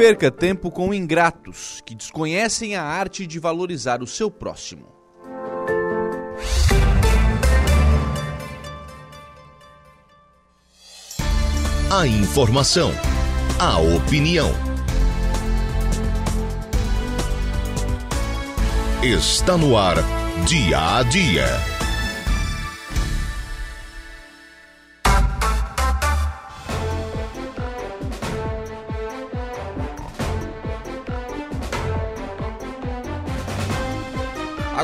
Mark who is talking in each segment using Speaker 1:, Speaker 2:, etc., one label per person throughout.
Speaker 1: Perca tempo com ingratos que desconhecem a arte de valorizar o seu próximo.
Speaker 2: A informação, a opinião. Está no ar, dia a dia.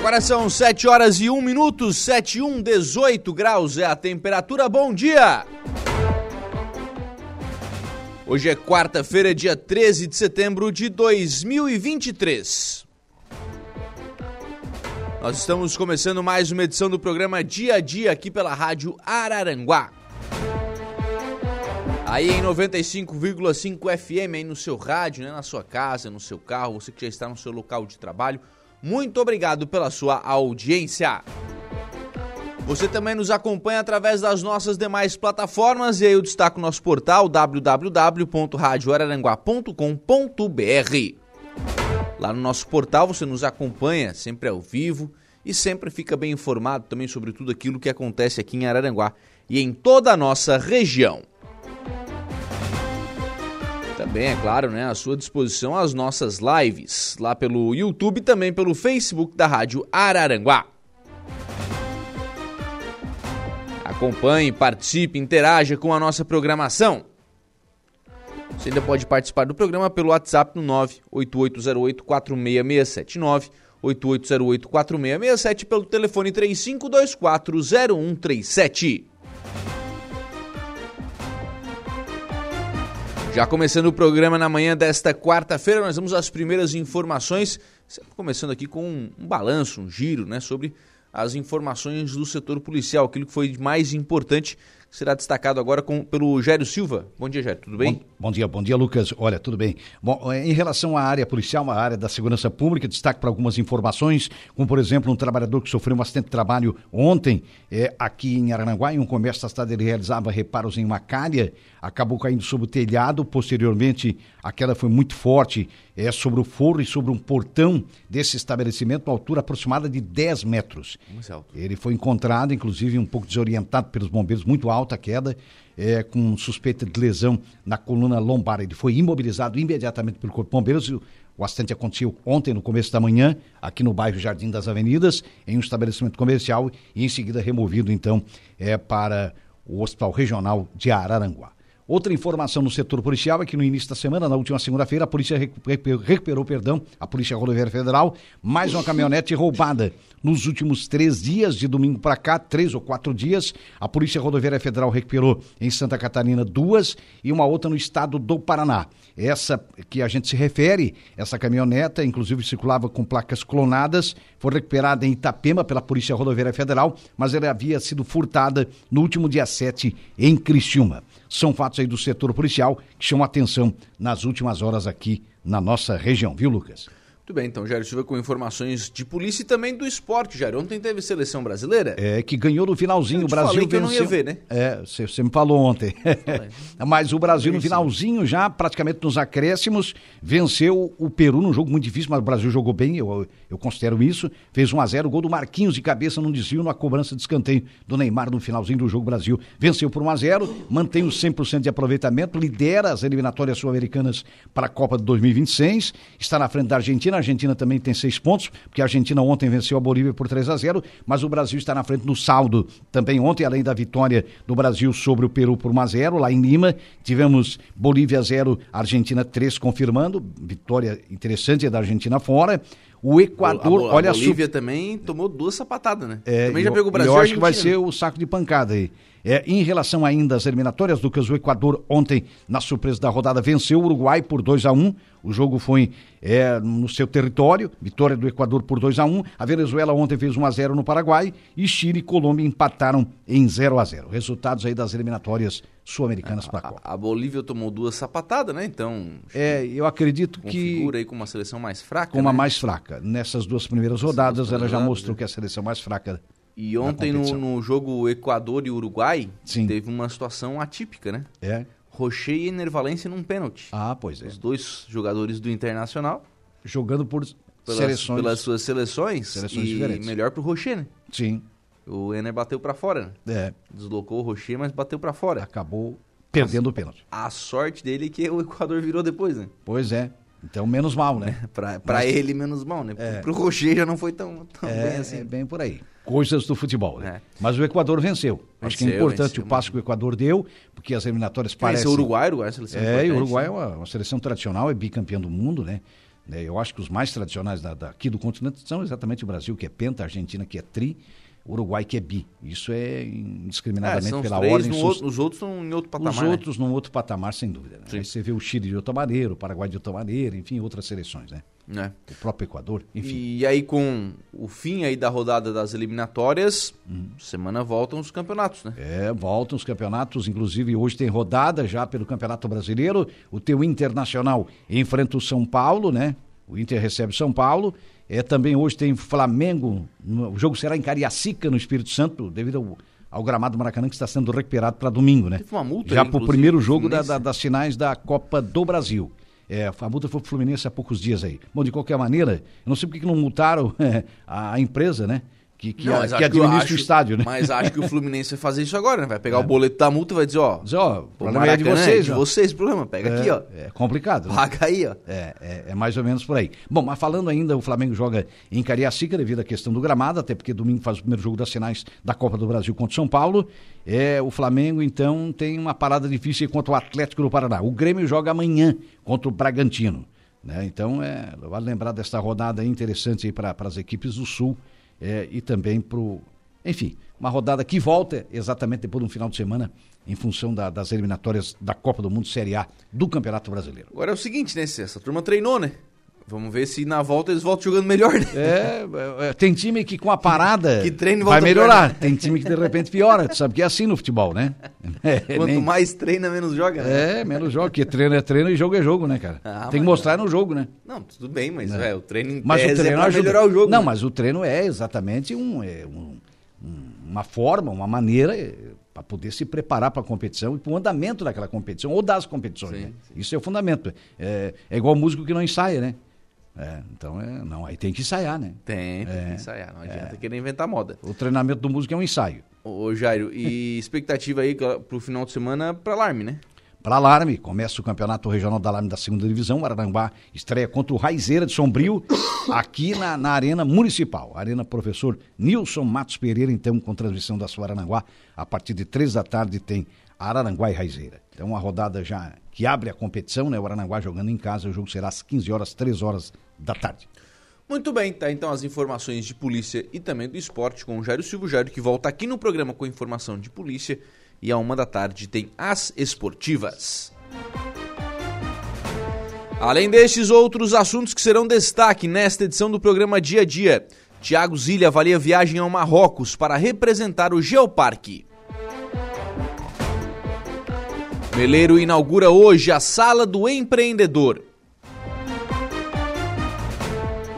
Speaker 1: Agora são 7 horas e 1 minuto, 7 e 1, 18 graus é a temperatura. Bom dia! Hoje é quarta-feira, dia 13 de setembro de 2023. Nós estamos começando mais uma edição do programa Dia a Dia aqui pela Rádio Araranguá. Aí em 95,5 FM aí no seu rádio, né, na sua casa, no seu carro, você que já está no seu local de trabalho. Muito obrigado pela sua audiência. Você também nos acompanha através das nossas demais plataformas e aí eu destaco nosso portal www.radioararanguá.com.br. Lá no nosso portal você nos acompanha sempre ao vivo e sempre fica bem informado também sobre tudo aquilo que acontece aqui em Araranguá e em toda a nossa região. Também, é claro, né, à sua disposição as nossas lives, lá pelo YouTube e também pelo Facebook da Rádio Araranguá. Acompanhe, participe, interaja com a nossa programação. Você ainda pode participar do programa pelo WhatsApp no 98808-4667. 98808-4667 pelo telefone 35240137. Já começando o programa na manhã desta quarta-feira, nós vamos às primeiras informações, começando aqui com um, um balanço, um giro, né, sobre as informações do setor policial, aquilo que foi mais importante será destacado agora com, pelo Gério Silva. Bom dia, Gério, tudo bem?
Speaker 3: Bom, bom, dia, bom dia, Lucas. Olha, tudo bem. Bom, em relação à área policial, a área da segurança pública, destaque para algumas informações, como por exemplo, um trabalhador que sofreu um acidente de trabalho ontem, é, aqui em Arananguá, em um comércio da cidade, ele realizava reparos em uma calha, acabou caindo sobre o telhado, posteriormente a queda foi muito forte, é, sobre o forro e sobre um portão desse estabelecimento, uma altura aproximada de 10 metros. Ele foi encontrado, inclusive, um pouco desorientado pelos bombeiros, muito alta queda, é, com suspeita de lesão na coluna lombar. Ele foi imobilizado imediatamente pelo Corpo de Bombeiros. O acidente aconteceu ontem, no começo da manhã, aqui no bairro Jardim das Avenidas, em um estabelecimento comercial, e em seguida removido, então, é, para o Hospital Regional de Araranguá. Outra informação no setor policial é que no início da semana, na última segunda-feira, a polícia recuperou, perdão, a Polícia Rodoviária Federal, mais uma caminhonete roubada. Nos últimos três dias, de domingo para cá, três ou quatro dias, a Polícia Rodoviária Federal recuperou em Santa Catarina duas e uma outra no estado do Paraná. Essa que a gente se refere, essa caminhoneta, inclusive circulava com placas clonadas, foi recuperada em Itapema pela Polícia Rodoviária Federal, mas ela havia sido furtada no último dia 7 em Criciúma. São fatos aí do setor policial que chamam atenção nas últimas horas aqui na nossa região, viu, Lucas?
Speaker 1: Muito bem, então, Jair Silva com informações de polícia e também do esporte, Jair. Ontem teve seleção brasileira?
Speaker 3: É, que ganhou no finalzinho. o Brasil
Speaker 1: falei
Speaker 3: que
Speaker 1: venceu. eu não ia ver, né?
Speaker 3: É, você me falou ontem. Mas o Brasil no finalzinho, já praticamente nos acréscimos, venceu o Peru num jogo muito difícil, mas o Brasil jogou bem, eu, eu considero isso. Fez 1 a 0 gol do Marquinhos de cabeça num desvio na cobrança de escanteio do Neymar no finalzinho do jogo. Brasil venceu por 1 a 0 mantém o 100% de aproveitamento, lidera as eliminatórias sul-americanas para a Copa de 2026, está na frente da Argentina. A Argentina também tem seis pontos, porque a Argentina ontem venceu a Bolívia por 3 a 0 mas o Brasil está na frente no saldo. Também ontem, além da vitória do Brasil sobre o Peru por 1 a 0 lá em Lima, tivemos Bolívia 0, Argentina 3 confirmando, vitória interessante da Argentina fora. O Equador,
Speaker 1: a, a,
Speaker 3: olha
Speaker 1: a Bolívia também tomou duas sapatadas, né?
Speaker 3: É, também já pegou o Brasil. Eu acho que vai ser o saco de pancada aí. É, em relação ainda às eliminatórias, Lucas, o Equador ontem, na surpresa da rodada, venceu o Uruguai por 2 a 1 O jogo foi é, no seu território, vitória do Equador por 2 a 1 A Venezuela ontem fez 1 a 0 no Paraguai e Chile e Colômbia empataram em 0 a 0 Resultados aí das eliminatórias sul-americanas para a Copa.
Speaker 1: A Bolívia tomou duas sapatadas, né? Então.
Speaker 3: É, eu acredito que.
Speaker 1: Configura aí com uma seleção mais fraca.
Speaker 3: Com uma
Speaker 1: né?
Speaker 3: mais fraca. Nessas duas primeiras rodadas, ela já mostrou né? que é a seleção mais fraca
Speaker 1: e ontem no, no, jogo Equador e Uruguai, Sim. teve uma situação atípica, né?
Speaker 3: É.
Speaker 1: Rocher e Enervalência num pênalti.
Speaker 3: Ah, pois é.
Speaker 1: Os dois jogadores do Internacional.
Speaker 3: Jogando por
Speaker 1: pelas,
Speaker 3: seleções.
Speaker 1: Pelas suas seleções.
Speaker 3: Seleções
Speaker 1: e
Speaker 3: diferentes.
Speaker 1: melhor pro Rocher, né?
Speaker 3: Sim.
Speaker 1: O Ener bateu pra fora, né?
Speaker 3: É.
Speaker 1: Deslocou o Rocher, mas bateu pra fora.
Speaker 3: Acabou perdendo o pênalti.
Speaker 1: A sorte dele é que o Equador virou depois, né?
Speaker 3: Pois é. Então, menos mal, né?
Speaker 1: Pra, pra
Speaker 3: Mas-
Speaker 1: ele, menos mal, né?
Speaker 3: É.
Speaker 1: Pro Rocher já não foi tão, tão bem
Speaker 3: É,
Speaker 1: assim.
Speaker 3: é bem por aí. Coisas do futebol, né?
Speaker 1: É.
Speaker 3: Mas o Equador venceu. Acho que é
Speaker 1: Venceu,
Speaker 3: importante
Speaker 1: venceu,
Speaker 3: o passo que o Equador deu, porque as eliminatórias
Speaker 1: Esse
Speaker 3: parecem...
Speaker 1: é o Uruguai, Uruguai é seleção
Speaker 3: É, e o Uruguai é
Speaker 1: né?
Speaker 3: uma, uma seleção tradicional, é bicampeão do mundo, né? Né, Eu acho que os mais tradicionais da- daqui do continente são exatamente o Brasil, que é penta, a Argentina, que é tri, o Uruguai, que é bi. Isso é
Speaker 1: É,
Speaker 3: indiscriminadamente
Speaker 1: os
Speaker 3: pela
Speaker 1: três,
Speaker 3: ordem.
Speaker 1: no
Speaker 3: os-
Speaker 1: outro- os outros em outro patamar,
Speaker 3: os
Speaker 1: né?
Speaker 3: outros num outro patamar, sem dúvida. Né? Aí você vê o Chile de outra maneira, o Paraguai de outra maneira, enfim, outras seleções, né?
Speaker 1: Né?
Speaker 3: O próprio Equador, enfim.
Speaker 1: E aí, com o fim aí da rodada das eliminatórias,
Speaker 3: Uhum.
Speaker 1: semana voltam os campeonatos, né?
Speaker 3: É, voltam os campeonatos, inclusive hoje tem rodada já pelo Campeonato Brasileiro. O teu Internacional enfrenta o São Paulo, né? O Inter recebe São Paulo. É, também hoje tem Flamengo. O jogo será em Cariacica, no Espírito Santo, devido ao, ao gramado Maracanã, que está sendo recuperado para domingo, né?
Speaker 1: Teve uma multa
Speaker 3: Já para o primeiro jogo da- da- das finais da Copa do Brasil. É, a multa foi pro Fluminense há poucos dias aí. Bom, de qualquer maneira, eu não sei por que não multaram a, a empresa, né? Que, que,
Speaker 1: Não,
Speaker 3: a- que
Speaker 1: acho eu
Speaker 3: administra
Speaker 1: acho-
Speaker 3: o estádio, né?
Speaker 1: Mas acho que o Fluminense vai fazer isso agora, né? Vai pegar o boleto da multa e vai dizer, ó...
Speaker 3: Diz, ó, o problema é de
Speaker 1: Maracanã
Speaker 3: vocês,
Speaker 1: de
Speaker 3: ó.
Speaker 1: vocês, o problema. Pega
Speaker 3: É,
Speaker 1: aqui, ó.
Speaker 3: É complicado. né?
Speaker 1: Paga aí, ó.
Speaker 3: É, é, é mais ou menos por aí. Bom, mas falando ainda, o Flamengo joga em Cariacica devido à questão do gramado, até porque domingo faz o primeiro jogo das finais da Copa do Brasil contra o São Paulo. É, o Flamengo, então, tem uma parada difícil contra o Atlético do Paraná. O Grêmio joga amanhã contra o Bragantino. Né? Então, é, vale lembrar desta rodada aí interessante para as equipes do Sul é, e também para o. Enfim, uma rodada que volta exatamente depois de um final de semana em função da- das eliminatórias da Copa do Mundo Série A do Campeonato Brasileiro.
Speaker 1: Agora é o seguinte, né? Essa turma treinou, né? Vamos ver se na volta eles voltam jogando melhor, né?
Speaker 3: É, é, tem time que com a parada
Speaker 1: que treine e
Speaker 3: vai melhorar. Tem time que de repente piora. Tu sabe que é assim no futebol, né? É,
Speaker 1: Quanto
Speaker 3: nem-
Speaker 1: mais treina, menos joga, né?
Speaker 3: é menos jogo, porque treino é treino e jogo é jogo, né, cara?
Speaker 1: Ah,
Speaker 3: tem que mostrar no jogo, né?
Speaker 1: Não, tudo bem, mas é, o treino em
Speaker 3: Mas o
Speaker 1: tese
Speaker 3: treino
Speaker 1: é melhorar o jogo.
Speaker 3: Não,
Speaker 1: né?
Speaker 3: mas o treino é exatamente um, é um- um- uma forma, uma maneira para poder se preparar para a competição e para o andamento daquela competição ou das competições.
Speaker 1: Sim,
Speaker 3: né? Isso é o fundamento. É, é igual músico que não ensaia, né? É, então, é, não, aí tem que ensaiar, né?
Speaker 1: Tem, tem
Speaker 3: É,
Speaker 1: que ensaiar. Não adianta querer inventar moda.
Speaker 3: O treinamento do músico é um ensaio.
Speaker 1: Ô, Jairo, e expectativa aí pro final de semana pra Alarme, né?
Speaker 3: Para Alarme, começa o Campeonato Regional da Alarme da Segunda Divisão. O Araranguá estreia contra o Raizeira de Sombrio, aqui na, na Arena Municipal. Arena Professor Nilson Matos Pereira, então, com transmissão da sua Araranguá. A partir de três da tarde tem Araranguá e Raizeira. Então, uma rodada já que abre a competição, né? O Araranguá jogando em casa. O jogo será às 15 horas, 3 horas da tarde.
Speaker 1: Muito bem, tá então as informações de polícia e também do esporte com o Jairo Silva Jairo, que volta aqui no programa com informação de polícia. E à uma da tarde tem as esportivas. Além destes outros assuntos que serão destaque nesta edição do programa Dia a Dia, Tiago Zilha avalia viagem ao Marrocos para representar o Geoparque. Meleiro inaugura hoje a Sala do Empreendedor.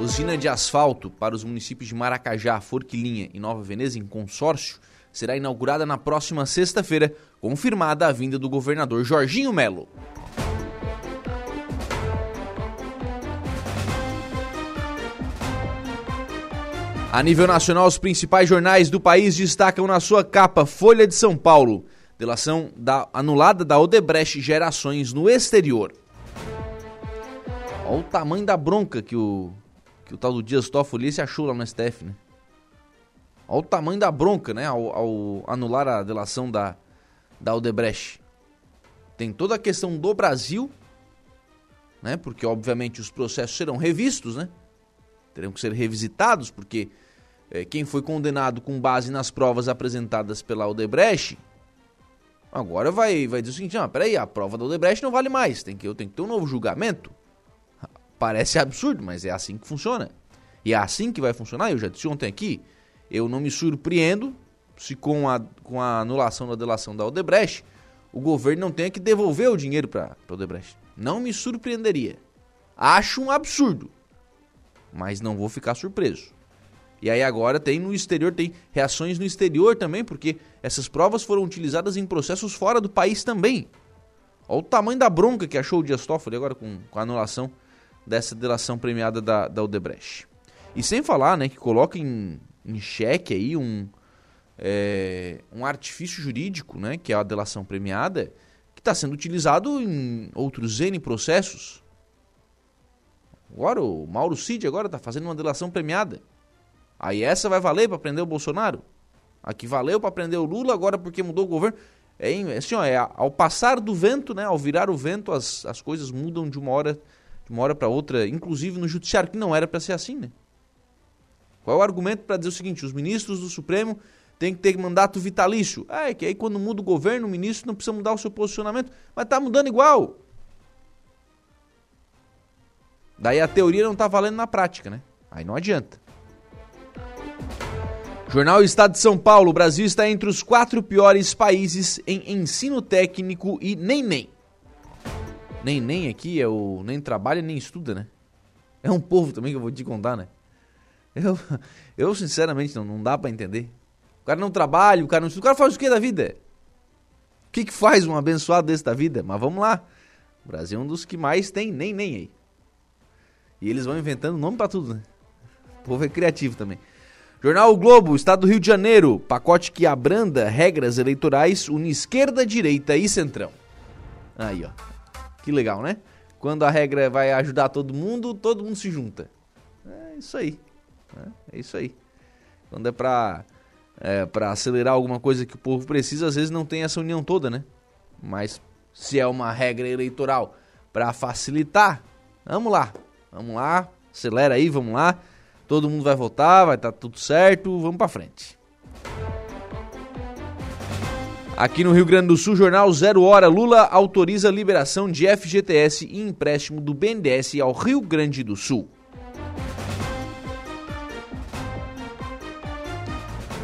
Speaker 1: Usina de asfalto para os municípios de Maracajá, Forquilinha e Nova Veneza em consórcio será inaugurada na próxima sexta-feira, confirmada a vinda do governador Jorginho Melo. A nível nacional, os principais jornais do país destacam na sua capa Folha de São Paulo. Delação da, anulada da Odebrecht Gerações no exterior. Olha o tamanho da bronca que o, que o tal do Dias Toffoli se achou lá no STF, né? Olha o tamanho da bronca, né? Ao, ao anular a delação da, da Odebrecht. Tem toda a questão do Brasil, né? Porque, obviamente, os processos serão revistos, né? Terão que ser revisitados, porque eh, quem foi condenado com base nas provas apresentadas pela Odebrecht, agora vai, vai dizer o seguinte, ah, peraí, a prova da Odebrecht não vale mais, tem que, eu tenho que ter um novo julgamento. Parece absurdo, mas é assim que funciona. E é assim que vai funcionar, eu já disse ontem aqui, eu não me surpreendo se com a, com a anulação da delação da Odebrecht, o governo não tenha que devolver o dinheiro para a Odebrecht. Não me surpreenderia. Acho um absurdo, mas não vou ficar surpreso. E aí agora tem no exterior, tem reações no exterior também, porque essas provas foram utilizadas em processos fora do país também. Olha o tamanho da bronca que achou o Dias Toffoli agora com, com a anulação dessa delação premiada da, da Odebrecht. E sem falar, né, que coloca em, em xeque aí um, é, um artifício jurídico, né, que é a delação premiada, que está sendo utilizado em outros N processos. Agora o Mauro Cid agora está fazendo uma delação premiada. Aí essa vai valer para prender o Bolsonaro? A que valeu para prender o Lula agora porque mudou o governo? É assim, ó, é ao passar do vento, né, ao virar o vento, as, as coisas mudam de uma hora de uma hora para outra, inclusive no judiciário, que não era para ser assim, né? Qual é o argumento para dizer o seguinte, os ministros do Supremo têm que ter mandato vitalício? Ah, é que aí quando muda o governo, o ministro não precisa mudar o seu posicionamento, mas tá mudando igual. Daí a teoria não tá valendo na prática, né? Aí não adianta. Jornal Estado de São Paulo, o Brasil está entre os quatro piores países em ensino técnico e nem nem. Nem nem aqui é o nem trabalha nem estuda, né? É um povo também que eu vou te contar, né? Eu, eu sinceramente não, não dá para entender. O cara não trabalha, o cara não estuda. O cara faz o que da vida? O que, que faz um abençoado desse da vida? Mas vamos lá. O Brasil é um dos que mais tem nem nem aí. E eles vão inventando nome para tudo, né? O povo é criativo também. Jornal o Globo, Estado do Rio de Janeiro. Pacote que abranda regras eleitorais une esquerda, direita e centrão. Aí, ó. Que legal, né? Quando a regra vai ajudar todo mundo, todo mundo se junta. É isso aí. Né? É isso aí. Quando é pra, é, pra acelerar alguma coisa que o povo precisa, às vezes não tem essa união toda, né? Mas se é uma regra eleitoral para facilitar, vamos lá. Vamos lá, acelera aí, vamos lá todo mundo vai votar, vai estar tá tudo certo, vamos para frente. Aqui no Rio Grande do Sul, jornal Zero Hora, Lula autoriza liberação de FGTS e empréstimo do BNDES ao Rio Grande do Sul.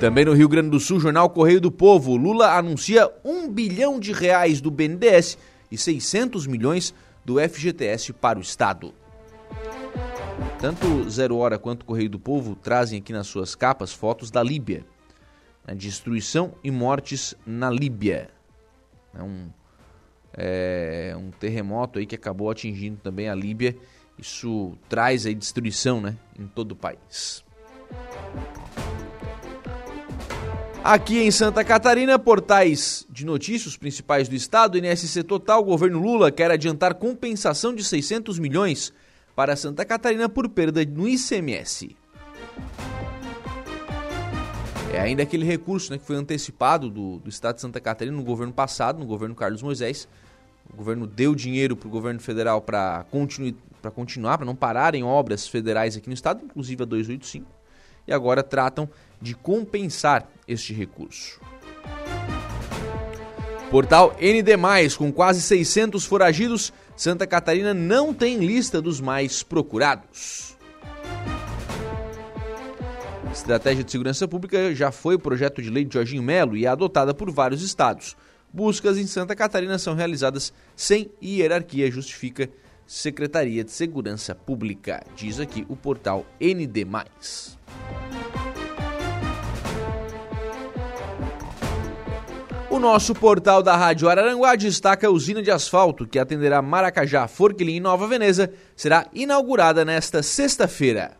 Speaker 1: Também no Rio Grande do Sul, jornal Correio do Povo, Lula anuncia um bilhão de reais do BNDES e 600 milhões do FGTS para o Estado. Tanto Zero Hora quanto Correio do Povo trazem aqui nas suas capas fotos da Líbia. Né, destruição e mortes na Líbia. É um, é um terremoto aí que acabou atingindo também a Líbia. Isso traz aí destruição né, em todo o país. Aqui em Santa Catarina, portais de notícias principais do estado, NSC Total, governo Lula quer adiantar compensação de 600 milhões para Santa Catarina por perda no ICMS. É ainda aquele recurso né, que foi antecipado do, do Estado de Santa Catarina no governo passado, no governo Carlos Moisés. O governo deu dinheiro para o governo federal para continu, continuar, para não pararem obras federais aqui no Estado, inclusive a 285. E agora tratam de compensar este recurso. Portal ND, com quase 600 foragidos, Santa Catarina não tem lista dos mais procurados. Estratégia de Segurança Pública já foi o projeto de lei de Jorginho Melo e é adotada por vários estados. Buscas em Santa Catarina são realizadas sem hierarquia, justifica Secretaria de Segurança Pública, diz aqui o portal ND. O nosso portal da Rádio Araranguá destaca a usina de asfalto que atenderá Maracajá, Forquilim e Nova Veneza será inaugurada nesta sexta-feira.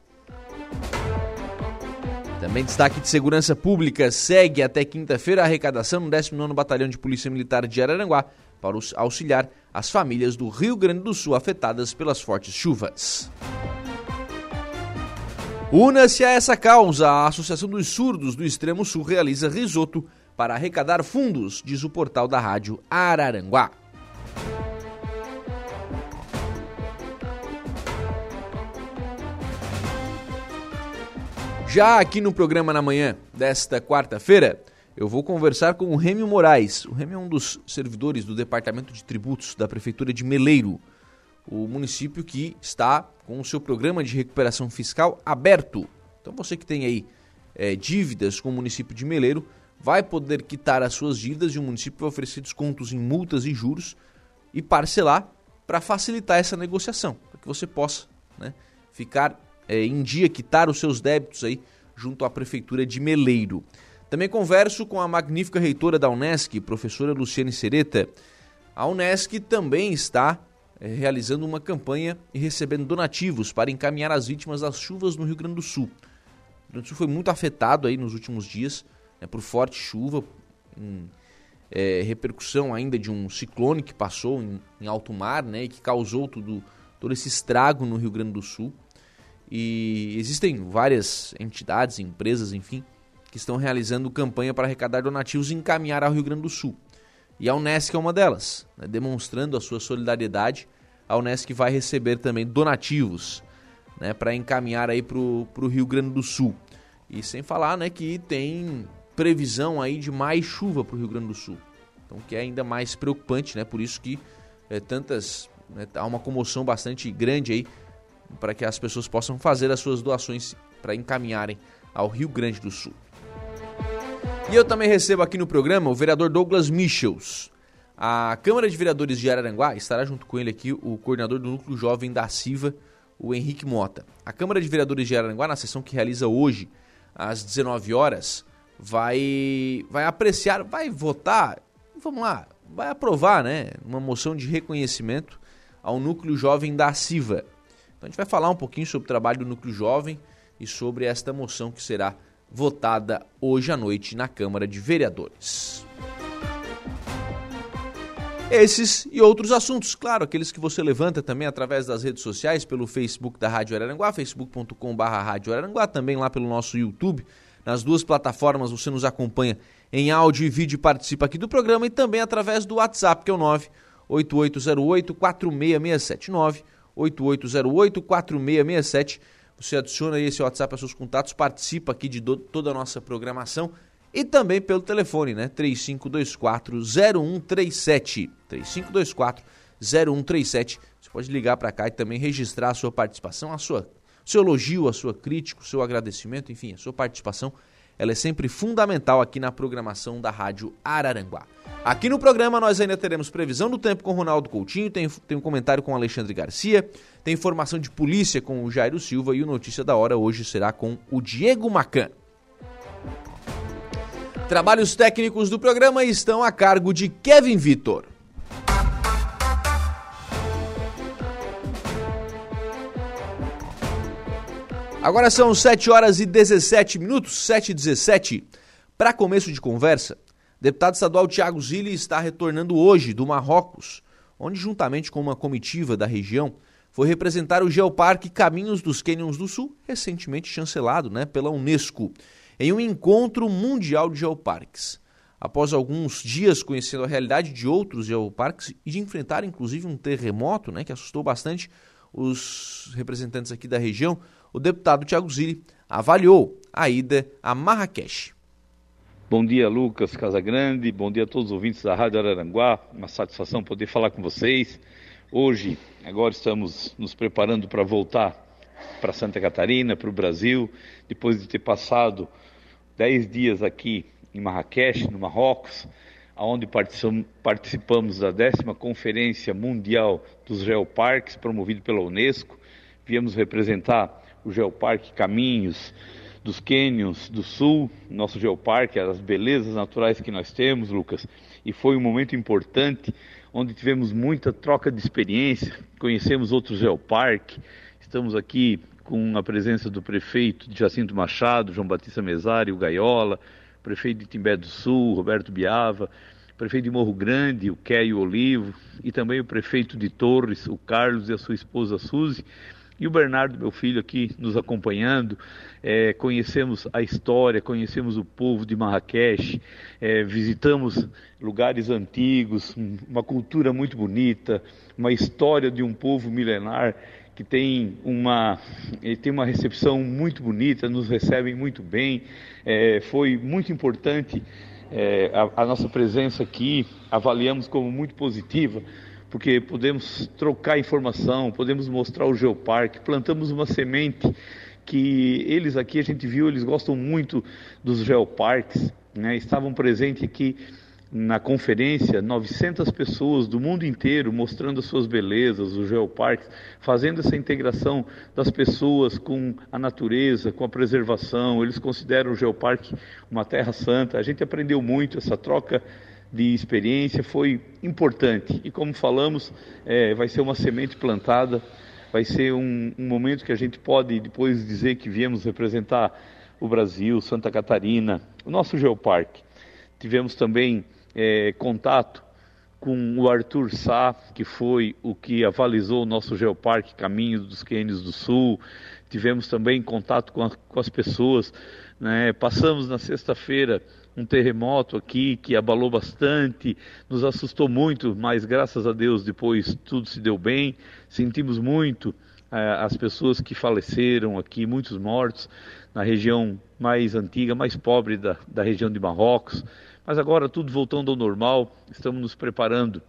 Speaker 1: Também destaque de segurança pública segue até quinta-feira a arrecadação no 19º Batalhão de Polícia Militar de Araranguá para auxiliar as famílias do Rio Grande do Sul afetadas pelas fortes chuvas. Una-se a essa causa, a Associação dos Surdos do Extremo Sul realiza risoto para arrecadar fundos, diz o portal da rádio Araranguá. Já aqui no programa na manhã desta quarta-feira, eu vou conversar com o Rêmio Moraes. O Rêmio é um dos servidores do Departamento de Tributos da Prefeitura de Meleiro, o município que está com o seu programa de recuperação fiscal aberto. Então você que tem aí é, dívidas com o município de Meleiro, vai poder quitar as suas dívidas e o município vai oferecer descontos em multas e juros e parcelar para facilitar essa negociação, para que você possa né, ficar é, em dia, quitar os seus débitos aí junto à Prefeitura de Meleiro. Também converso com a magnífica reitora da Unesc, professora Luciane Sereta. A Unesc também está é, realizando uma campanha e recebendo donativos para encaminhar as vítimas das chuvas no Rio Grande do Sul. O Rio Grande do Sul foi muito afetado aí nos últimos dias né, por forte chuva, em é, repercussão ainda de um ciclone que passou em, em alto mar né, e que causou tudo, todo esse estrago no Rio Grande do Sul. E existem várias entidades, empresas, enfim, que estão realizando campanha para arrecadar donativos e encaminhar ao Rio Grande do Sul. E a Unesc é uma delas, né, demonstrando a sua solidariedade a Unesc vai receber também donativos né, para encaminhar aí para o Rio Grande do Sul. E sem falar né, que tem previsão aí de mais chuva para o Rio Grande do Sul. Então que é ainda mais preocupante, né? Por isso que é, tantas né, há uma comoção bastante grande aí para que as pessoas possam fazer as suas doações para encaminharem ao Rio Grande do Sul. E eu também recebo aqui no programa o vereador Douglas Michels. A Câmara de Vereadores de Araranguá estará junto com ele aqui o coordenador do Núcleo Jovem da Silva, o Henrique Mota. A Câmara de Vereadores de Araranguá, na sessão que realiza hoje, às 19 horas, vai, vai apreciar, vai votar, vamos lá, vai aprovar né, uma moção de reconhecimento ao Núcleo Jovem da Silva. Então a gente vai falar um pouquinho sobre o trabalho do Núcleo Jovem e sobre esta moção que será votada hoje à noite na Câmara de Vereadores. Esses e outros assuntos, claro, aqueles que você levanta também através das redes sociais, pelo Facebook da Rádio Araranguá, facebook.com.br Rádio Araranguá, também lá pelo nosso YouTube. Nas duas plataformas você nos acompanha em áudio e vídeo e participa aqui do programa e também através do WhatsApp, que é o 98808-4667. 98808-4667. Você adiciona aí esse WhatsApp aos seus contatos, participa aqui de toda a nossa programação e também pelo telefone, né? 3524 0137. 3524 0137. Você pode ligar para cá e também registrar a sua participação, a sua seu elogio, a sua crítica, o seu agradecimento, enfim, a sua participação, ela é sempre fundamental aqui na programação da Rádio Araranguá. Aqui no programa nós ainda teremos previsão do tempo com Ronaldo Coutinho, tem, tem um comentário com Alexandre Garcia, tem informação de polícia com o Jairo Silva e o Notícia da Hora hoje será com o Diego Macan. Trabalhos técnicos do programa estão a cargo de Kevin Vitor. Agora são 7 horas e 17 minutos, 7 e 17. Para começo de conversa, deputado estadual Tiago Zilli está retornando hoje do Marrocos, onde, juntamente com uma comitiva da região, foi representar o Geoparque Caminhos dos Cânions do Sul, recentemente chancelado né, pela Unesco em um encontro mundial de geoparques. Após alguns dias conhecendo a realidade de outros geoparques e de enfrentar inclusive um terremoto né, que assustou bastante os representantes aqui da região, o deputado Tiago Zilli avaliou a ida a Marrakech.
Speaker 4: Bom dia, Lucas Casagrande. Bom dia a todos os ouvintes da Rádio Araranguá. Uma satisfação poder falar com vocês. Hoje, agora estamos nos preparando para voltar para Santa Catarina, para o Brasil, depois de ter passado dez dias aqui em Marrakech, no Marrocos, onde participamos da décima Conferência Mundial dos Geoparques, promovido pela Unesco. Viemos representar o Geoparque Caminhos dos Cânions do Sul, nosso geoparque, as belezas naturais que nós temos, Lucas. E foi um momento importante, onde tivemos muita troca de experiência, conhecemos outros geoparques, Estamos aqui com a presença do prefeito Jacinto Machado, João Batista Mesari, o Gaiola, prefeito de Timbé do Sul, Roberto Biava, prefeito de Morro Grande, o Kéio Olivo, e também o prefeito de Torres, o Carlos e a sua esposa Suzy, e o Bernardo, meu filho, aqui nos acompanhando. É, conhecemos a história, conhecemos o povo de Marrakech, é, visitamos lugares antigos, uma cultura muito bonita, uma história de um povo milenar que tem uma, tem uma recepção muito bonita, nos recebem muito bem. É, foi muito importante é, a, a, nossa presença aqui, avaliamos como muito positiva, porque podemos trocar informação, podemos mostrar o Geoparque, plantamos uma semente que eles aqui, a gente viu, eles gostam muito dos geoparques, né? estavam presentes aqui na conferência 900 pessoas do mundo inteiro mostrando as suas belezas, os geoparques, fazendo essa integração das pessoas com a natureza, com a preservação. Eles consideram o geoparque uma terra santa. A gente aprendeu muito essa troca de experiência foi importante. E como falamos, é, vai ser uma semente plantada, vai ser um, um, momento que a gente pode depois dizer que viemos representar o Brasil, Santa Catarina, o nosso Geoparque. Tivemos também é, contato com o Arthur Sá, que foi o que avalizou o nosso Geoparque Caminho dos Quênios do Sul. Tivemos também contato com, a, com as pessoas. Né? Passamos na sexta-feira um terremoto aqui que abalou bastante, nos assustou muito, mas graças a Deus depois tudo se deu bem. Sentimos muito eh, as pessoas que faleceram aqui, muitos mortos na região mais antiga, mais pobre da, da região de Marrocos. Mas agora tudo voltando ao normal, estamos nos preparando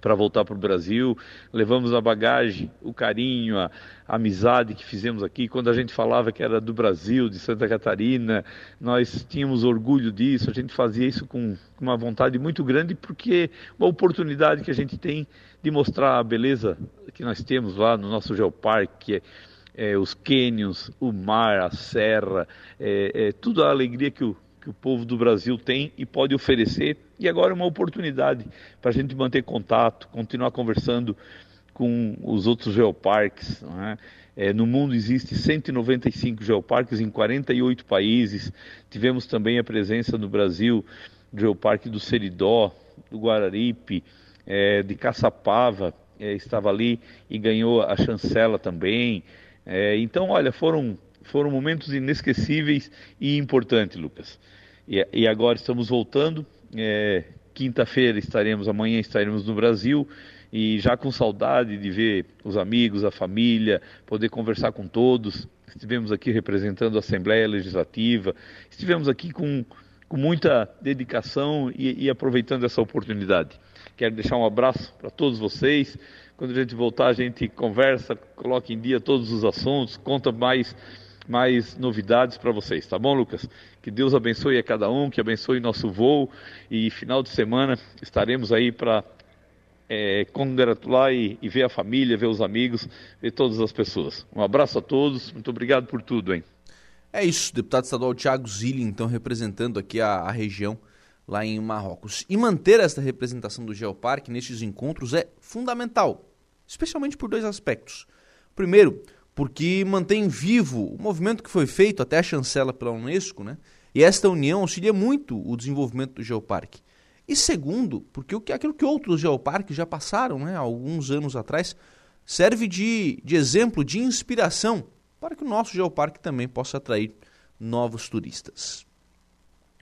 Speaker 4: para voltar para o Brasil. Levamos a bagagem, o carinho, a, a, amizade que fizemos aqui. Quando a gente falava que era do Brasil, de Santa Catarina, nós tínhamos orgulho disso. A gente fazia isso com uma vontade muito grande, porque uma oportunidade que a gente tem de mostrar a beleza que nós temos lá no nosso geoparque. É, é, os cânions, o mar, a serra, é, é, tudo a alegria que o, que o povo do Brasil tem e pode oferecer. E agora é uma oportunidade para a gente manter contato, continuar conversando com os outros geoparques. É? É, no mundo existe 195 geoparques em 48 países. Tivemos também a presença no Brasil do Geoparque do Seridó, do Guararipe, é, de Caçapava, é, estava ali e ganhou a chancela também. É, então, olha, foram foram momentos inesquecíveis e importantes, Lucas. E, e agora estamos voltando. É, Quinta-feira estaremos, amanhã estaremos no Brasil e já com saudade de ver os amigos, a família, poder conversar com todos. Estivemos aqui representando a Assembleia Legislativa, estivemos aqui com, com muita dedicação e, e aproveitando essa oportunidade. Quero deixar um abraço para todos vocês. Quando a gente voltar, a gente conversa, coloca em dia todos os assuntos, conta mais mais novidades para vocês, tá bom, Lucas? Que Deus abençoe a cada um, que abençoe nosso voo e final de semana estaremos aí para é, congratular e, e, ver a família, ver os amigos, ver todas as pessoas. Um abraço a todos, muito obrigado por tudo, hein?
Speaker 1: É isso, deputado estadual Tiago Zilli, então, representando aqui a, a região lá em Marrocos. E manter esta representação do Geoparque nestes encontros é fundamental, especialmente por dois aspectos. Primeiro, porque mantém vivo o movimento que foi feito até a chancela pela Unesco, né? E esta união auxilia muito o desenvolvimento do geoparque. E segundo, porque o que, aquilo que outros geoparques já passaram, né, alguns anos atrás, serve de, de exemplo, de inspiração para que o nosso geoparque também possa atrair novos turistas.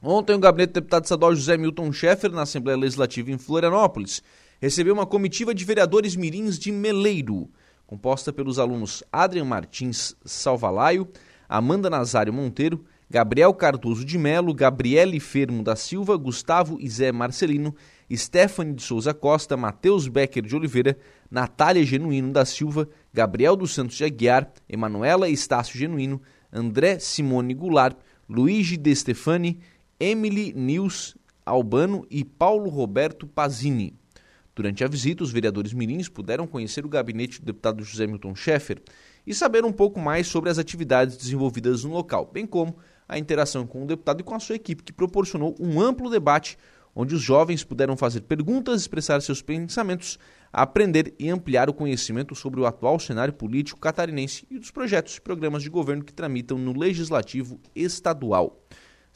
Speaker 1: Ontem, o gabinete do deputado estadual José Milton Schaeffer, na Assembleia Legislativa em Florianópolis, recebeu uma comitiva de vereadores mirins de Meleiro composta pelos alunos Adrian Martins Salvalaio, Amanda Nazário Monteiro, Gabriel Cardoso de Melo, Gabriele Fermo da Silva, Gustavo Izé Marcelino, Stephanie de Souza Costa, Matheus Becker de Oliveira, Natália Genuíno da Silva, Gabriel dos Santos de Aguiar, Emanuela Estácio Genuíno, André Simone Goulart, Luigi De Stefani, Emily Nils Albano e Paulo Roberto Pazini. Durante a visita, os vereadores mirins puderam conhecer o gabinete do deputado José Milton Schaeffer e saber um pouco mais sobre as atividades desenvolvidas no local, bem como a interação com o deputado e com a sua equipe, que proporcionou um amplo debate onde os jovens puderam fazer perguntas, expressar seus pensamentos, aprender e ampliar o conhecimento sobre o atual cenário político catarinense e dos projetos e programas de governo que tramitam no legislativo estadual.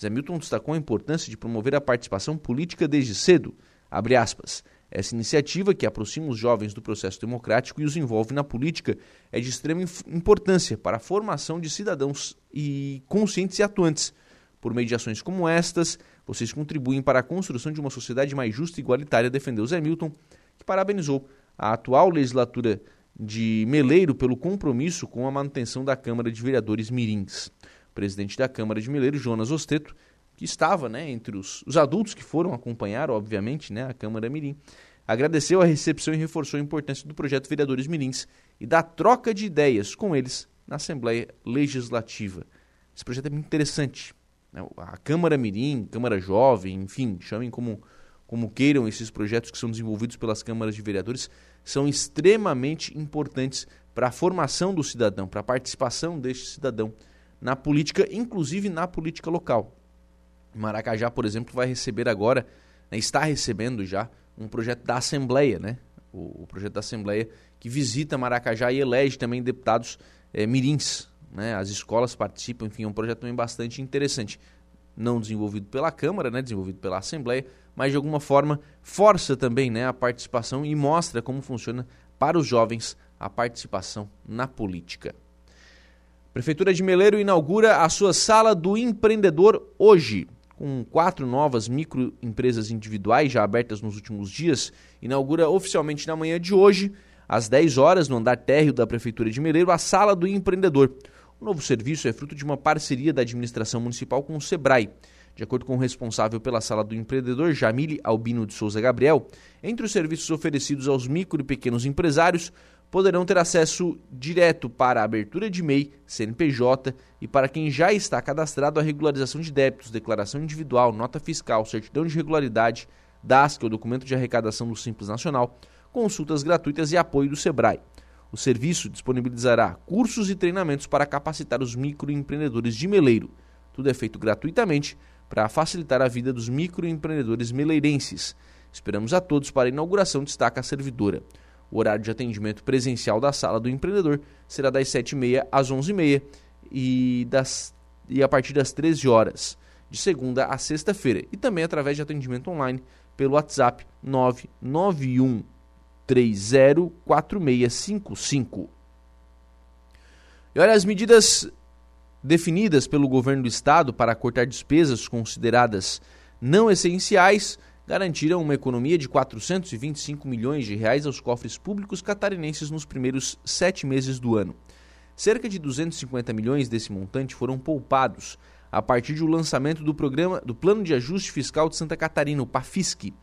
Speaker 1: Zé Milton destacou a importância de promover a participação política desde cedo. Abre aspas. Essa iniciativa, que aproxima os jovens do processo democrático e os envolve na política, é de extrema importância para a formação de cidadãos e conscientes e atuantes. Por meio de ações como estas, vocês contribuem para a construção de uma sociedade mais justa e igualitária, defendeu Zé Milton, que parabenizou a atual legislatura de Meleiro pelo compromisso com a manutenção da Câmara de Vereadores Mirins. O presidente da Câmara de Meleiro, Jonas Osteto, que estava né, entre os, os adultos que foram acompanhar, obviamente, né, a Câmara Mirim, agradeceu a recepção e reforçou a importância do projeto Vereadores Mirins e da troca de ideias com eles na Assembleia Legislativa. Esse projeto é muito interessante. Né? A Câmara Mirim, Câmara Jovem, enfim, chamem como, como queiram esses projetos que são desenvolvidos pelas câmaras de vereadores, são extremamente importantes para a formação do cidadão, para a participação deste cidadão na política, inclusive na política local. Maracajá, por exemplo, vai receber agora, né, está recebendo já um projeto da Assembleia, né? O, o, projeto da Assembleia que visita Maracajá e elege também deputados é, mirins. Né? As escolas participam, enfim, é um projeto também bastante interessante. Não desenvolvido pela Câmara, né? desenvolvido pela Assembleia, mas de alguma forma força também né, a participação e mostra como funciona para os jovens a participação na política. Prefeitura de Meleiro inaugura a sua Sala do Empreendedor hoje com quatro novas microempresas individuais já abertas nos últimos dias, inaugura oficialmente na manhã de hoje, às 10 horas, no andar térreo da Prefeitura de Meleiro, a Sala do Empreendedor. O novo serviço é fruto de uma parceria da administração municipal com o SEBRAE. De acordo com o responsável pela Sala do Empreendedor, Jamile Albino de Souza Gabriel, entre os serviços oferecidos aos micro e pequenos empresários, poderão ter acesso direto para a abertura de MEI, CNPJ e para quem já está cadastrado a regularização de débitos, declaração individual, nota fiscal, certidão de regularidade, DAS, que é o documento de arrecadação do Simples Nacional, consultas gratuitas e apoio do SEBRAE. O serviço disponibilizará cursos e treinamentos para capacitar os microempreendedores de Meleiro. Tudo é feito gratuitamente para facilitar a vida dos microempreendedores meleirenses. Esperamos a todos para a inauguração, destaca a servidora. O horário de atendimento presencial da sala do empreendedor será das 7h30 às 11h30 e, das, e a partir das 13 horas, de segunda a sexta-feira. E também através de atendimento online pelo WhatsApp 991 304655. E olha, as medidas definidas pelo governo do estado para cortar despesas consideradas não essenciais garantiram uma economia de 425 milhões de reais aos cofres públicos catarinenses nos primeiros sete meses do ano. Cerca de 250 milhões desse montante foram poupados a partir do lançamento do programa do Plano de Ajuste Fiscal de Santa Catarina, o PAFISC,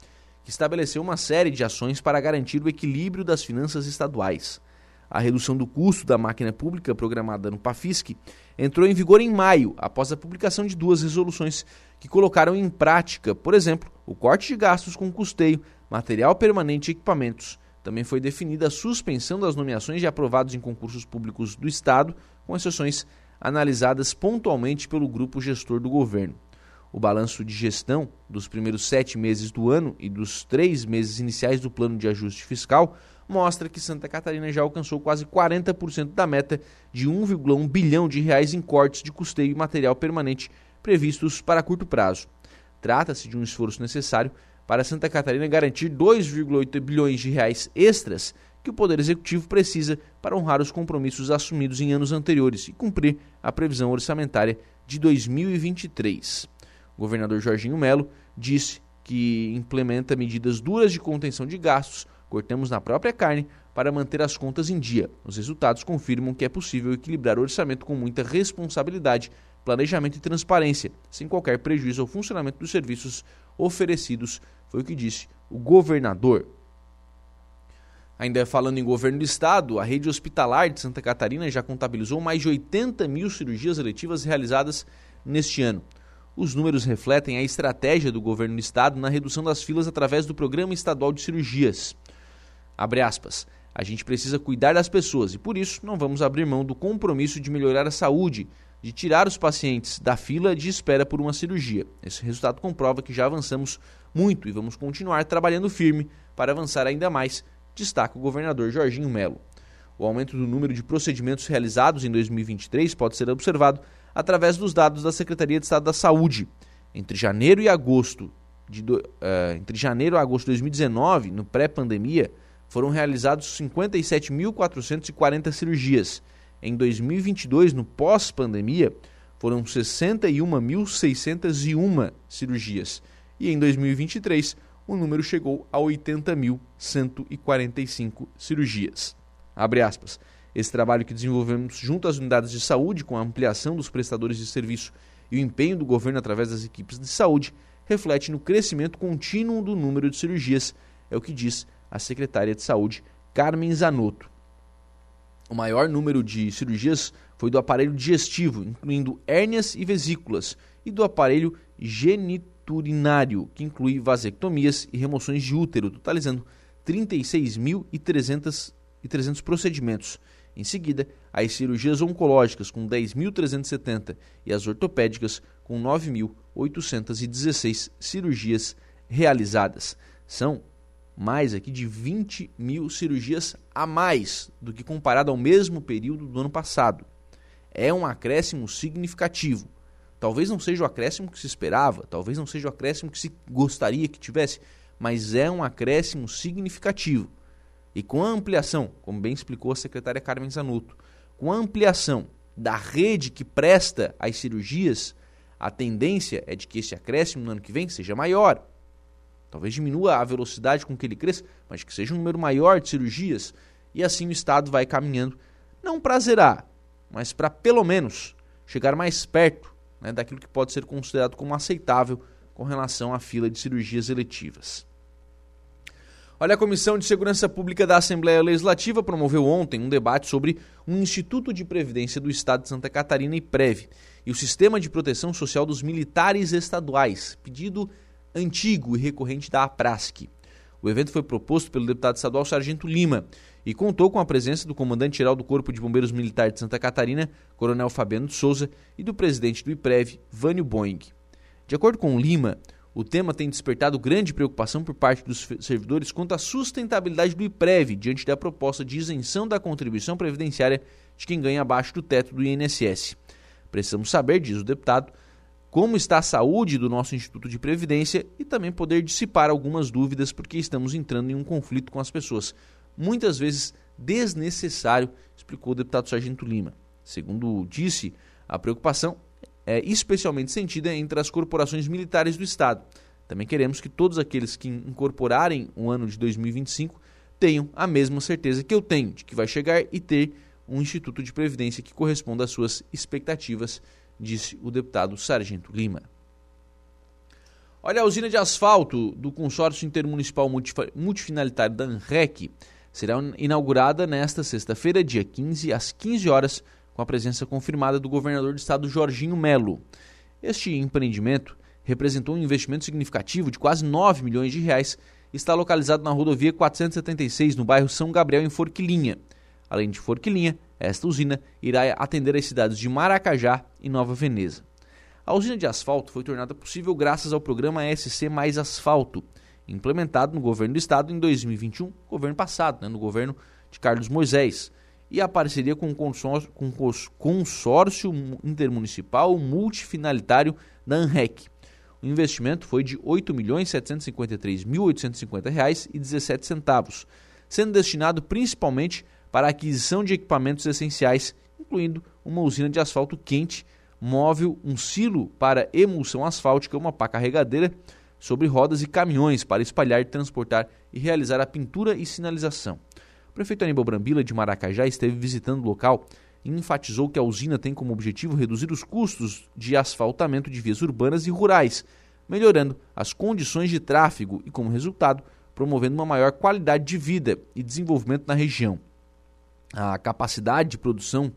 Speaker 1: que estabeleceu uma série de ações para garantir o equilíbrio das finanças estaduais. A redução do custo da máquina pública programada no PAFISC entrou em vigor em maio, após a publicação de duas resoluções que colocaram em prática, por exemplo, o corte de gastos com custeio, material permanente e equipamentos. Também foi definida a suspensão das nomeações de aprovados em concursos públicos do Estado, com exceções analisadas pontualmente pelo grupo gestor do governo. O balanço de gestão dos primeiros sete meses do ano e dos três meses iniciais do plano de ajuste fiscal mostra que Santa Catarina já alcançou quase 40% da meta de 1,1 bilhão de reais em cortes de custeio e material permanente previstos para curto prazo. Trata-se de um esforço necessário para Santa Catarina garantir 2,8 bilhões de reais extras que o Poder Executivo precisa para honrar os compromissos assumidos em anos anteriores e cumprir a previsão orçamentária de 2023. O governador Jorginho Melo disse que implementa medidas duras de contenção de gastos cortamos na própria carne para manter as contas em dia. Os resultados confirmam que é possível equilibrar o orçamento com muita responsabilidade, planejamento e transparência, sem qualquer prejuízo ao funcionamento dos serviços oferecidos, foi o que disse o governador. Ainda falando em governo do estado, a rede hospitalar de Santa Catarina já contabilizou mais de 80 mil cirurgias eletivas realizadas neste ano. Os números refletem a estratégia do governo do estado na redução das filas através do Programa Estadual de Cirurgias. Abre aspas. A gente precisa cuidar das pessoas e por isso não vamos abrir mão do compromisso de melhorar a saúde, de tirar os pacientes da fila de espera por uma cirurgia. Esse resultado comprova que já avançamos muito e vamos continuar trabalhando firme para avançar ainda mais, destaca o governador Jorginho Melo. O aumento do número de procedimentos realizados em 2023 pode ser observado através dos dados da Secretaria de Estado da Saúde. Entre janeiro e agosto de, uh, entre janeiro e agosto de 2019, no pré-pandemia, foram realizados 57.440 cirurgias. Em 2022, no pós-pandemia, foram 61.601 cirurgias. E em 2023, o número chegou a 80.145 cirurgias. Abre aspas. Esse trabalho que desenvolvemos junto às unidades de saúde, com a ampliação dos prestadores de serviço e o empenho do governo através das equipes de saúde, reflete no crescimento contínuo do número de cirurgias, é o que diz a secretária de Saúde, Carmen Zanotto. O maior número de cirurgias foi do aparelho digestivo, incluindo hérnias e vesículas, e do aparelho geniturinário, que inclui vasectomias e remoções de útero, totalizando 36.300 procedimentos. Em seguida, as cirurgias oncológicas, com 10.370, e as ortopédicas, com 9.816 cirurgias realizadas. São mais aqui de 20 mil cirurgias a mais do que comparado ao mesmo período do ano passado. É um acréscimo significativo. Talvez não seja o acréscimo que se esperava, talvez não seja o acréscimo que se gostaria que tivesse, mas é um acréscimo significativo. E com a ampliação, como bem explicou a secretária Carmen Zanotto, com a ampliação da rede que presta as cirurgias, a tendência é de que esse acréscimo no ano que vem seja maior. Talvez diminua a velocidade com que ele cresça, mas que seja um número maior de cirurgias. E assim o Estado vai caminhando, não para zerar, mas para pelo menos chegar mais perto né, daquilo que pode ser considerado como aceitável com relação à fila de cirurgias eletivas. Olha, a Comissão de Segurança Pública da Assembleia Legislativa promoveu ontem um debate sobre um Instituto de Previdência do Estado de Santa Catarina e Preve e o Sistema de Proteção Social dos Militares Estaduais, pedido antigo e recorrente da APRASC. O evento foi proposto pelo deputado estadual Sargento Lima e contou com a presença do comandante-geral do Corpo de Bombeiros Militar de Santa Catarina, Coronel Fabiano de Souza, e do presidente do IPREV, Vânio Boing. De acordo com Lima, o tema tem despertado grande preocupação por parte dos servidores quanto à sustentabilidade do IPREV diante da proposta de isenção da contribuição previdenciária de quem ganha abaixo do teto do INSS. Precisamos saber, diz o deputado, como está a saúde do nosso Instituto de Previdência e também poder dissipar algumas dúvidas, porque estamos entrando em um conflito com as pessoas muitas vezes desnecessário, explicou o deputado Sargento Lima. Segundo disse, a preocupação é especialmente sentida entre as corporações militares do Estado. Também queremos que todos aqueles que incorporarem o ano de 2025 tenham a mesma certeza que eu tenho de que vai chegar e ter um instituto de previdência que corresponda às suas expectativas, disse o deputado Sargento Lima. Olha, a usina de asfalto do consórcio intermunicipal multifinalitário da ANREC será inaugurada nesta sexta-feira, dia 15, às 15 horas, com a presença confirmada do governador do estado Jorginho Melo. Este empreendimento representou um investimento significativo de quase 9 milhões de reais e está localizado na rodovia 476, no bairro São Gabriel, em Forquilinha. Além de Forquilinha, esta usina irá atender as cidades de Maracajá e Nova Veneza. A usina de asfalto foi tornada possível graças ao programa SC Mais Asfalto, implementado no governo do estado em 2021, governo passado, né, no governo de Carlos Moisés, e a parceria com o consórcio, com o consórcio intermunicipal multifinalitário da ANREC. O investimento foi de R$ 8.753.850,17, sendo destinado principalmente para a aquisição de equipamentos essenciais, incluindo uma usina de asfalto quente, móvel, um silo para emulsão asfáltica, uma pá carregadeira, sobre rodas e caminhões para espalhar, transportar e realizar a pintura e sinalização. O prefeito Aníbal Brambila de Maracajá esteve visitando o local e enfatizou que a usina tem como objetivo reduzir os custos de asfaltamento de vias urbanas e rurais, melhorando as condições de tráfego e, como resultado, promovendo uma maior qualidade de vida e desenvolvimento na região. A capacidade de produção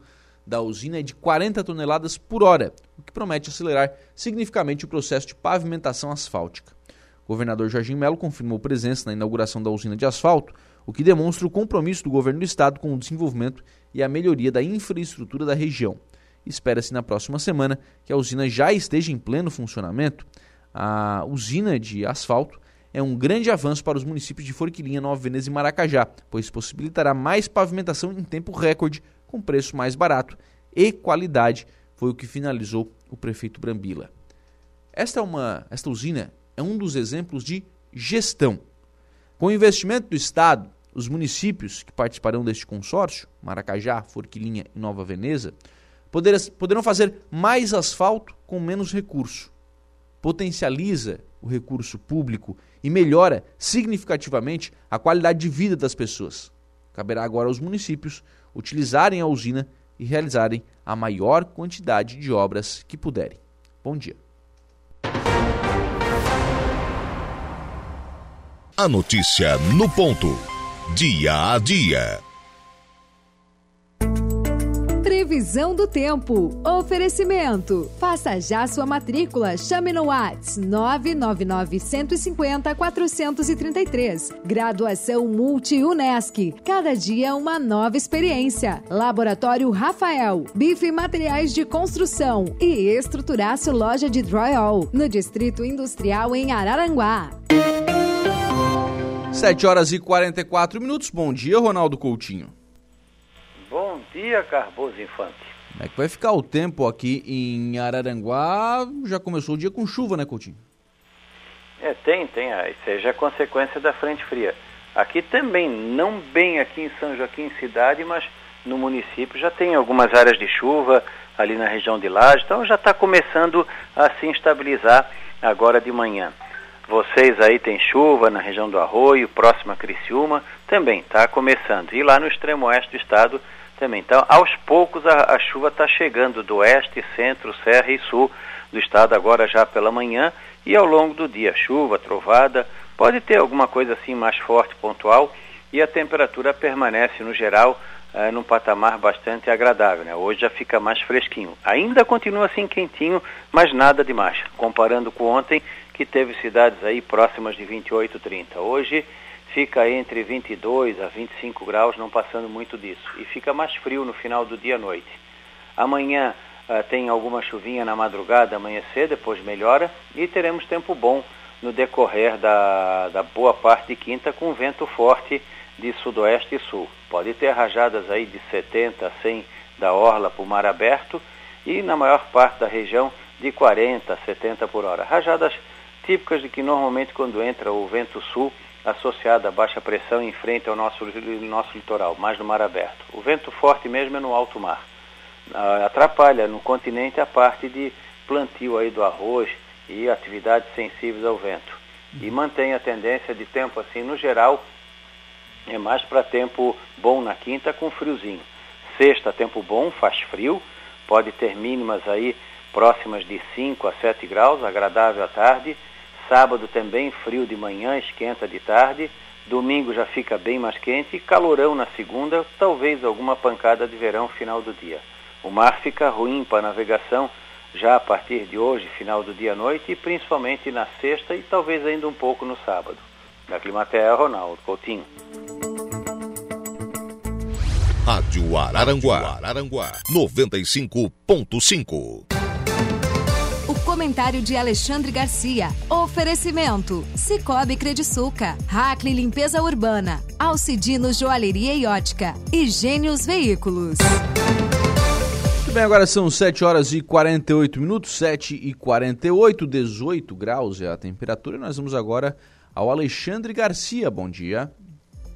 Speaker 1: da usina é de 40 toneladas por hora, o que promete acelerar significativamente o processo de pavimentação asfáltica. O governador Jorginho Melo confirmou presença na inauguração da usina de asfalto, o que demonstra o compromisso do governo do estado com o desenvolvimento e a melhoria da infraestrutura da região. Espera-se na próxima semana que a usina já esteja em pleno funcionamento. A usina de asfalto é um grande avanço para os municípios de Forquilinha, Nova Veneza e Maracajá, pois possibilitará mais pavimentação em tempo recorde, com preço mais barato e qualidade, foi o que finalizou o prefeito Brambila. Esta, é uma, esta usina é um dos exemplos de gestão. Com o investimento do Estado, os municípios que participarão deste consórcio, Maracajá, Forquilinha e Nova Veneza, poderão fazer mais asfalto com menos recurso. Potencializa o recurso público e melhora significativamente a qualidade de vida das pessoas. Caberá agora aos municípios utilizarem a usina e realizarem a maior quantidade de obras que puderem. Bom dia.
Speaker 2: A notícia no ponto. Dia a dia.
Speaker 5: Previsão do tempo. Oferecimento. Faça já sua matrícula. Chame no Whats 999 150 433. Graduação Multi-UNESC. Cada dia uma nova experiência. Laboratório Rafael. Bife Materiais de Construção. E Estruturaço Loja de Drywall. No Distrito Industrial em Araranguá.
Speaker 1: 7 horas e 44 minutos. Bom dia, Ronaldo Coutinho.
Speaker 6: Bom dia, Carboso Infante.
Speaker 1: Como é que vai ficar o tempo aqui em Araranguá? Já começou o dia com chuva, né, Coutinho?
Speaker 6: É, tem, tem. Isso aí já é consequência da frente fria. Aqui também, não bem aqui em São Joaquim cidade, mas no município já tem algumas áreas de chuva ali na região de Laje, então já está começando a se estabilizar agora de manhã. Vocês aí tem chuva na região do Arroio, próxima a Criciúma, também está começando. E lá no extremo oeste do estado também. Então, aos poucos a, a chuva está chegando do oeste, centro, serra e sul do estado agora já pela manhã e ao longo do dia. Chuva, trovada, pode ter alguma coisa assim mais forte, pontual, e a temperatura permanece no geral uh, num patamar bastante agradável. Né? Hoje já fica mais fresquinho. Ainda continua assim quentinho, mas nada demais. Comparando com ontem, que teve cidades aí próximas de 28, 30. Hoje fica entre 22 a 25 graus, não passando muito disso. E fica mais frio no final do dia à noite. Amanhã uh, tem alguma chuvinha na madrugada, amanhecer, depois melhora. E teremos tempo bom no decorrer da, da boa parte de quinta, com vento forte de sudoeste e sul. Pode ter rajadas aí de 70 a 100 da orla para o mar aberto e na maior parte da região de 40 a 70 por hora. Rajadas típicas de que normalmente quando entra o vento sul associado à baixa pressão enfrenta o nosso, nosso litoral, mais no mar aberto. O vento forte mesmo é no alto mar. Ah, atrapalha no continente a parte de plantio aí do arroz e atividades sensíveis ao vento. E mantém a tendência de tempo assim, no geral, é mais para tempo bom na quinta com friozinho. Sexta, tempo bom, faz frio, pode ter mínimas aí próximas de 5 a 7 graus, agradável à tarde Sábado também frio de manhã, esquenta de tarde. Domingo já fica bem mais quente. Calorão na segunda, talvez alguma pancada de verão final do dia. O mar fica ruim para navegação já a partir de hoje, final do dia à noite, e principalmente na sexta e talvez ainda um pouco no sábado. Da Climatea, Ronaldo Coutinho.
Speaker 2: Rádio Araranguá, Araranguá 95.5
Speaker 5: comentário de Alexandre Garcia. Oferecimento: Cicobi Crediçuca, Hackley Limpeza Urbana, Alcidino Joalheria e Ótica e Gênios Veículos.
Speaker 1: Muito bem, agora são 7 horas e 48 minutos, 7 e 48, 18 graus é a temperatura. E nós vamos agora ao Alexandre Garcia. Bom dia.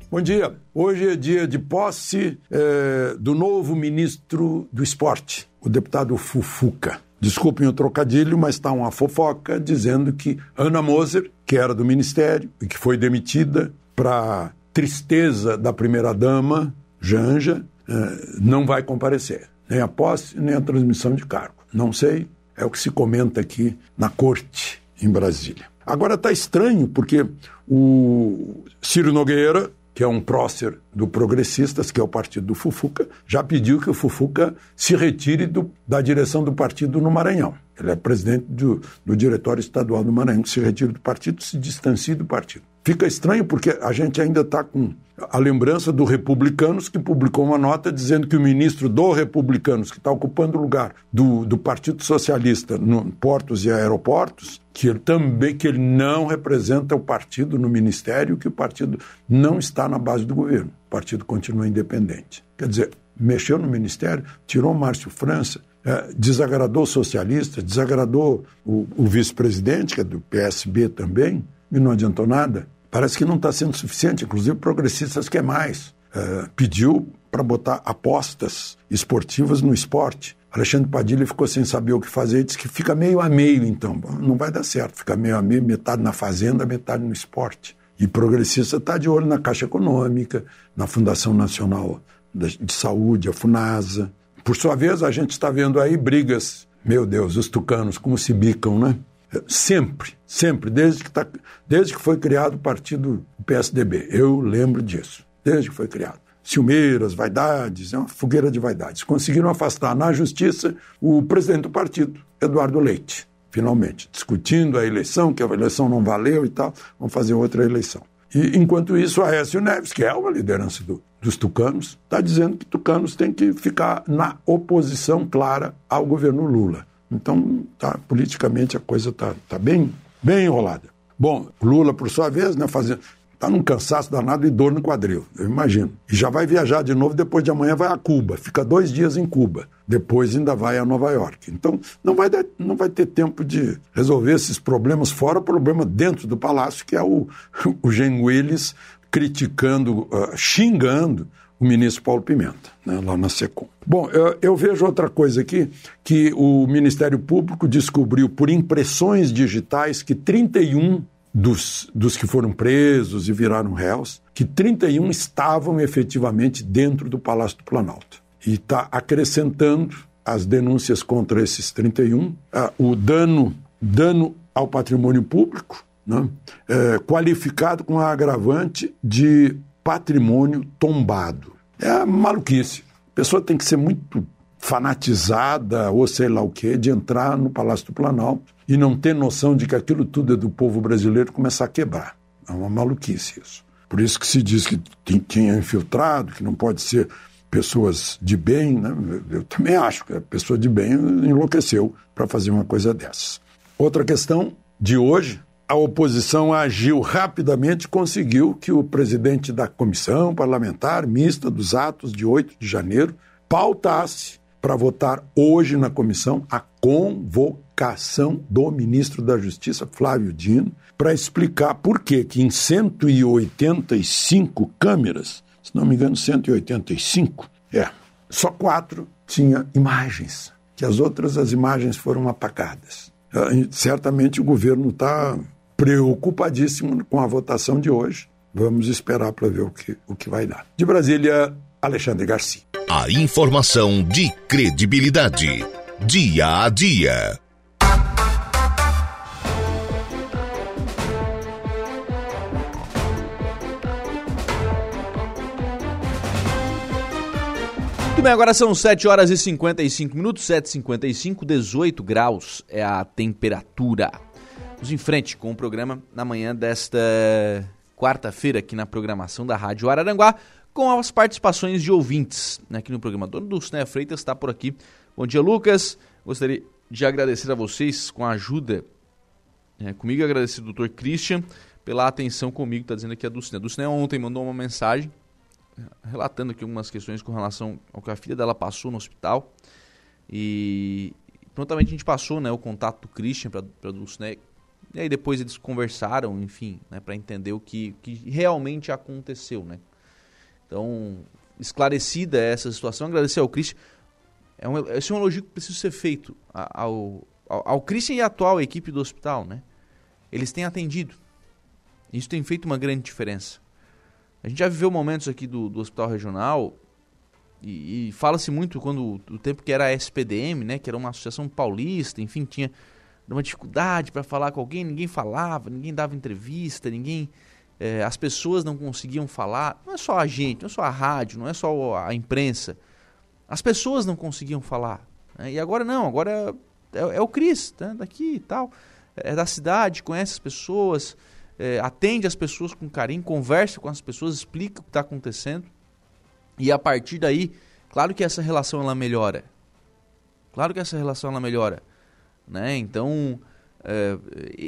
Speaker 7: Bom dia. Hoje é dia de posse é, do novo ministro do esporte, o deputado Fufuca. Desculpem o trocadilho, mas está uma fofoca dizendo que Ana Moser, que era do ministério e que foi demitida para tristeza da primeira-dama, Janja, eh, não vai comparecer. Nem a posse, nem a transmissão de cargo. Não sei, é o que se comenta aqui na corte, em Brasília. Agora está estranho, porque o Ciro Nogueira, que é um prócer do Progressistas, que é o partido do Fufuca, já pediu que o Fufuca se retire do, da direção do partido no Maranhão. Ele é presidente do, do diretório estadual do Maranhão, que se retire do partido, se distancie do partido. Fica estranho porque a gente ainda está com a lembrança do Republicanos, que publicou uma nota dizendo que o ministro do Republicanos, que está ocupando o lugar do, do Partido Socialista no Portos e Aeroportos, que ele também que ele não representa o partido no ministério, que o partido não está na base do governo. O partido continua independente. Quer dizer, mexeu no ministério, tirou Márcio França, é, desagradou socialista, desagradou o, o vice-presidente, que é do PSB também, e não adiantou nada. Parece que não está sendo suficiente, inclusive progressistas quer mais. É, pediu para botar apostas esportivas no esporte. Alexandre Padilha ficou sem saber o que fazer e disse que fica meio a meio, então. Não vai dar certo, fica meio a meio, metade na fazenda, metade no esporte. E progressista está de olho na Caixa Econômica, na Fundação Nacional de Saúde, a FUNASA. Por sua vez, a gente está vendo aí brigas, meu Deus, os tucanos, como se bicam, né? Sempre, sempre, desde que, tá, desde que foi criado o partido PSDB. Eu lembro disso, desde que foi criado. ciumeiras, vaidades, é uma fogueira de vaidades. Conseguiram afastar na justiça o presidente do partido, Eduardo Leite, finalmente, discutindo a eleição, que a eleição não valeu e tal, vamos fazer outra eleição. E, enquanto isso, Aécio Neves, que é uma liderança do, dos tucanos, está dizendo que tucanos têm que ficar na oposição clara ao governo Lula. Então, tá, politicamente a coisa está tá bem, bem enrolada. Bom, Lula, por sua vez, né, fazendo, Está num cansaço danado e dor no quadril, eu imagino. E já vai viajar de novo, depois de amanhã vai a Cuba. Fica dois dias em Cuba. Depois ainda vai a Nova York. Então não vai, dar, não vai ter tempo de resolver esses problemas, fora o problema dentro do palácio, que é o, o Gen Willis criticando, uh, xingando o ministro Paulo Pimenta, né, lá na SECOM. Bom, eu, eu, vejo outra coisa aqui, que o Ministério Público descobriu por impressões digitais que 31 dos, dos que foram presos e viraram réus, que 31 estavam efetivamente dentro do Palácio do Planalto. E está acrescentando as denúncias contra esses 31, ah, o dano, dano ao patrimônio público, né, é, qualificado com a agravante de patrimônio tombado. É maluquice. A pessoa tem que ser muito fanatizada ou sei lá o que de entrar no Palácio do Planalto e não ter noção de que aquilo tudo é do povo brasileiro começar a quebrar. É uma maluquice isso. Por isso que se diz que tinha infiltrado, que não pode ser pessoas de bem, né? eu também acho que a pessoa de bem enlouqueceu para fazer uma coisa dessas. Outra questão de hoje, a oposição agiu rapidamente conseguiu que o presidente da comissão parlamentar mista dos atos de 8 de janeiro pautasse para votar hoje na comissão a convocação do ministro da Justiça, Flávio Dino, para explicar por que que em 185 câmeras, se não me engano 185, é, só quatro tinha imagens, que as outras as imagens foram apagadas. Ah, certamente o governo está preocupadíssimo com a votação de hoje. Vamos esperar para ver o que, o que vai dar. De Brasília, Alexandre Garcia.
Speaker 2: A informação de credibilidade. Dia a dia.
Speaker 1: Muito bem, agora são 7 horas e 55 minutos, 7h55, 18 graus é a temperatura. Vamos em frente com o programa na manhã desta quarta-feira aqui na programação da Rádio Araranguá com as participações de ouvintes né, aqui no programa. Dono do Ciné Freitas está por aqui. Bom dia, Lucas. Gostaria de agradecer a vocês com a ajuda é, comigo, agradecer ao doutor Christian pela atenção comigo, está dizendo aqui a Dulcinea. A Dulcinea ontem mandou uma mensagem relatando aqui algumas questões com relação ao que a filha dela passou no hospital. E prontamente a gente passou né, o contato do Christian para Dulcinea. E aí depois eles conversaram, enfim, né, para entender o que, que realmente aconteceu, né? Então, esclarecida essa situação, agradecer ao Christian. É um, esse é um elogio que precisa ser feito ao, ao, ao Christian e à atual equipe do hospital, né? Eles têm atendido. Isso tem feito uma grande diferença. A gente já viveu momentos aqui do, do hospital regional e, e fala-se muito quando o tempo que era a SPDM, né, que era uma associação paulista, enfim, tinha uma dificuldade para falar com alguém, ninguém falava, ninguém dava entrevista, ninguém é, as pessoas não conseguiam falar, não é só a gente, não é só a rádio, não é só a imprensa. As pessoas não conseguiam falar. Né? E agora não, agora é, é, é o Cris, né? daqui e tal. É da cidade, conhece as pessoas, é, atende as pessoas com carinho, conversa com as pessoas, explica o que está acontecendo. E a partir daí, claro que essa relação ela melhora. Claro que essa relação ela melhora. Né? Então, é,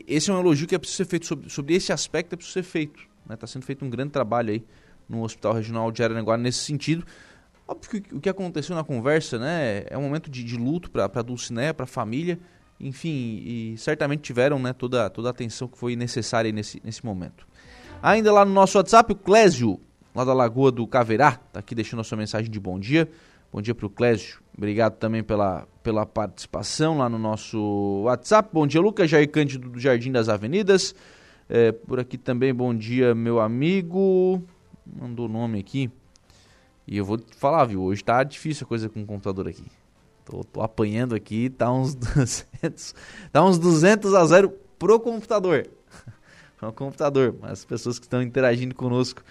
Speaker 1: esse é um elogio que é preciso ser feito sobre, sobre esse aspecto, é preciso ser feito. Está né? Tá sendo feito um grande trabalho aí no Hospital Regional de Aranaguá nesse sentido. Óbvio que o que aconteceu na conversa né, é um momento de, de luto para a Dulciné, para a família, enfim, e certamente tiveram né, toda, toda a atenção que foi necessária nesse, nesse momento. Ainda lá no nosso WhatsApp, o Clésio, lá da Lagoa do Caverá, está aqui deixando a sua mensagem de bom dia. Bom dia para o Clésio. Obrigado também pela, pela participação lá no nosso WhatsApp. Bom dia, Lucas Jair Cândido do Jardim das Avenidas. É, por aqui também, bom dia, meu amigo. Mandou o nome aqui. E eu vou te falar, viu? Hoje tá difícil a coisa com o computador aqui. Tô, tô apanhando aqui, tá uns 200, tá uns 200 a 0 pro computador. pro computador, mas as pessoas que estão interagindo conosco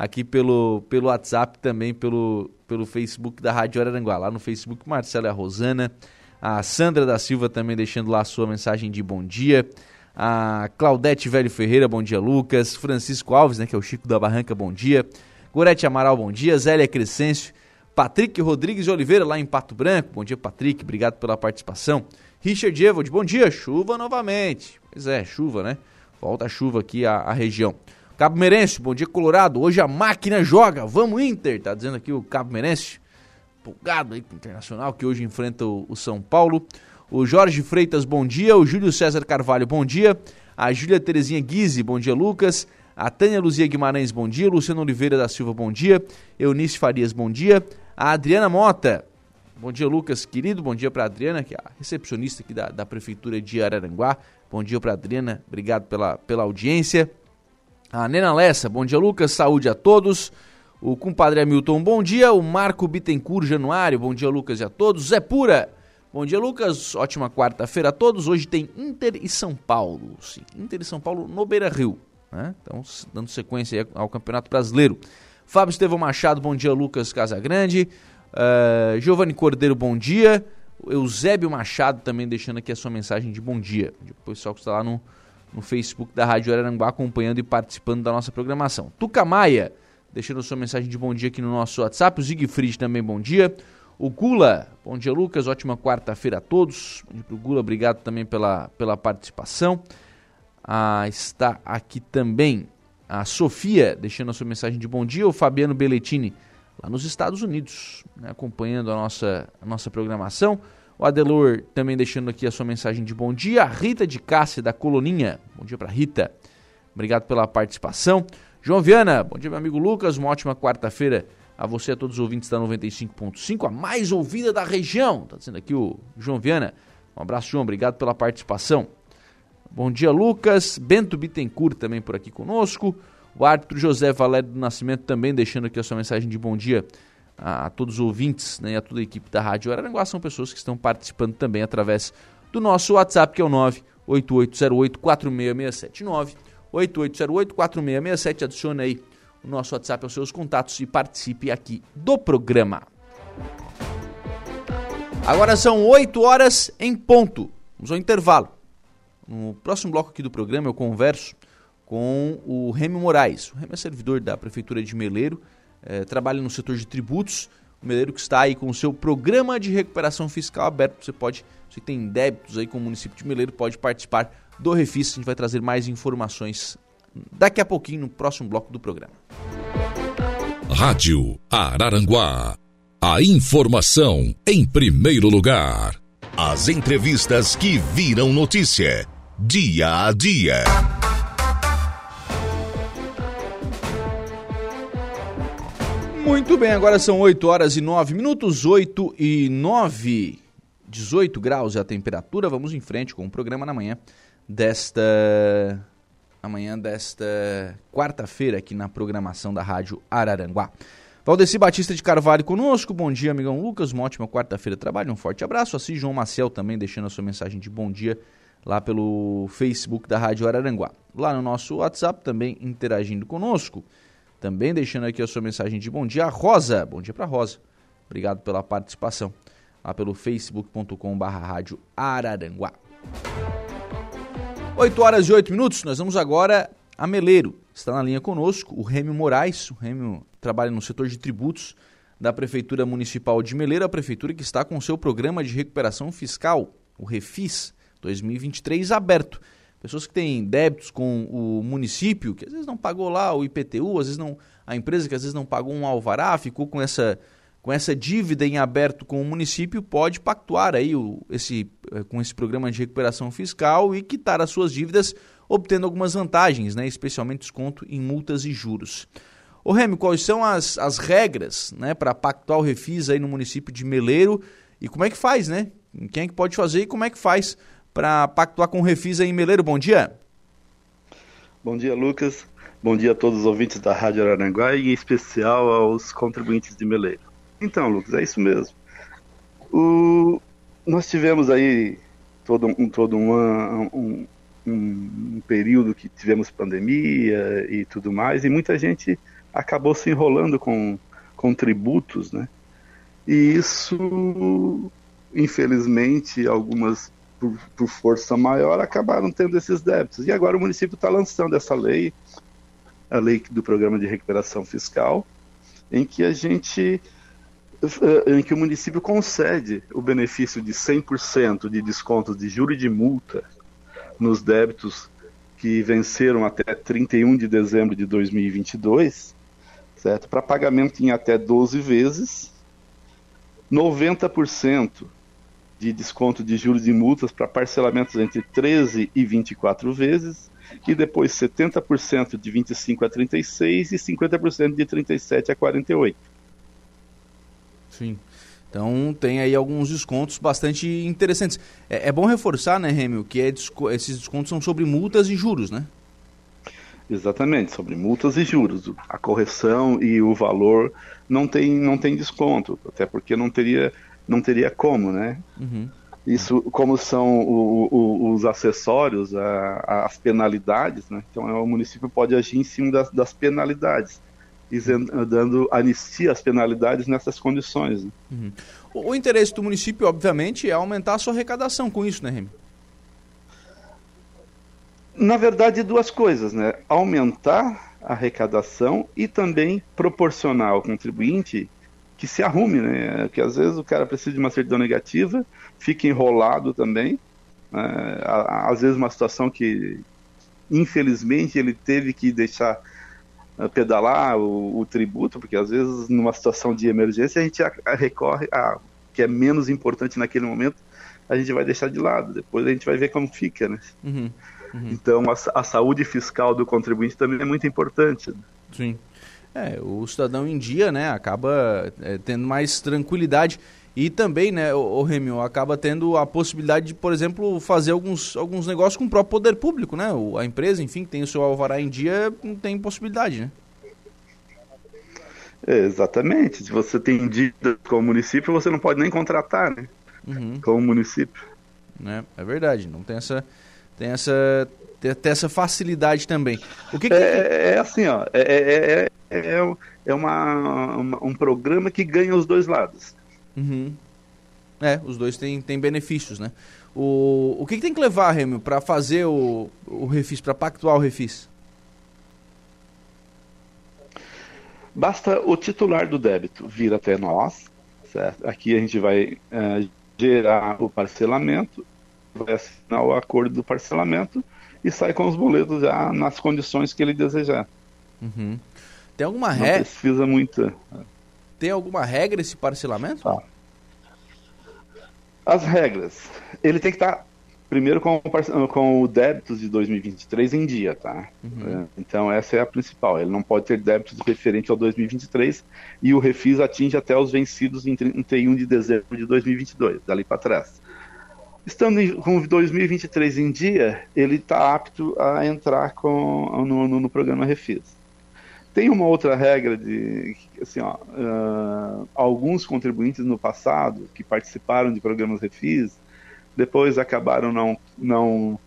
Speaker 1: aqui pelo, pelo WhatsApp, também pelo, pelo Facebook da Rádio Araranguá. Lá no Facebook, Marcela e a Rosana. A Sandra da Silva também deixando lá a sua mensagem de bom dia. A Claudete Velho Ferreira, bom dia, Lucas. Francisco Alves, né, que é o Chico da Barranca, bom dia. Gorete Amaral, bom dia. Zélia Crescêncio. Patrick Rodrigues Oliveira, lá em Pato Branco. Bom dia, Patrick. Obrigado pela participação. Richard Evald, bom dia. Chuva novamente. Pois é, chuva, né? Volta a chuva aqui à, à região. Cabo Merense, bom dia, Colorado. Hoje a máquina joga. Vamos, Inter. Tá dizendo aqui o Cabo Merense. Empolgado aí com o Internacional, que hoje enfrenta o, o São Paulo. O Jorge Freitas, bom dia. O Júlio César Carvalho, bom dia. A Júlia Terezinha Guise, bom dia, Lucas. A Tânia Luzia Guimarães, bom dia. Luciano Oliveira da Silva, bom dia. Eunice Farias, bom dia. A Adriana Mota, bom dia, Lucas, querido. Bom dia para Adriana, que é a recepcionista aqui da, da Prefeitura de Araranguá. Bom dia para Adriana, obrigado pela, pela audiência. A Nena Lessa, bom dia, Lucas. Saúde a todos. O compadre Hamilton, bom dia. O Marco Bittencourt Januário, bom dia, Lucas e a todos. Zé Pura, bom dia, Lucas. Ótima quarta-feira a todos. Hoje tem Inter e São Paulo. Sim, Inter e São Paulo no Beira Rio. Né? Então, dando sequência ao Campeonato Brasileiro. Fábio Estevão Machado, bom dia, Lucas Casagrande. Uh, Giovanni Cordeiro, bom dia. Eusébio Machado também deixando aqui a sua mensagem de bom dia. O pessoal que está lá no, no Facebook da Rádio Araranguá acompanhando e participando da nossa programação. Tuca Maia, deixando sua mensagem de bom dia aqui no nosso WhatsApp. O Zigfried também, bom dia. O Gula, bom dia, Lucas. Ótima quarta-feira a todos. Bom dia pro Gula, obrigado também pela, pela participação. Ah, está aqui também a Sofia, deixando a sua mensagem de bom dia. O Fabiano Belletini, lá nos Estados Unidos, né, acompanhando a nossa, a nossa programação. O Adelor também deixando aqui a sua mensagem de bom dia. Rita de Cássia, da Coloninha. Bom dia para Rita. Obrigado pela participação. João Viana, bom dia, meu amigo Lucas. Uma ótima quarta-feira a você e a todos os ouvintes da 95.5, a mais ouvida da região. Está dizendo aqui o João Viana. Um abraço, João. Obrigado pela participação. Bom dia, Lucas. Bento Bittencourt também por aqui conosco. O árbitro José Valério do Nascimento também deixando aqui a sua mensagem de bom dia a, todos os ouvintes né, e a toda a equipe da Rádio Araranguá. São pessoas que estão participando também através do nosso WhatsApp, que é o 98808-4667. 98808-4667. Adicione aí o nosso WhatsApp aos seus contatos e participe aqui do programa. Agora são 8 horas em ponto. Vamos ao intervalo. No próximo bloco aqui do programa eu converso com o Remy Moraes. O Remy é servidor da Prefeitura de Meleiro, é, trabalha no setor de tributos. O Meleiro que está aí com o seu programa de recuperação fiscal aberto. Você pode, se tem débitos aí com o município de Meleiro, pode participar do Refis. A gente vai trazer mais informações daqui a pouquinho no próximo bloco do programa.
Speaker 2: Rádio Araranguá. A informação em primeiro lugar. As entrevistas que viram notícia dia a dia.
Speaker 1: Muito bem, agora são 8 horas e 9 minutos, 8 e 9, 18 graus é a temperatura. Vamos em frente com o programa na manhã desta amanhã desta quarta-feira aqui na programação da Rádio Araranguá. Valdeci Batista de Carvalho conosco, bom dia, amigão Lucas, uma ótima quarta-feira de trabalho, um forte abraço. Assim, João Maciel também deixando a sua mensagem de bom dia lá pelo Facebook da Rádio Araranguá. Lá no nosso WhatsApp também interagindo conosco, também deixando aqui a sua mensagem de bom dia. Rosa, bom dia para Rosa, obrigado pela participação lá pelo facebook.com.br Rádio Araranguá. 8 horas e 8 minutos, nós vamos agora a Meleiro. Está na linha conosco o Rêmio Moraes, o Rêmio trabalha no setor de tributos da Prefeitura Municipal de Meleiro, a prefeitura que está com o seu programa de recuperação fiscal, o Refis 2023, aberto. Pessoas que têm débitos com o município, que às vezes não pagou lá o IPTU, às vezes não a empresa que às vezes não pagou um alvará, ficou com essa com essa dívida em aberto com o município, pode pactuar aí o, esse, eh, com esse programa de recuperação fiscal e quitar as suas dívidas, obtendo algumas vantagens, né, especialmente desconto em multas e juros. Ô Remy, quais são as, as regras né, para pactuar o refis aí no município de Meleiro e como é que faz, né? Quem é que pode fazer e como é que faz para pactuar com o refis aí em Meleiro? Bom dia.
Speaker 8: Bom dia, Lucas. Bom dia a todos os ouvintes da Rádio Araranguá e em especial aos contribuintes de Meleiro. Então, Lucas, é isso mesmo. O... Nós tivemos aí todo um, todo um, um, período que tivemos pandemia e tudo mais, e muita gente acabou se enrolando com, com tributos, né? E isso, infelizmente, algumas por, por, força maior acabaram tendo esses débitos. E agora o município está lançando essa lei, a lei do programa de recuperação fiscal, em que a gente eh, em que o município concede o benefício de 100% de desconto de juros e de multa nos débitos que venceram até 31 de dezembro de 2022, certo? Para pagamento em até 12 vezes, 90% de desconto de juros e multas para parcelamentos entre 13 e 24 vezes, e depois 70% de 25 a 36 e 50% de 37 a 48.
Speaker 1: Sim. Então tem aí alguns descontos bastante interessantes. É, é bom reforçar, né, Rêmio, que é, esses descontos são sobre multas e juros, né?
Speaker 8: Exatamente, sobre multas e juros. A correção e o valor não tem, não tem desconto, até porque não teria, não teria como, né? Uhum. Isso, como são o, o, os acessórios, a, as penalidades, né? Então o município pode agir em cima das, das penalidades dando anistia às penalidades nessas condições. Né?
Speaker 1: Uhum. O, o, interesse do município, obviamente, é aumentar a sua arrecadação com isso, né, Remy?
Speaker 8: Na verdade, duas coisas, né? Aumentar a arrecadação e também proporcionar ao contribuinte que se arrume, né? Que às vezes o cara precisa de uma certidão negativa, fica enrolado também. Né? Às vezes uma situação que, infelizmente, ele teve que deixar pedalar o, o, tributo, porque às vezes numa situação de emergência a gente a, a recorre a que é menos importante naquele momento, a gente vai deixar de lado. Depois a gente vai ver como fica, né? Uhum, uhum. Então a, a, saúde fiscal do contribuinte também é muito importante. Né?
Speaker 1: Sim. É, o cidadão em dia, né, acaba é, tendo mais tranquilidade e também, né, o, o acaba tendo a possibilidade de, por exemplo, fazer alguns, alguns negócios com o próprio poder público, né? O, a empresa, enfim, que tem o seu alvará em dia, não tem possibilidade, né?
Speaker 8: É, exatamente. Se você tem dívida com o município, você não pode nem contratar, né? Uhum. Com o município.
Speaker 1: É, é verdade. Não tem essa, tem essa, tem, tem essa facilidade também.
Speaker 8: O que, que... É, é, assim, ó. É, é, é, é, é uma, uma, um programa que ganha os dois lados.
Speaker 1: Uhum. É, os dois têm, têm benefícios, né? O, o que, que tem que levar, Rêmio, para fazer o, o refis, para pactuar o refis?
Speaker 8: Basta o titular do débito vir até nós, certo? Aqui a gente vai é, gerar o parcelamento, vai assinar o acordo do parcelamento e sai com os boletos já nas condições que ele desejar.
Speaker 1: Uhum. Tem alguma regra?
Speaker 8: Não precisa muito.
Speaker 1: Tem alguma regra esse parcelamento? Tá.
Speaker 8: As regras. Ele tem que estar primeiro com, com o débitos de 2023 em dia, tá? Uhum. É, então essa é a principal. Ele não pode ter débitos referentes ao 2023 e o refis atinge até os vencidos em 31 de dezembro de 2022, dali para trás. Estando em, com 2023 em dia, ele está apto a entrar com, no, no, no programa refis. Tem uma outra regra de assim, ó, uh, alguns contribuintes no passado que participaram de programas refis, depois acabaram não, não,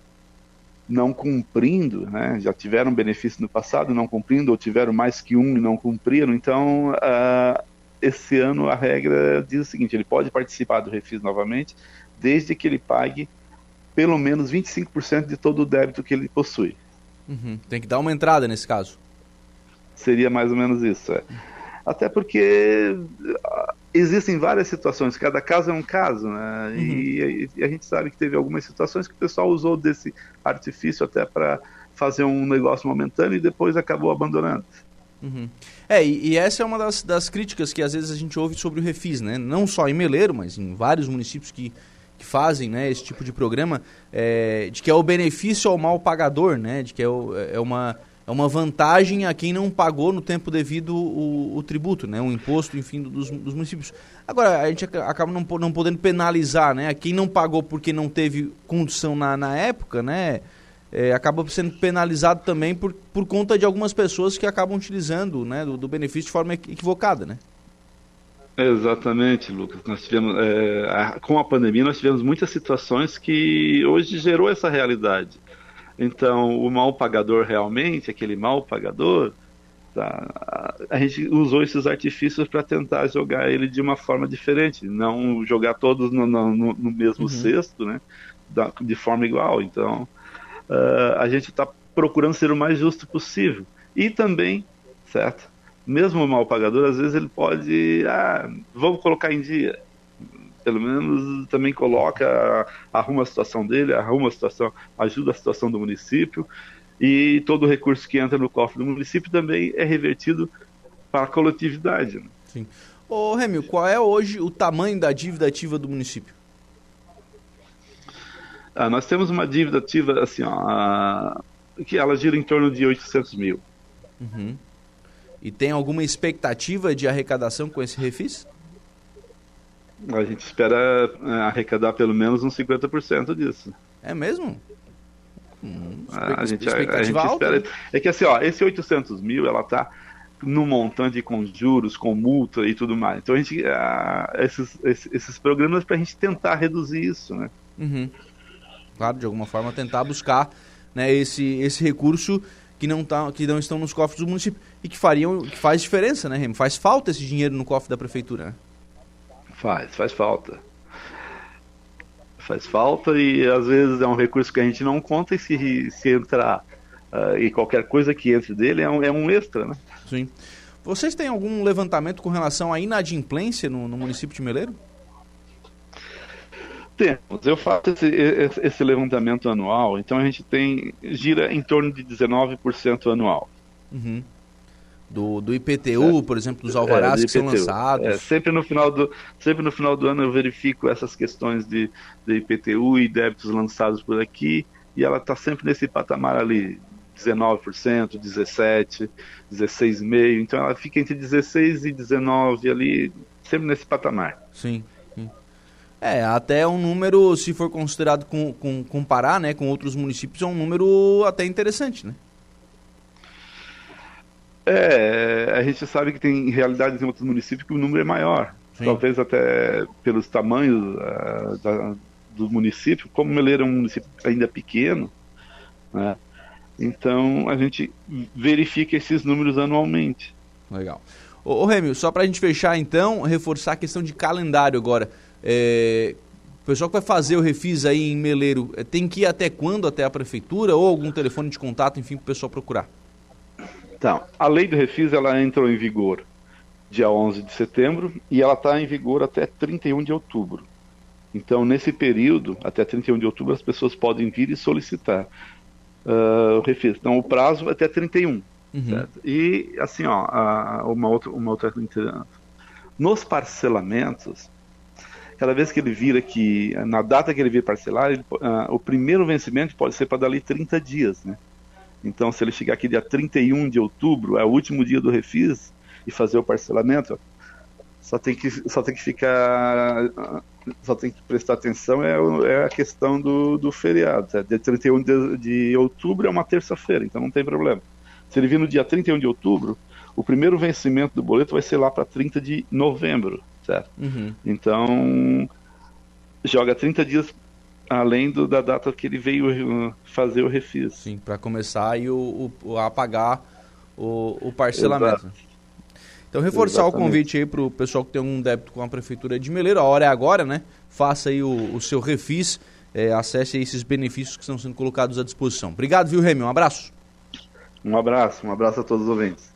Speaker 8: não cumprindo, né? já tiveram benefício no passado não cumprindo, ou tiveram mais que um e não cumpriram. Então, uh, esse ano a regra diz o seguinte: ele pode participar do refis novamente, desde que ele pague pelo menos 25% de todo o débito que ele possui.
Speaker 1: Uhum. Tem que dar uma entrada nesse caso.
Speaker 8: Seria mais ou menos isso. É. Até porque ah, existem várias situações, cada caso é um caso, né? Uhum. E, e, a gente sabe que teve algumas situações que o pessoal usou desse artifício até para fazer um negócio momentâneo e depois acabou abandonando.
Speaker 1: Uhum. É, e, e, essa é uma das, das críticas que às vezes a gente ouve sobre o Refis, né? Não só em Meleiro, mas em vários municípios que, que fazem né, esse tipo de programa, é, de que é o benefício ao mal pagador, né? De que é, o, é uma é uma vantagem a quem não pagou no tempo devido o, o tributo, né? o imposto, enfim, dos, dos, municípios. Agora, a gente acaba não, não podendo penalizar né? quem não pagou porque não teve condição na, na época, né? É, acaba sendo penalizado também por, por conta de algumas pessoas que acabam utilizando né, do, do benefício de forma equivocada, né?
Speaker 8: Exatamente, Lucas. Nós tivemos, é, a, com a pandemia, nós tivemos muitas situações que hoje gerou essa realidade. Então, o mal pagador realmente, aquele mal pagador, Tá? A gente usou esses artifícios para tentar jogar ele de uma forma diferente, não jogar todos no, no, no mesmo uhum. cesto, né? Da, de forma igual. Então, uh, a gente está procurando ser o mais justo possível. E também, certo? Mesmo o mal pagador, às vezes ele pode, ah, vamos colocar em dia. Pelo menos também coloca, arruma a situação dele, arruma a situação, ajuda a situação do município e todo o recurso que entra no cofre do município também é revertido para a coletividade. Né?
Speaker 1: Sim. Ô, Remil, qual é hoje o tamanho da dívida ativa do município?
Speaker 8: Ah, nós temos uma dívida ativa, assim, ó, que ela gira em torno de 800 mil.
Speaker 1: Uhum. E tem alguma expectativa de arrecadação com esse refis?
Speaker 8: A gente espera é, arrecadar pelo menos uns 50% disso.
Speaker 1: É mesmo?
Speaker 8: Hum, a, gente, a, a gente espera. Né? É que assim, ó, esse 800 mil, ela tá no montante com juros, com multa e tudo mais. Então a gente, esses, esses, esses programas para a gente tentar reduzir isso, né?
Speaker 1: Uhum. Claro, de alguma forma tentar buscar né, esse, esse recurso que não, tá, que não estão nos cofres do município e que fariam, que faz diferença, né, Remo? Faz falta esse dinheiro no cofre da prefeitura, né?
Speaker 8: Faz, faz falta faz falta e às vezes é um recurso que a gente não conta e se, se entrar uh, e qualquer coisa que entre dele é um, é um extra, né?
Speaker 1: Sim. Vocês têm algum levantamento com relação à inadimplência no, no município de Meleiro?
Speaker 8: Temos. Eu faço esse, esse, levantamento anual, então a gente tem gira em torno de 19% anual.
Speaker 1: Uhum do, do IPTU, é. por exemplo, dos alvarás é, que são lançados. É,
Speaker 8: sempre, no final do, sempre no final do ano eu verifico essas questões de, de IPTU e débitos lançados por aqui, e ela está sempre nesse patamar ali, 19%, 17%, 16,5%, então ela fica entre 16% e 19% ali, sempre nesse patamar.
Speaker 1: Sim. É, até um número, se for considerado com, com, comparar né, com outros municípios, é um número até interessante, né?
Speaker 8: É, a gente sabe que tem realidades em outros municípios que o número é maior. Sim. Talvez até pelos tamanhos uh, da, do município, como Meleiro é um município ainda pequeno, né? então a gente verifica esses números anualmente.
Speaker 1: Legal. Ô, ô Rêmio, só para a gente fechar então, reforçar a questão de calendário agora. É, o pessoal que vai fazer o refis aí em Meleiro, é, tem que ir até quando? Até a prefeitura ou algum telefone de contato, enfim, para o pessoal procurar?
Speaker 8: Então, a lei do refis ela entrou em vigor dia 11 de setembro e ela está em vigor até 31 de outubro. Então, nesse período, até 31 de outubro, as pessoas podem vir e solicitar uh, o refis. Então, o prazo é até 31. Uhum. E, assim, ó, uma, outra, uma outra Nos parcelamentos, cada vez que ele vira que, na data que ele vir parcelar, ele, uh, o primeiro vencimento pode ser para dali 30 dias, né? Então, se ele chegar aqui dia 31 de outubro, é o último dia do refis, e fazer o parcelamento, só tem que, só tem que ficar. Só tem que prestar atenção é, é a questão do, do feriado. É, dia 31 de, de outubro é uma terça-feira, então não tem problema. Se ele vir no dia 31 de outubro, o primeiro vencimento do boleto vai ser lá para 30 de novembro, certo? Uhum. Então, joga 30 dias além do, da data que ele veio uh, fazer o refis.
Speaker 1: Sim, para começar aí o, o, a pagar o, o parcelamento. Exato. Então, reforçar Exatamente. o convite aí para o pessoal que tem um débito com a Prefeitura de Meleiro. A hora é agora, né? Faça aí o, o seu refis, é, acesse esses benefícios que estão sendo colocados à disposição. Obrigado, viu, Remy? Um abraço.
Speaker 8: Um abraço, um abraço a todos os ouvintes.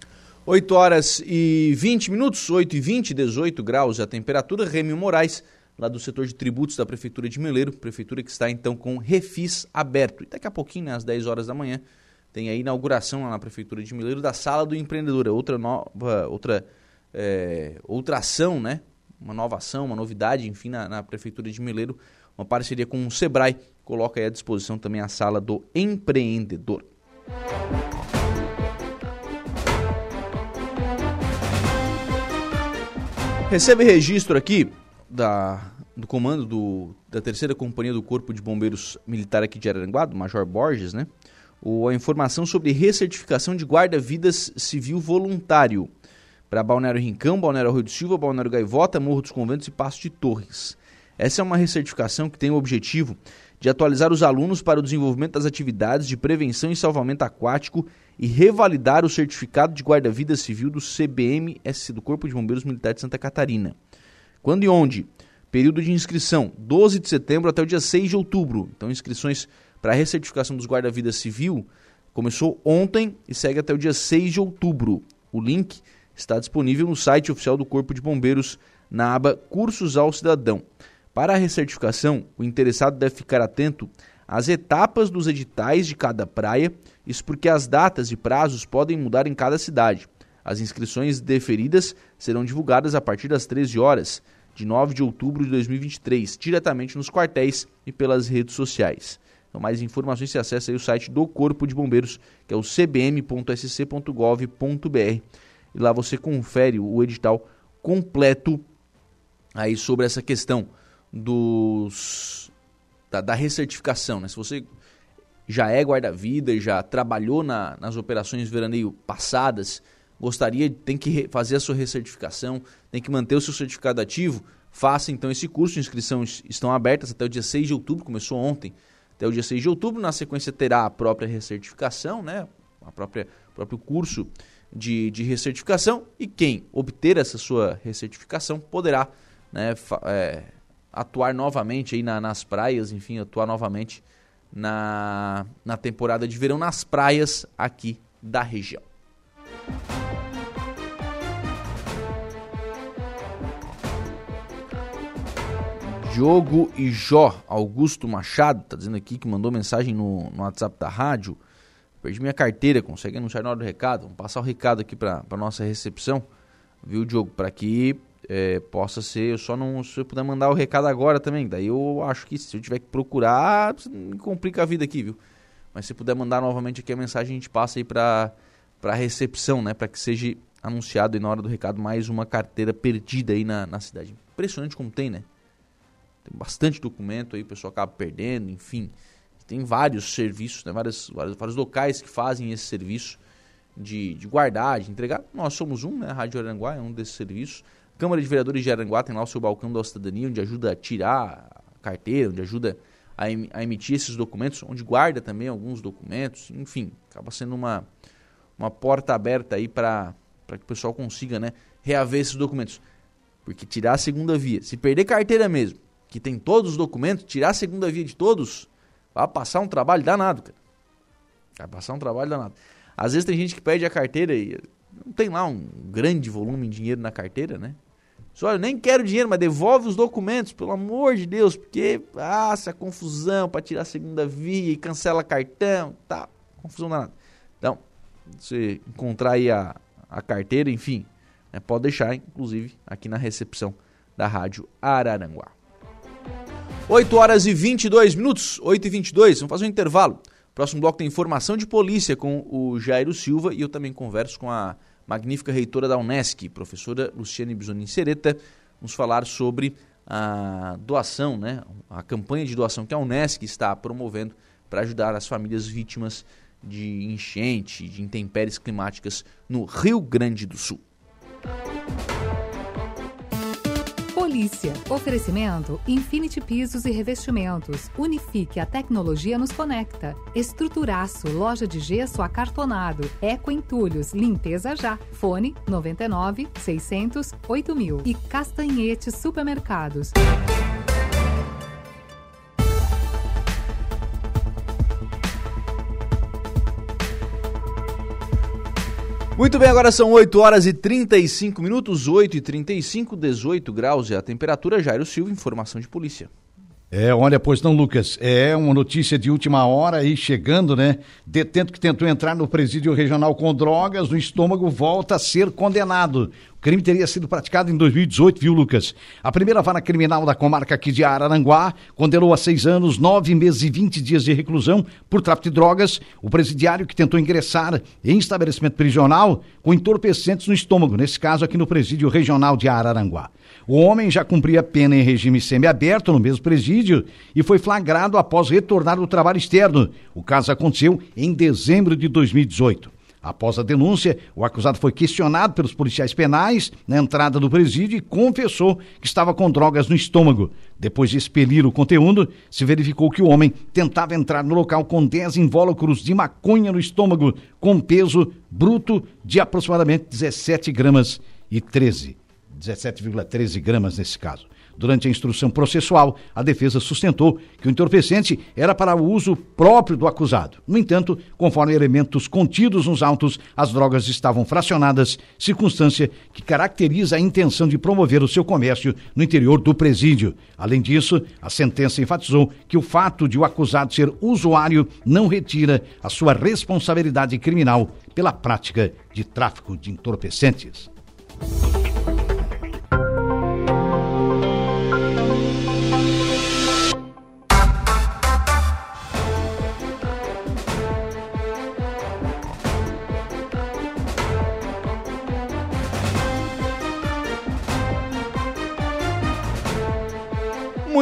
Speaker 1: 8 horas e 20 minutos, 8 e 20, 18 graus a temperatura. Remy Moraes lá do setor de tributos da Prefeitura de Meleiro, prefeitura que está então com refis aberto. E daqui a pouquinho, né, às 10 horas da manhã, tem a inauguração lá na Prefeitura de Meleiro da Sala do Empreendedor, é outra nova, outra, é, outra ação, né? Uma nova ação, uma novidade, enfim, na, na Prefeitura de Meleiro, uma parceria com o Sebrae, coloca aí à disposição também a Sala do Empreendedor. Recebe registro aqui da, do comando do, da terceira companhia do Corpo de Bombeiros Militar aqui de Araranguá, do Major Borges, né? O, a informação sobre recertificação de guarda-vidas civil voluntário para Balneário Rincão, Balneário Rio do Silva, Balneário Gaivota, Morro dos Conventos e Passo de Torres. Essa é uma recertificação que tem o objetivo de atualizar os alunos para o desenvolvimento das atividades de prevenção e salvamento aquático e revalidar o certificado de guarda-vida civil do CBMS do Corpo de Bombeiros Militar de Santa Catarina. Quando e onde? Período de inscrição, 12 de setembro até o dia 6 de outubro. Então, inscrições para a recertificação dos guarda-vida civil começou ontem e segue até o dia 6 de outubro. O link está disponível no site oficial do Corpo de Bombeiros, na aba Cursos ao Cidadão. Para a recertificação, o interessado deve ficar atento às etapas dos editais de cada praia, isso porque as datas e prazos podem mudar em cada cidade. As inscrições deferidas serão divulgadas a partir das 13 horas de 9 de outubro de 2023, diretamente nos quartéis e pelas redes sociais. Então, mais informações se acessa o site do Corpo de Bombeiros, que é o cbm.sc.gov.br. E lá você confere o edital completo aí sobre essa questão dos da, da recertificação. Né? Se você já é guarda-vida, já trabalhou na, nas operações veraneio passadas, gostaria, tem que fazer a sua recertificação, tem que manter o seu certificado ativo, faça então esse curso. Inscrições estão abertas até o dia 6 de outubro, começou ontem, até o dia 6 de outubro. Na sequência terá a própria recertificação, né? a própria próprio curso de, de recertificação e quem obter essa sua recertificação poderá né, é, atuar novamente aí na, nas praias, enfim, atuar novamente na, na temporada de verão nas praias aqui da região. Diogo e Jó, Augusto Machado, tá dizendo aqui que mandou mensagem no, no WhatsApp da rádio. Perdi minha carteira, consegue anunciar na hora do recado? Vamos passar o recado aqui para nossa recepção, viu, Diogo? Para que é, possa ser. Eu só não. Se eu puder mandar o recado agora também, daí eu acho que se eu tiver que procurar, me complica a vida aqui, viu? Mas se puder mandar novamente aqui a mensagem, a gente passa aí para a recepção, né? Para que seja anunciado aí na hora do recado mais uma carteira perdida aí na, na cidade. Impressionante como tem, né? Tem bastante documento aí, o pessoal acaba perdendo, enfim. Tem vários serviços, né? vários, vários, vários locais que fazem esse serviço de, de guardar, de entregar. Nós somos um, né? A Rádio Aranguá é um desses serviços. Câmara de Vereadores de Aranguá tem lá o seu balcão da cidadania, onde ajuda a tirar a carteira, onde ajuda a, em, a emitir esses documentos, onde guarda também alguns documentos. Enfim, acaba sendo uma, uma porta aberta aí para que o pessoal consiga né, reaver esses documentos. Porque tirar a segunda via, se perder carteira mesmo, que tem todos os documentos, tirar a segunda via de todos, vai passar um trabalho danado, cara. Vai passar um trabalho danado. Às vezes tem gente que perde a carteira e não tem lá um grande volume de dinheiro na carteira, né? Só eu nem quero dinheiro, mas devolve os documentos, pelo amor de Deus, porque ah, essa confusão para tirar a segunda via e cancela cartão, tá, confusão danada. Então, você encontrar aí a, a carteira, enfim, né, pode deixar, inclusive, aqui na recepção da Rádio Araranguá. 8 horas e 22 minutos, 8 e 22, vamos fazer um intervalo. Próximo bloco tem informação de polícia com o Jairo Silva e eu também converso com a magnífica reitora da Unesc, professora Luciane Bisonin Sereta, nos falar sobre a doação, né, a campanha de doação que a Unesc está promovendo para ajudar as famílias vítimas de enchente, de intempéries climáticas no Rio Grande do Sul.
Speaker 9: Polícia. Oferecimento Infinity Pisos e Revestimentos. Unifique a tecnologia nos conecta. Estruturaço, loja de gesso acartonado. Eco Entulhos, limpeza já. Fone 99 600 8000. E Castanhetes Supermercados.
Speaker 1: Muito bem, agora são 8 horas e 35 minutos, 8 e 35, 18 graus é a temperatura. Jairo Silva, informação de polícia.
Speaker 3: É, olha, pois não, Lucas, é uma notícia de última hora aí chegando, né? Detento que tentou entrar no presídio regional com drogas no estômago volta a ser condenado. O crime teria sido praticado em 2018, viu, Lucas? A primeira vara criminal da comarca aqui de Araranguá condenou a seis anos, nove meses e vinte dias de reclusão por tráfico de drogas o presidiário que tentou ingressar em estabelecimento prisional com entorpecentes no estômago, nesse caso aqui no presídio regional de Araranguá. O homem já cumpria pena em regime semiaberto no mesmo presídio e foi flagrado após retornar do trabalho externo. O caso aconteceu em dezembro de 2018. Após a denúncia, o acusado foi questionado pelos policiais penais na entrada do presídio e confessou que estava com drogas no estômago. Depois de expelir o conteúdo, se verificou que o homem tentava entrar no local com 10 invólucros de maconha no estômago, com peso bruto de aproximadamente 17 gramas e 13. 17,13 gramas nesse caso. Durante a instrução processual, a defesa sustentou que o entorpecente era para o uso próprio do acusado. No entanto, conforme elementos contidos nos autos, as drogas estavam fracionadas, circunstância que caracteriza a intenção de promover o seu comércio no interior do presídio. Além disso, a sentença enfatizou que o fato de o acusado ser usuário não retira a sua responsabilidade criminal pela prática de tráfico de entorpecentes.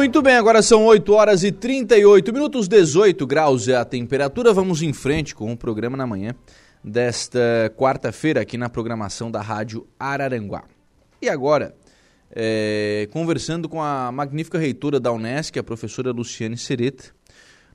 Speaker 1: Muito bem, agora são 8 horas e 38 minutos, 18 graus é a temperatura. Vamos em frente com o programa na manhã desta quarta-feira aqui na programação da Rádio Araranguá. E agora, é, conversando com a magnífica reitora da Unesc, a professora Luciane Sereta.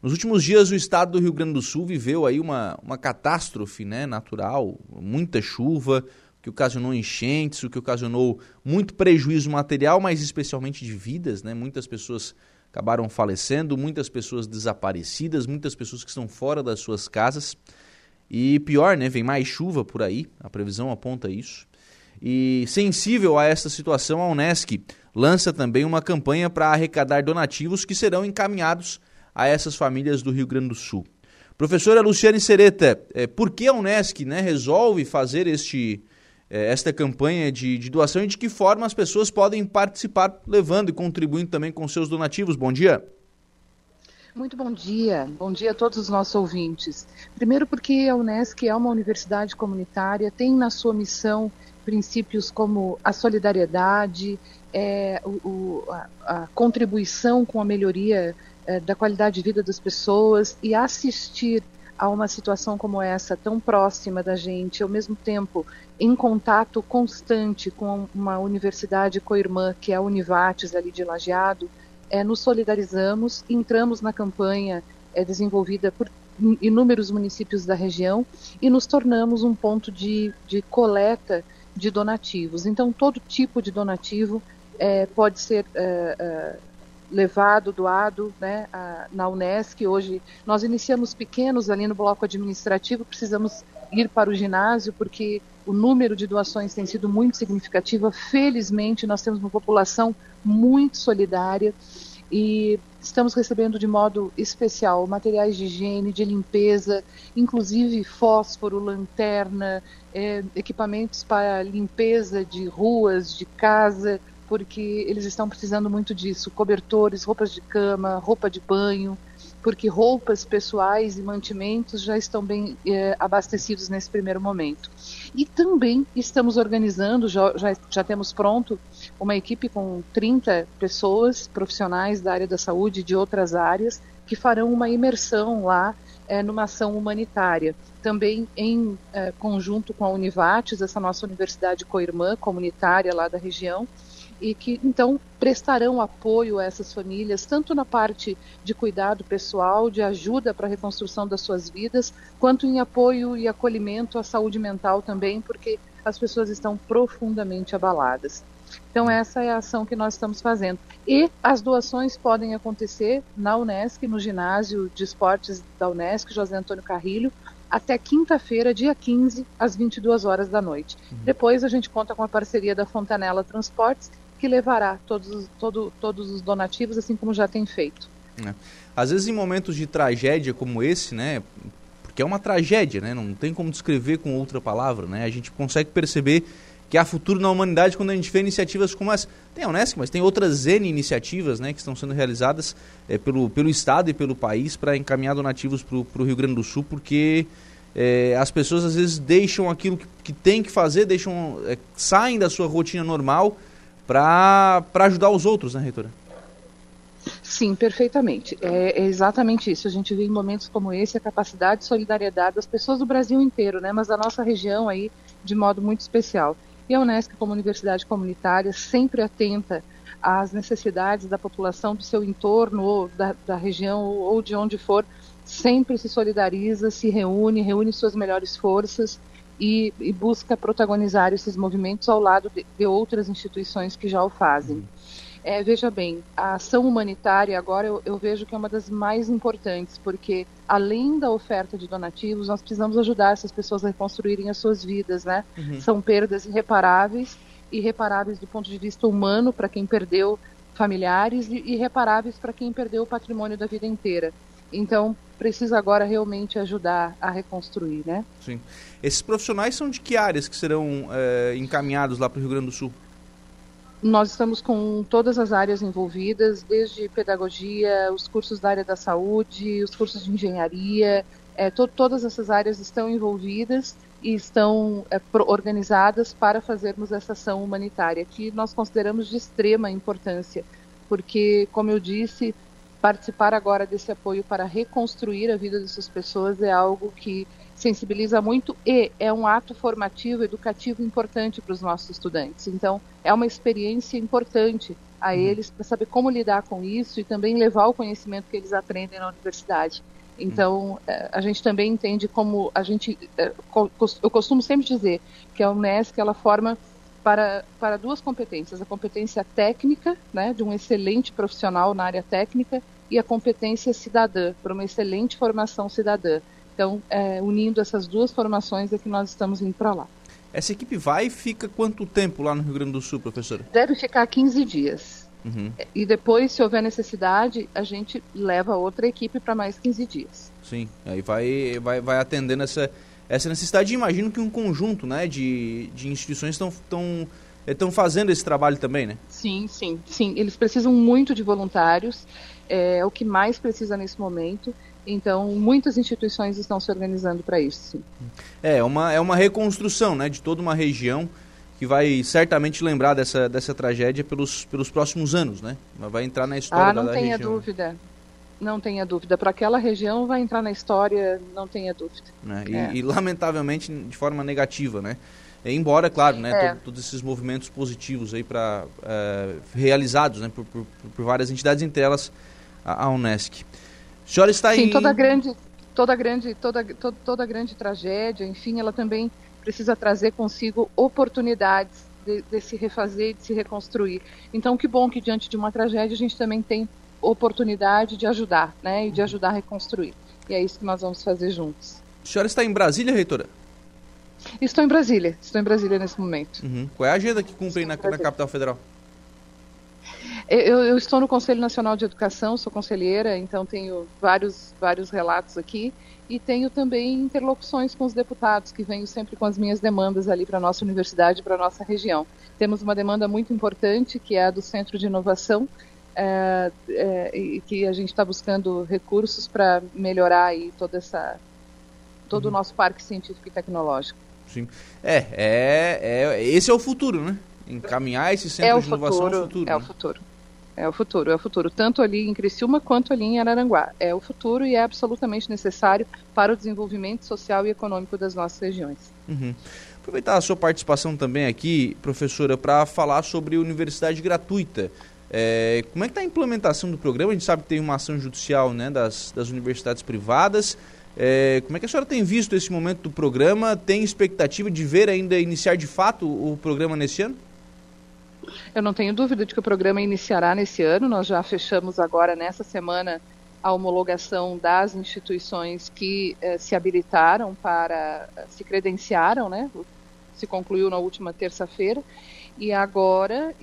Speaker 1: Nos últimos dias, o estado do Rio Grande do Sul viveu aí uma, uma catástrofe né, natural, muita chuva, que ocasionou enchentes, o que ocasionou muito prejuízo material, mas especialmente de vidas, né? Muitas pessoas acabaram falecendo, muitas pessoas desaparecidas, muitas pessoas que estão fora das suas casas. E pior, né? Vem mais chuva por aí, a previsão aponta isso. E sensível a essa situação, a Unesc lança também uma campanha para arrecadar donativos que serão encaminhados a essas famílias do Rio Grande do Sul. Professora Luciane Sereta, é, por que a Unesc né, resolve fazer este, esta campanha de, de, doação e de que forma as pessoas podem participar, levando e contribuindo também com seus donativos. Bom dia.
Speaker 10: Muito bom dia, bom dia a todos os nossos ouvintes. Primeiro, porque a Unesc é uma universidade comunitária, tem na sua missão princípios como a solidariedade, é, o, a, a, contribuição com a melhoria é, da qualidade de vida das pessoas e assistir a uma situação como essa, tão próxima da gente, ao mesmo tempo em contato constante com uma universidade co-irmã, que é a Univates, ali de Lajeado, é, nos solidarizamos, entramos na campanha é, desenvolvida por inúmeros municípios da região e nos tornamos um ponto de, de coleta de donativos. Então, todo tipo de donativo é, pode ser é, é levado, doado né, a, na Unesc. Hoje nós iniciamos pequenos ali no bloco administrativo, precisamos ir para o ginásio porque o número de doações tem sido muito significativo. Felizmente, nós temos uma população muito solidária e estamos recebendo de modo especial materiais de higiene, de limpeza, inclusive fósforo, lanterna, é, equipamentos para limpeza de ruas, de casa, porque eles estão precisando muito disso, cobertores, roupas de cama, roupa de banho, porque roupas pessoais e mantimentos já estão bem é, abastecidos nesse primeiro momento. E também estamos organizando, já, já, já, temos pronto uma equipe com 30 pessoas, profissionais da área da saúde e de outras áreas, que farão uma imersão lá é, numa ação humanitária. Também em é, conjunto com a Univates, essa nossa universidade co-irmã comunitária lá da região, e que então prestarão apoio a essas famílias, tanto na parte de cuidado pessoal, de ajuda para a reconstrução das suas vidas, quanto em apoio e acolhimento à saúde mental também, porque as pessoas estão profundamente abaladas. Então essa é a ação que nós estamos fazendo. E as doações podem acontecer na Unesc, no ginásio de esportes da Unesc, José Antônio Carrilho, até quinta-feira, dia 15, às 22 horas da noite. Uhum. Depois a gente conta com a parceria da Fontanela Transportes, que levará todos, todo, todos os donativos, assim como já tem feito.
Speaker 1: É. Às vezes em momentos de tragédia como esse, né, porque é uma tragédia, né, não tem como descrever com outra palavra, né, a gente consegue perceber que há futuro na humanidade quando a gente vê iniciativas como essa. Tem a Unesc, mas tem outras N iniciativas né, que estão sendo realizadas é, pelo, pelo Estado e pelo país para encaminhar donativos para o Rio Grande do Sul, porque é, as pessoas às vezes deixam aquilo que, que tem que fazer, deixam, é, saem da sua rotina normal para ajudar os outros, né, reitora?
Speaker 10: Sim, perfeitamente. É, é, exatamente isso. A gente vê em momentos como esse a capacidade de solidariedade das pessoas do Brasil inteiro, né? Mas da nossa região aí de modo muito especial. E a Unesco, como universidade comunitária, sempre atenta às necessidades da população do seu entorno, ou da, da região, ou de onde for, sempre se solidariza, se reúne, reúne suas melhores forças e, e busca protagonizar esses movimentos ao lado de, de outras instituições que já o fazem. É, veja bem, a ação humanitária agora eu, eu, vejo que é uma das mais importantes, porque além da oferta de donativos, nós precisamos ajudar essas pessoas a reconstruírem as suas vidas, né? Uhum. São perdas irreparáveis, irreparáveis do ponto de vista humano para quem perdeu familiares e irreparáveis para quem perdeu o patrimônio da vida inteira. Então, precisa agora realmente ajudar a reconstruir, né?
Speaker 1: Sim. Esses profissionais são de que áreas que serão é, encaminhados lá para o Rio Grande do Sul?
Speaker 10: Nós estamos com todas as áreas envolvidas, desde pedagogia, os cursos da área da saúde, os cursos de engenharia, é, to todas essas áreas estão envolvidas e estão é, organizadas para fazermos essa ação humanitária, que nós consideramos de extrema importância, porque, como eu disse, participar agora desse apoio para reconstruir a vida dessas pessoas é algo que sensibiliza muito e é um ato formativo, educativo importante para os nossos estudantes. Então, é uma experiência importante a uhum. eles para saber como lidar com isso e também levar o conhecimento que eles aprendem na universidade. Então, é, a gente também entende como a gente, é, eu costumo sempre dizer que a Unesc ela forma para, para duas competências, a competência técnica, né, de um excelente profissional na área técnica, e a competência cidadã, para uma excelente formação cidadã. Então, é, unindo essas duas formações é que nós estamos indo para lá.
Speaker 1: Essa equipe vai e fica quanto tempo lá no Rio Grande do Sul, professora?
Speaker 10: Deve ficar 15 dias. Uhum. E depois, se houver necessidade, a gente leva outra equipe para mais 15 dias.
Speaker 1: Sim, aí vai, vai, vai atendendo essa, essa necessidade. Imagino que um conjunto né, de, de instituições estão estão estão fazendo esse trabalho também, né?
Speaker 10: Sim, sim, sim. Eles precisam muito de voluntários, é o que mais precisa nesse momento. Então, muitas instituições estão se organizando para isso. Sim.
Speaker 1: É, uma, é uma reconstrução né, de toda uma região que vai certamente lembrar dessa, dessa tragédia pelos, pelos próximos anos, né? Vai entrar na história
Speaker 10: ah, não
Speaker 1: da,
Speaker 10: da tenha
Speaker 1: região.
Speaker 10: dúvida. Não tenha dúvida. Para aquela região vai entrar na história, não tenha dúvida.
Speaker 1: Né? E, é. e, lamentavelmente, de forma negativa, né? Embora, claro, né, é. todos esses movimentos positivos aí para é, realizados né, por, por, por, várias entidades, entre elas a, a Unesc.
Speaker 10: A senhora está Sim, em... toda grande, toda grande, toda, toda, toda grande tragédia, enfim, ela também precisa trazer consigo oportunidades de, de, se refazer, de se reconstruir. Então, que bom que diante de uma tragédia a gente também tem oportunidade de ajudar, né, e de ajudar a reconstruir. E é isso que nós vamos fazer juntos.
Speaker 1: A senhora está em Brasília, reitora?
Speaker 10: Estou em Brasília, estou em Brasília nesse momento.
Speaker 1: Uhum. Qual é a agenda que cumpre na, na capital federal?
Speaker 10: Eu, eu, estou no Conselho Nacional de Educação, sou conselheira, então tenho vários, vários relatos aqui e tenho também interlocuções com os deputados, que venho sempre com as minhas demandas ali para a nossa universidade, para a nossa região. Temos uma demanda muito importante, que é a do Centro de Inovação, é, é, e que a gente está buscando recursos para melhorar aí toda essa, todo uhum. o nosso parque científico e tecnológico.
Speaker 1: Sim. É, é, é, esse é o futuro, né? Encaminhar esse centro de inovação
Speaker 10: futuro,
Speaker 1: é o futuro.
Speaker 10: É né? o futuro. É o futuro, é o futuro, tanto ali em Criciúma quanto ali em Araranguá. É o futuro e é absolutamente necessário para o desenvolvimento social e econômico das nossas regiões.
Speaker 1: Uhum. Aproveitar a sua participação também aqui, professora, para falar sobre universidade gratuita. É, como é que está a implementação do programa? A gente sabe que tem uma ação judicial né, das, das universidades privadas. É, como é que a senhora tem visto esse momento do programa? Tem expectativa de ver ainda iniciar de fato o programa nesse ano?
Speaker 10: Eu não tenho dúvida de que o programa iniciará nesse ano. Nós já fechamos agora, nessa semana, a homologação das instituições que eh, se habilitaram para, se credenciaram, né? Se concluiu na última terça-feira. E agora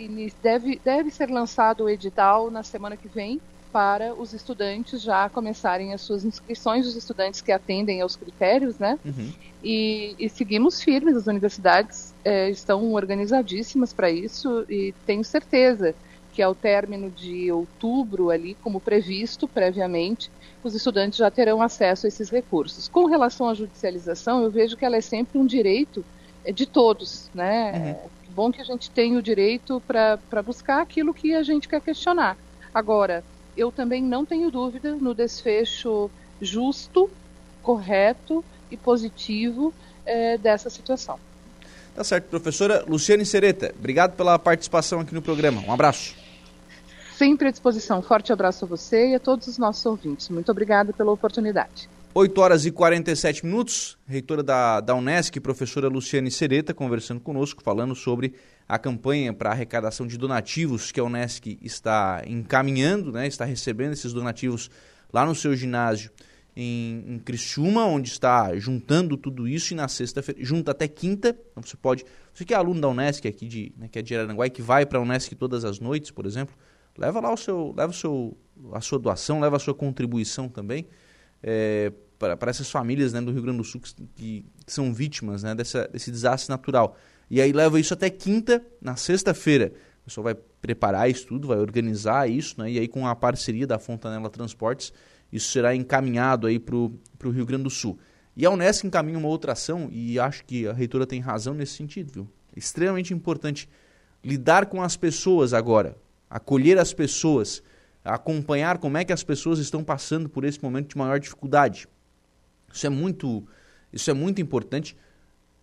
Speaker 10: deve, deve ser lançado o edital na semana que vem para os estudantes já começarem as suas inscrições, os estudantes que atendem aos critérios, né? Uhum. E, e, seguimos firmes, as universidades é, estão organizadíssimas para isso e tenho certeza que ao término de outubro, ali, como previsto previamente, os estudantes já terão acesso a esses recursos. Com relação à judicialização, eu vejo que ela é sempre um direito é, de todos, né? Uhum. É bom que a gente tenha o direito para buscar aquilo que a gente quer questionar. Agora, eu também não tenho dúvida no desfecho justo, correto e positivo é, dessa situação.
Speaker 1: Tá certo, professora Luciane Sereta, obrigado pela participação aqui no programa. Um abraço.
Speaker 10: Sempre à disposição. Forte abraço a você e a todos os nossos ouvintes. Muito obrigada pela oportunidade.
Speaker 1: 8 horas e 47 minutos, reitora da, da Unesc, professora Luciane Sereta, conversando conosco, falando sobre a campanha para arrecadação de donativos que a Unesc está encaminhando, né, está recebendo esses donativos lá no seu ginásio em, em Criciúma, onde está juntando tudo isso e na sexta-feira, junta até quinta, então você pode, você que é aluno da Unesc aqui de, né, que é de Araranguá que vai para a Unesc todas as noites, por exemplo, leva lá o seu, leva o seu, a sua doação, leva a sua contribuição também, é, para essas famílias né, do Rio Grande do Sul que, que são vítimas né, dessa, desse desastre natural. E aí leva isso até quinta, na sexta-feira. O pessoal vai preparar isso tudo, vai organizar isso, né, e aí com a parceria da Fontanela Transportes, isso será encaminhado aí para o Rio Grande do Sul. E a Unesco encaminha uma outra ação, e acho que a reitora tem razão nesse sentido, viu? É extremamente importante lidar com as pessoas agora, acolher as pessoas, acompanhar como é que as pessoas estão passando por esse momento de maior dificuldade. Isso é muito, isso é muito importante.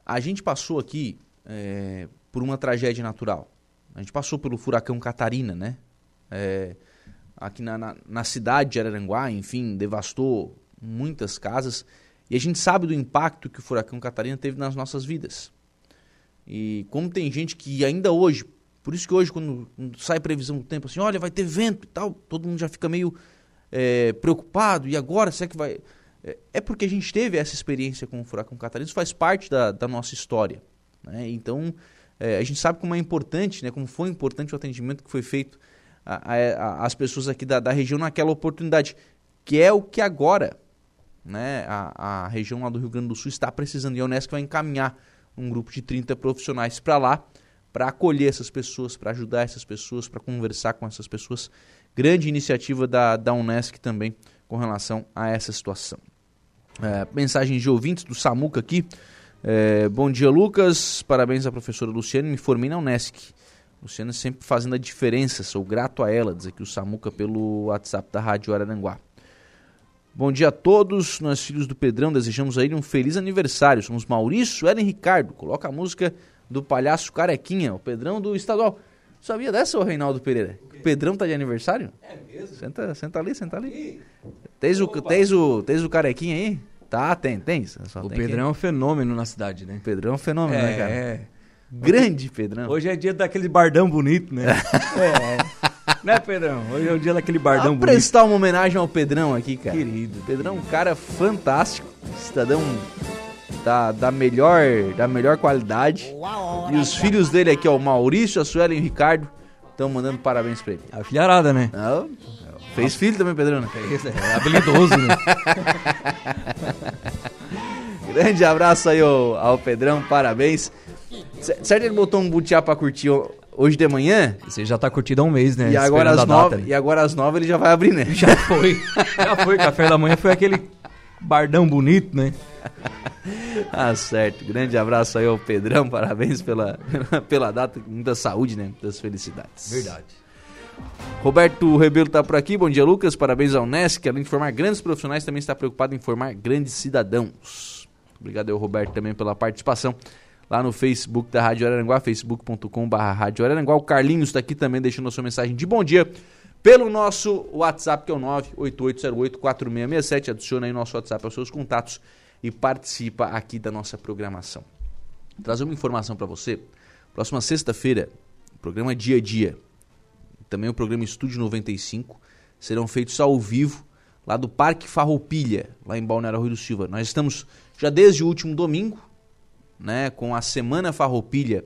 Speaker 1: A gente passou aqui é, por uma tragédia natural. A gente passou pelo furacão Catarina, né? É, aqui na, na, na, cidade de Araranguá, enfim, devastou muitas casas. E a gente sabe do impacto que o furacão Catarina teve nas nossas vidas. E como tem gente que ainda hoje, por isso que hoje quando, sai previsão do tempo assim, olha, vai ter vento e tal, todo mundo já fica meio é, preocupado. E agora, será que vai... É, é porque a gente teve essa experiência com o furacão Catarina, isso faz parte da, da nossa história. Né? Então, é, a gente sabe como é importante, né, como foi importante o atendimento que foi feito às pessoas aqui da, da, região naquela oportunidade, que é o que agora né, a, a, região lá do Rio Grande do Sul está precisando. E a Unesco vai encaminhar um grupo de 30 profissionais para lá, para acolher essas pessoas, para ajudar essas pessoas, para conversar com essas pessoas. Grande iniciativa da, da Unesco também com relação a essa situação. É, mensagens de ouvintes do Samuca aqui. É, bom dia, Lucas. Parabéns à professora Luciane. Me formei na Unesc. Luciana sempre fazendo a diferença. Sou grato a ela, diz aqui o Samuca pelo WhatsApp da Rádio Araranguá. Bom dia a todos. Nós, filhos do Pedrão, desejamos a ele um feliz aniversário. Somos Maurício, Ellen Ricardo. Coloca a música do palhaço Carequinha, o Pedrão do Estadual. Sabia dessa, ô Reinaldo Pereira? O Pedrão tá de aniversário? É mesmo? Senta, senta ali, senta ali. Tens o, tens, o, tens o Carequinha aí? Tá, tem, tem. Só
Speaker 11: o
Speaker 1: tem
Speaker 11: Pedrão que... é um fenômeno na cidade, né?
Speaker 1: O Pedrão é um fenômeno, né, é, né, cara? É. Grande Pedrão.
Speaker 11: Hoje é dia daquele bardão bonito, né? é. Né, Pedrão? Hoje é o dia daquele bardão bonito.
Speaker 1: prestar uma homenagem ao Pedrão aqui, cara.
Speaker 11: Querido.
Speaker 1: Pedrão é um cara fantástico, cidadão da, da, melhor, da melhor qualidade. E os filhos dele aqui, ó, o Maurício, a Suelen e o Ricardo, estão mandando parabéns pra ele.
Speaker 11: A filharada, né?
Speaker 1: Não, Fez filho também, Pedrão? Né?
Speaker 11: Fez, é habilidoso, né?
Speaker 1: Grande abraço aí ao, ao Pedrão, parabéns. Certo, ele botou um butiá pra curtir hoje de manhã.
Speaker 11: Você já tá curtindo há um mês, né?
Speaker 1: E agora, às nove, né? e agora às nove ele já vai abrir, né?
Speaker 11: Já foi. já foi. Café da manhã foi aquele bardão bonito, né?
Speaker 1: ah, certo. Grande abraço aí ao Pedrão. Parabéns pela, pela data. Muita saúde, né? Muitas felicidades.
Speaker 11: Verdade.
Speaker 1: Roberto Rebelo está por aqui. Bom dia, Lucas. Parabéns ao NESC. Além de formar grandes profissionais, também está preocupado em formar grandes cidadãos. Obrigado ao Roberto também pela participação lá no Facebook da Rádio Araranguá, facebook.com.br. O Carlinhos está aqui também deixando a sua mensagem de bom dia pelo nosso WhatsApp, que é o 988084667. Adiciona aí nosso WhatsApp aos seus contatos e participa aqui da nossa programação. Trazer uma informação para você. Próxima sexta-feira, programa Dia a Dia, também o programa Estúdio 95, serão feitos ao vivo lá do Parque Farroupilha, lá em Balneário Rio do Silva. Nós estamos já desde o último domingo, né, com a Semana Farroupilha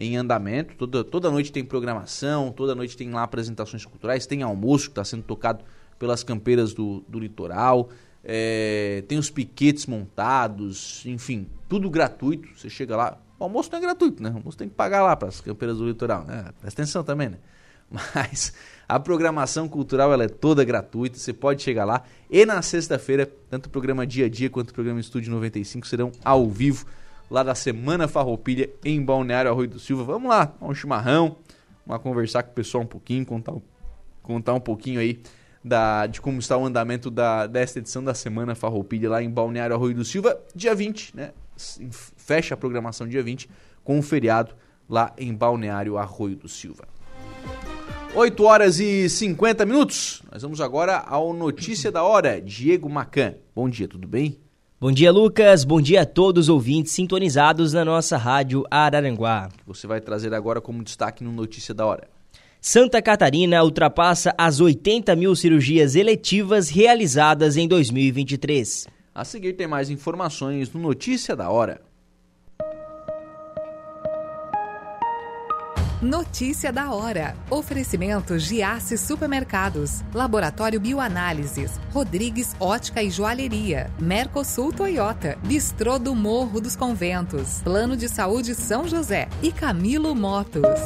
Speaker 1: em andamento. Toda, toda noite tem programação, toda noite tem lá apresentações culturais, tem almoço que está sendo tocado pelas campeiras do, do litoral, é, tem os piquetes montados, enfim, tudo gratuito. Você chega lá, o almoço não é gratuito, né? O almoço tem que pagar lá para as campeiras do litoral, né? Presta atenção também, né? Mas a programação cultural ela é toda gratuita, você pode chegar lá. E na sexta-feira, tanto o programa Dia a Dia quanto o programa Estúdio 95 serão ao vivo lá da Semana Farroupilha em Balneário Arroio do Silva. Vamos lá, um chimarrão, vamos conversar com o pessoal um pouquinho, contar, contar um pouquinho aí da, de como está o andamento da, desta edição da Semana Farroupilha lá em Balneário Arroio do Silva, dia 20, né? Fecha a programação dia 20 com um feriado lá em Balneário Arroio do Silva. 8 horas e 50 minutos. Nós vamos agora ao Notícia da Hora. Diego Macan. Bom dia, tudo bem?
Speaker 12: Bom dia, Lucas. Bom dia a todos os ouvintes sintonizados na nossa rádio Araranguá.
Speaker 1: Você vai trazer agora como destaque no Notícia da Hora.
Speaker 12: Santa Catarina ultrapassa as 80 mil cirurgias eletivas realizadas em 2023.
Speaker 1: A seguir tem mais informações no Notícia da Hora.
Speaker 9: Notícia da hora. Oferecimento Giasse Supermercados, Laboratório Bioanálises, Rodrigues Ótica e Joalheria, Mercosul Toyota, Bistrô do Morro dos Conventos, Plano de Saúde São José e Camilo Motos.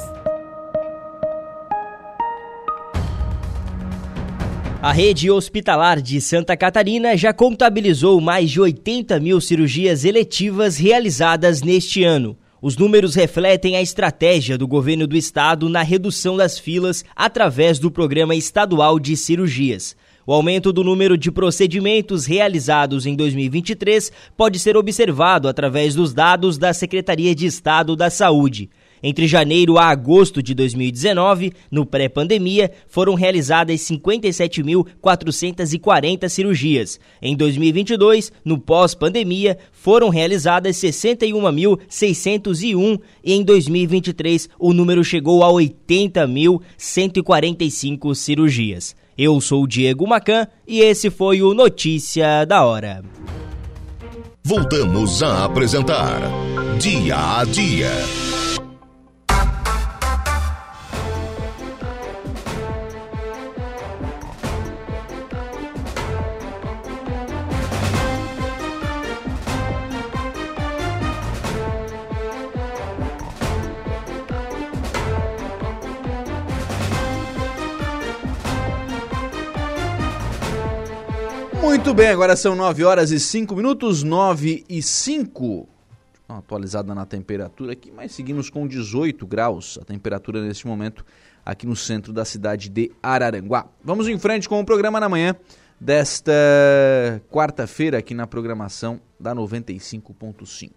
Speaker 12: A rede hospitalar de Santa Catarina já contabilizou mais de 80 mil cirurgias eletivas realizadas neste ano. Os números refletem a estratégia do governo do estado na redução das filas através do Programa Estadual de Cirurgias. O aumento do número de procedimentos realizados em 2023 pode ser observado através dos dados da Secretaria de Estado da Saúde. Entre janeiro a agosto de 2019, no pré-pandemia, foram realizadas 57.440 cirurgias. Em 2022, no pós-pandemia, foram realizadas 61.601 e em 2023 o número chegou a 80.145 cirurgias. Eu sou o Diego Macan e esse foi o Notícia da Hora.
Speaker 2: Voltamos a apresentar Dia a Dia.
Speaker 1: Muito bem, agora são 9 horas e 5 minutos, 9 e 5. Uma atualizada na temperatura aqui, mas seguimos com 18 graus a temperatura neste momento aqui no centro da cidade de Araranguá. Vamos em frente com o programa na manhã desta quarta-feira aqui na programação da 95.5.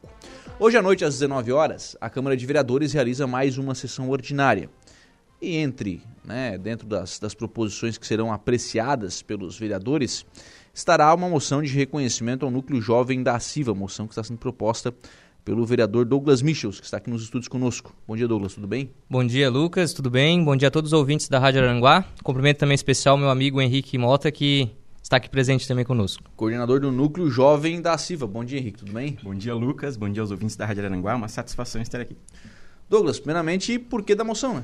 Speaker 1: Hoje à noite às 19 horas, a Câmara de Vereadores realiza mais uma sessão ordinária. E entre, né, dentro das, das proposições que serão apreciadas pelos vereadores, estará uma moção de reconhecimento ao núcleo jovem da CIVA, moção que está sendo proposta pelo vereador Douglas Michels, que está aqui nos estúdios conosco. Bom dia, Douglas, tudo bem?
Speaker 13: Bom dia, Lucas, tudo bem? Bom dia a todos os ouvintes da Rádio Aranguá. Cumprimento também especial meu amigo Henrique Mota, que está aqui presente também conosco.
Speaker 1: Coordenador do Núcleo Jovem da CIVA. Bom dia, Henrique, tudo bem?
Speaker 14: Bom dia, Lucas. Bom dia aos ouvintes da Rádio Aranguá. Uma satisfação estar aqui.
Speaker 1: Douglas, primeiramente, por que da moção, né?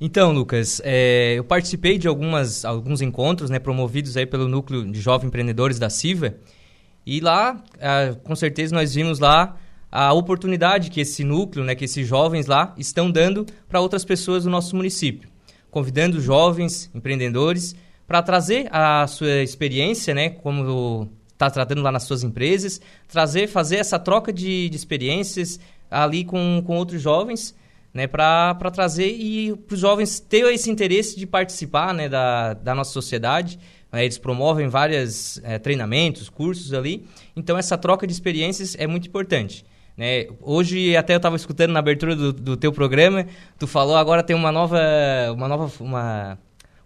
Speaker 13: Então, Lucas, é, eu participei de algumas, alguns encontros né, promovidos aí pelo Núcleo de Jovens Empreendedores da CIVA. E lá, é, com certeza, nós vimos lá a oportunidade que esse núcleo, né, que esses jovens lá estão dando para outras pessoas do nosso município, convidando jovens empreendedores para trazer a sua experiência, né, como está tratando lá nas suas empresas, trazer, fazer essa troca de, de experiências ali com, com outros jovens né, para trazer e para os jovens ter esse interesse de participar né, da, da nossa sociedade. É, eles promovem vários é, treinamentos, cursos ali. Então, essa troca de experiências é muito importante. Né? Hoje, até eu estava escutando na abertura do, do teu programa, tu falou agora tem uma nova, uma nova uma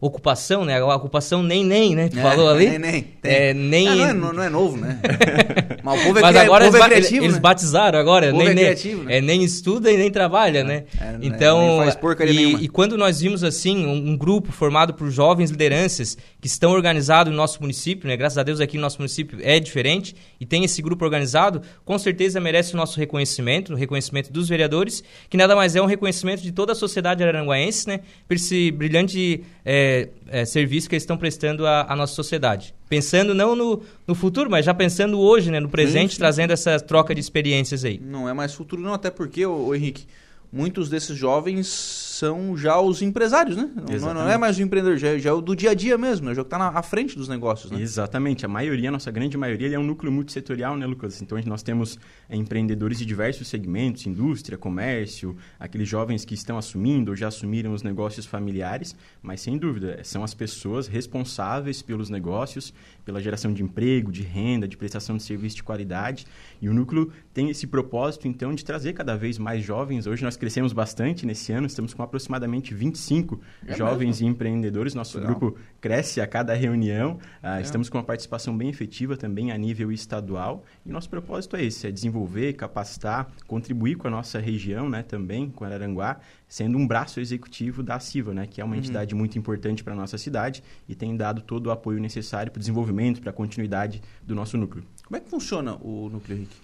Speaker 13: ocupação, né? A ocupação nem nem, né? Tu é, falou ali?
Speaker 1: Nem nem.
Speaker 13: É, nem...
Speaker 1: Ah, não, é, não, é, novo, né? Mas o povo é,
Speaker 13: Mas agora
Speaker 1: povo
Speaker 13: eles,
Speaker 1: é criativo,
Speaker 13: eles
Speaker 1: né?
Speaker 13: batizaram agora, nem,
Speaker 1: é
Speaker 13: nem,
Speaker 1: criativo, né?
Speaker 13: é, nem estuda e nem trabalha,
Speaker 1: É,
Speaker 13: né?
Speaker 1: é,
Speaker 13: então,
Speaker 1: nem faz porcaria
Speaker 13: e,
Speaker 1: nenhuma.
Speaker 13: e quando nós vimos assim um, um grupo formado por jovens lideranças que estão organizados no nosso município, né? Graças a Deus aqui no nosso município é diferente e tem esse grupo organizado, com certeza merece o nosso reconhecimento, o reconhecimento dos vereadores, que nada mais é um reconhecimento de toda a sociedade araranguaense, né? Por esse brilhante é, é, serviço que eles estão prestando à, à nossa sociedade. Pensando não no, no futuro, mas já pensando hoje, né? No presente,
Speaker 1: Sim, sim.
Speaker 13: trazendo essa troca de experiências aí.
Speaker 1: Não é mais futuro, não, até porque, ô, ô Henrique, muitos desses jovens são já os empresários, né? Não, não, é mais o empreendedor, já, é, já é o do dia a dia mesmo, né? já está à frente dos negócios, né?
Speaker 14: Exatamente. A maioria, a nossa grande maioria, é um núcleo multissetorial, né, Lucas? Então, nós temos é, empreendedores de diversos segmentos, indústria, comércio, aqueles jovens que estão assumindo ou já assumiram os negócios familiares, mas sem dúvida, são as pessoas responsáveis pelos negócios, pela geração de emprego, de renda, de prestação de serviço de qualidade. E o núcleo tem esse propósito, então, de trazer cada vez mais jovens. Hoje nós crescemos bastante nesse ano, estamos com aproximadamente 25 é jovens mesmo? empreendedores. Nosso Legal. grupo cresce a cada reunião. Ah, é. Estamos com uma participação bem efetiva também a nível estadual. E nosso propósito é esse, é desenvolver, capacitar, contribuir com a nossa região né, também, com Araranguá, sendo um braço executivo da CIVA, né, que é uma uhum. entidade muito importante para a nossa cidade e tem dado todo o apoio necessário para o desenvolvimento, para a continuidade do nosso núcleo.
Speaker 1: Como é que funciona o núcleo, Henrique?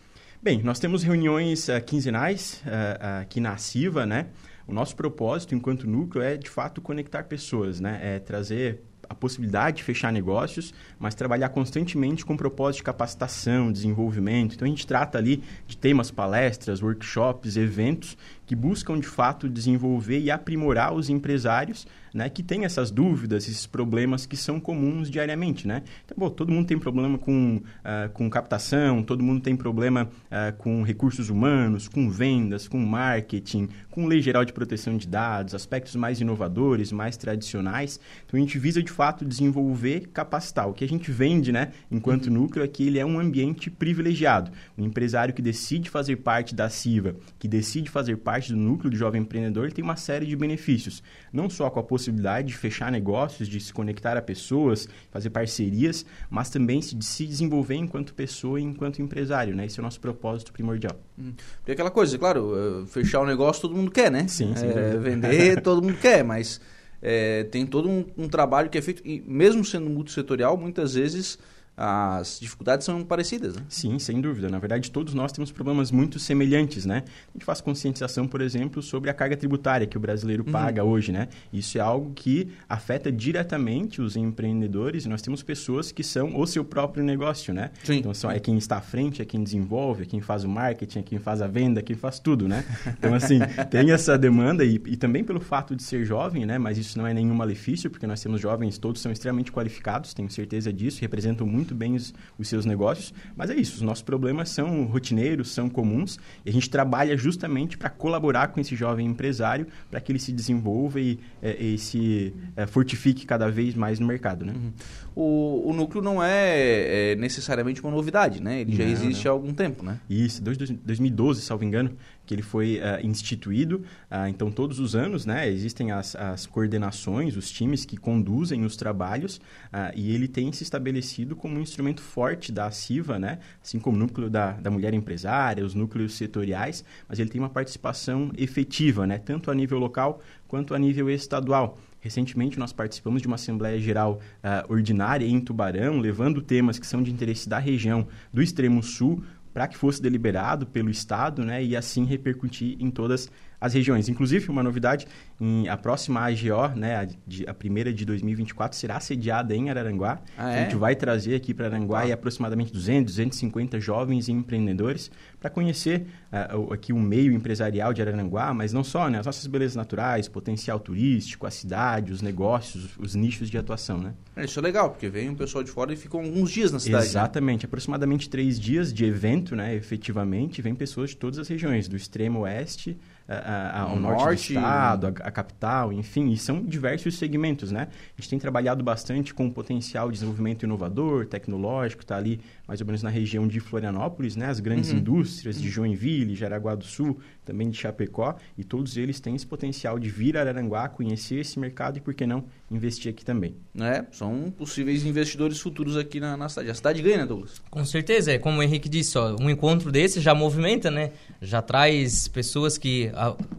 Speaker 14: Bem, nós temos reuniões uh, quinzenais uh, aqui na CIVA, né? O nosso propósito enquanto núcleo é, de fato, conectar pessoas, né? É trazer a possibilidade de fechar negócios, mas trabalhar constantemente com propósito de capacitação, desenvolvimento. Então a gente trata ali de temas, palestras, workshops, eventos que buscam de fato desenvolver e aprimorar os empresários né, que têm essas dúvidas, esses problemas que são comuns diariamente. Né? Então, bom, todo mundo tem problema com, uh, com captação, todo mundo tem problema uh, com recursos humanos, com vendas, com marketing, com lei geral de proteção de dados, aspectos mais inovadores, mais tradicionais. Então a gente visa de fato desenvolver, capacitar. O que a gente vende né, enquanto uhum. núcleo é que ele é um ambiente privilegiado. O empresário que decide fazer parte da CIVA, que decide fazer parte parte do núcleo do jovem empreendedor, ele tem uma série de benefícios. Não só com a possibilidade de fechar negócios, de se conectar a pessoas, fazer parcerias, mas também de se desenvolver enquanto pessoa e enquanto empresário. Né? Esse é o nosso propósito primordial.
Speaker 1: Hum. Porque aquela coisa, claro, eh, fechar o um negócio todo mundo quer, né?
Speaker 14: Sim, sim.
Speaker 1: É, vender todo mundo quer, mas é, tem todo um, um, trabalho que é feito, e mesmo sendo multissetorial, muitas vezes as dificuldades são parecidas, né?
Speaker 14: Sim, sem dúvida. Na verdade, todos nós temos problemas muito semelhantes, né? A gente faz conscientização, por exemplo, sobre a carga tributária que o brasileiro uhum. paga hoje, né? Isso é algo que afeta diretamente os empreendedores nós temos pessoas que são o seu próprio negócio, né? Sim. Então, são, é quem está à frente, é quem desenvolve, é quem faz o marketing, é quem faz a venda, é quem faz tudo, né? Então, assim, tem essa demanda e, e também pelo fato de ser jovem, né? Mas isso não é nenhum malefício, porque nós temos jovens, todos são extremamente qualificados, tenho certeza disso, representam muito muito bem os, os, seus negócios, mas é isso, os nossos problemas são rotineiros, são comuns, e a gente trabalha justamente para colaborar com esse jovem empresário para que ele se desenvolva e, é, e se é, fortifique cada vez mais no mercado. Né? Uhum.
Speaker 1: O, o núcleo não é, é, necessariamente uma novidade, né? Ele já não, existe não. há algum tempo, né?
Speaker 14: Isso, desde 2012, salvo engano, que ele foi uh, instituído. Uh, então, todos os anos, né, existem as, as coordenações, os times que conduzem os trabalhos, uh, e ele tem se estabelecido como um instrumento forte da CIVA, né, assim como o núcleo da, da mulher empresária, os núcleos setoriais, mas ele tem uma participação efetiva, né, tanto a nível local quanto a nível estadual. Recentemente, nós participamos de uma Assembleia Geral uh, ordinária em Tubarão, levando temas que são de interesse da região do extremo sul para que fosse deliberado pelo Estado né, e assim repercutir em todas as regiões. Inclusive, uma novidade, em, a próxima AGO, né, a, de, a, primeira de 2024, será sediada em Araranguá. Ah, é? A gente vai trazer aqui para Araranguá ah. aproximadamente 200, 250 jovens empreendedores para conhecer uh, aqui o meio empresarial de Araranguá, mas não só, né, as nossas belezas naturais, potencial turístico, a cidade, os negócios, os nichos de atuação. Né?
Speaker 1: É, isso é legal, porque vem um pessoal de fora e ficam alguns dias na cidade.
Speaker 14: Né? Exatamente, né? aproximadamente três dias de evento, né, efetivamente, vem pessoas de todas as regiões, do extremo oeste a, a, ao norte, norte, do estado, a, a, capital, enfim, e são diversos segmentos, né? A gente tem trabalhado bastante com o potencial de desenvolvimento inovador, tecnológico, está ali mais ou menos na região de Florianópolis, né? As grandes uhum. indústrias uhum. de Joinville, Jaraguá do Sul, também de Chapecó, e todos eles têm esse potencial de vir a Araranguá, conhecer esse mercado e, por que não, investir aqui também.
Speaker 1: É, são possíveis investidores futuros aqui na, na cidade. A cidade ganha, né, Douglas?
Speaker 13: Com certeza, é como o Henrique disse, ó, um encontro desse já movimenta, né? Já traz pessoas que,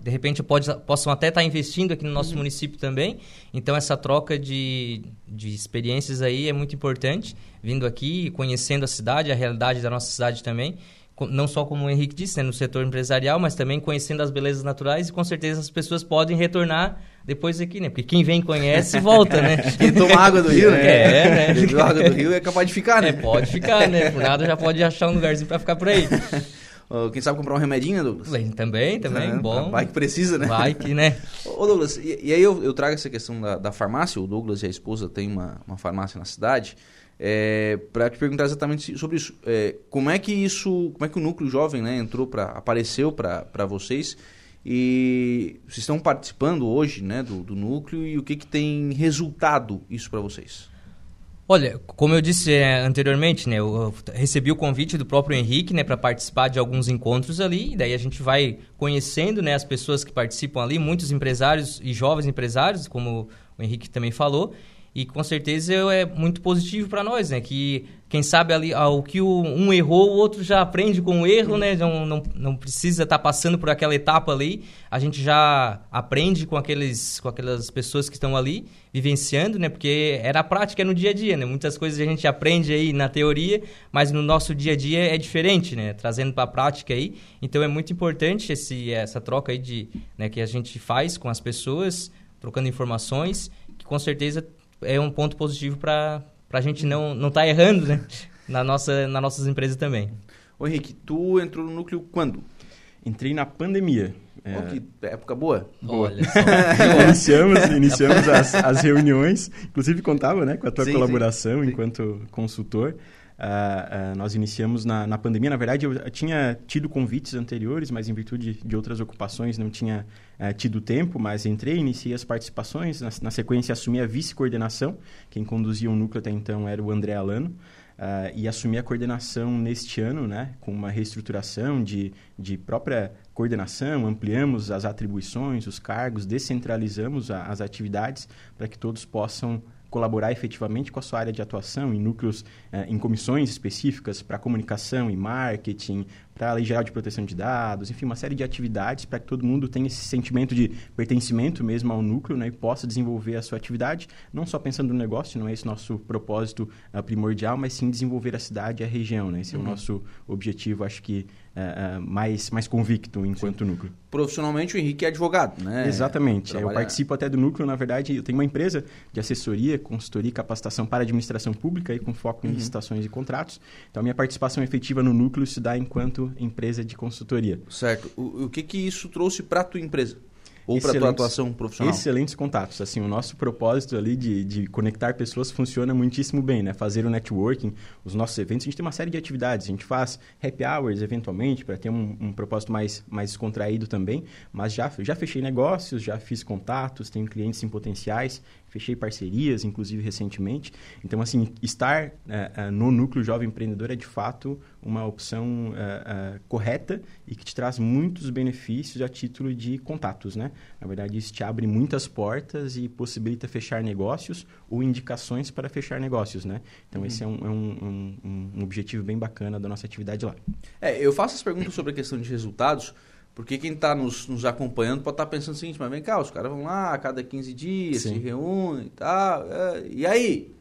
Speaker 13: de repente, pode, possam até estar investindo aqui no nosso uhum. município também. Então, essa troca de, de experiências aí é muito importante, vindo aqui, conhecendo a cidade, a realidade da nossa cidade também não só como o Henrique disse, né, no setor empresarial, mas também conhecendo as belezas naturais e com certeza as pessoas podem retornar depois aqui, né? Porque quem vem conhece volta, né?
Speaker 1: Quem toma água do rio, né?
Speaker 13: É, né?
Speaker 1: Quem água do rio é capaz de ficar, né? É,
Speaker 13: pode ficar, né? Por nada já pode achar um lugarzinho para ficar por aí.
Speaker 1: Uh, quem sabe comprar um remedinho, né, Douglas?
Speaker 13: Também, também,
Speaker 1: É,
Speaker 13: bom.
Speaker 1: Vai que precisa, né?
Speaker 13: Vai que, né?
Speaker 1: Ô Douglas, e, e aí eu, eu trago essa questão da, da farmácia, o Douglas e a esposa têm uma, uma farmácia na cidade, é, para te perguntar exatamente sobre isso. É, como é que isso, como é que o núcleo jovem né, entrou para, apareceu para vocês e vocês estão participando hoje né, do, do núcleo e o que, que tem resultado isso para vocês?
Speaker 13: Olha, como eu disse é, anteriormente, né, eu recebi o convite do próprio Henrique, né, para participar de alguns encontros ali, e daí a gente vai conhecendo, né, as pessoas que participam ali, muitos empresários e jovens empresários, como o Henrique também falou, e com certeza é muito positivo para nós, né? Que quem sabe ali ah, o que um errou, o outro já aprende com o erro, né? Não, não, não precisa estar tá passando por aquela etapa ali. A gente já aprende com, aqueles, com aquelas pessoas que estão ali vivenciando, né? Porque era a prática no dia a dia, né? Muitas coisas a gente aprende aí na teoria, mas no nosso dia a dia é diferente, né? Trazendo para a prática aí. Então é muito importante esse, essa troca aí de, né, que a gente faz com as pessoas, trocando informações, que com certeza é um ponto positivo para a gente não não estar tá errando, né? Na nossa, nas nossas empresas também.
Speaker 1: Ô Henrique, tu entrou no núcleo quando?
Speaker 14: Entrei na pandemia.
Speaker 1: É... Oh, que época boa.
Speaker 14: boa. Olha só. iniciamos iniciamos as, as reuniões, inclusive contava né, com a tua sim, colaboração sim. enquanto consultor. Uh, uh, nós iniciamos na, na, pandemia. Na verdade, eu tinha tido convites anteriores, mas em virtude de outras ocupações não tinha uh, tido tempo. Mas entrei, iniciei as participações. Na, na sequência, assumi a vice-coordenação. Quem conduzia o núcleo até então era o André Alano. e assumi a coordenação neste ano, né, com uma reestruturação de, de própria coordenação, ampliamos as atribuições, os cargos, descentralizamos a, as atividades para que todos possam colaborar efetivamente com a sua área de atuação em núcleos, eh, em comissões específicas para comunicação e marketing, para a Lei Geral de Proteção de Dados, enfim, uma série de atividades para que todo mundo tenha esse sentimento de pertencimento mesmo ao núcleo né, e possa desenvolver a sua atividade, não só pensando no negócio, não é esse nosso propósito uh, primordial, mas sim desenvolver a cidade e a região. Né? Esse uhum. é o nosso objetivo, acho que uh, uh, mais, mais convicto enquanto sim. núcleo.
Speaker 1: Profissionalmente, o Henrique é advogado, né?
Speaker 14: Exatamente. Eu participo até do núcleo, na verdade, eu tenho uma empresa de assessoria, consultoria e capacitação para administração pública, aí, com foco em uhum. licitações e contratos. Então, a minha participação efetiva no núcleo se dá enquanto empresa de consultoria.
Speaker 1: Certo. O, o que, que isso trouxe para a tua empresa? Ou para a tua atuação profissional?
Speaker 14: Excelentes contatos. Assim, o nosso propósito ali de, de conectar pessoas funciona muitíssimo bem, né? Fazer o networking, os nossos eventos, a gente tem uma série de atividades. A gente faz happy hours, eventualmente, para ter um, um, propósito mais, mais contraído também. Mas já, já fechei negócios, já fiz contatos, tenho clientes em potenciais fechei parcerias, inclusive recentemente. Então, assim, estar uh, uh, no núcleo jovem empreendedor é de fato uma opção uh, correta e que te traz muitos benefícios a título de contatos, né? Na verdade, isso te abre muitas portas e possibilita fechar negócios ou indicações para fechar negócios, né? Então, uhum. esse é, um, é um, um, um objetivo bem bacana da nossa atividade lá.
Speaker 1: É, eu faço as perguntas sobre a questão de resultados porque quem está nos, nos, acompanhando pode estar tá pensando o seguinte, mas vem cá, os caras vão lá a cada 15 dias, Sim. se reúnem e tal, é, e aí?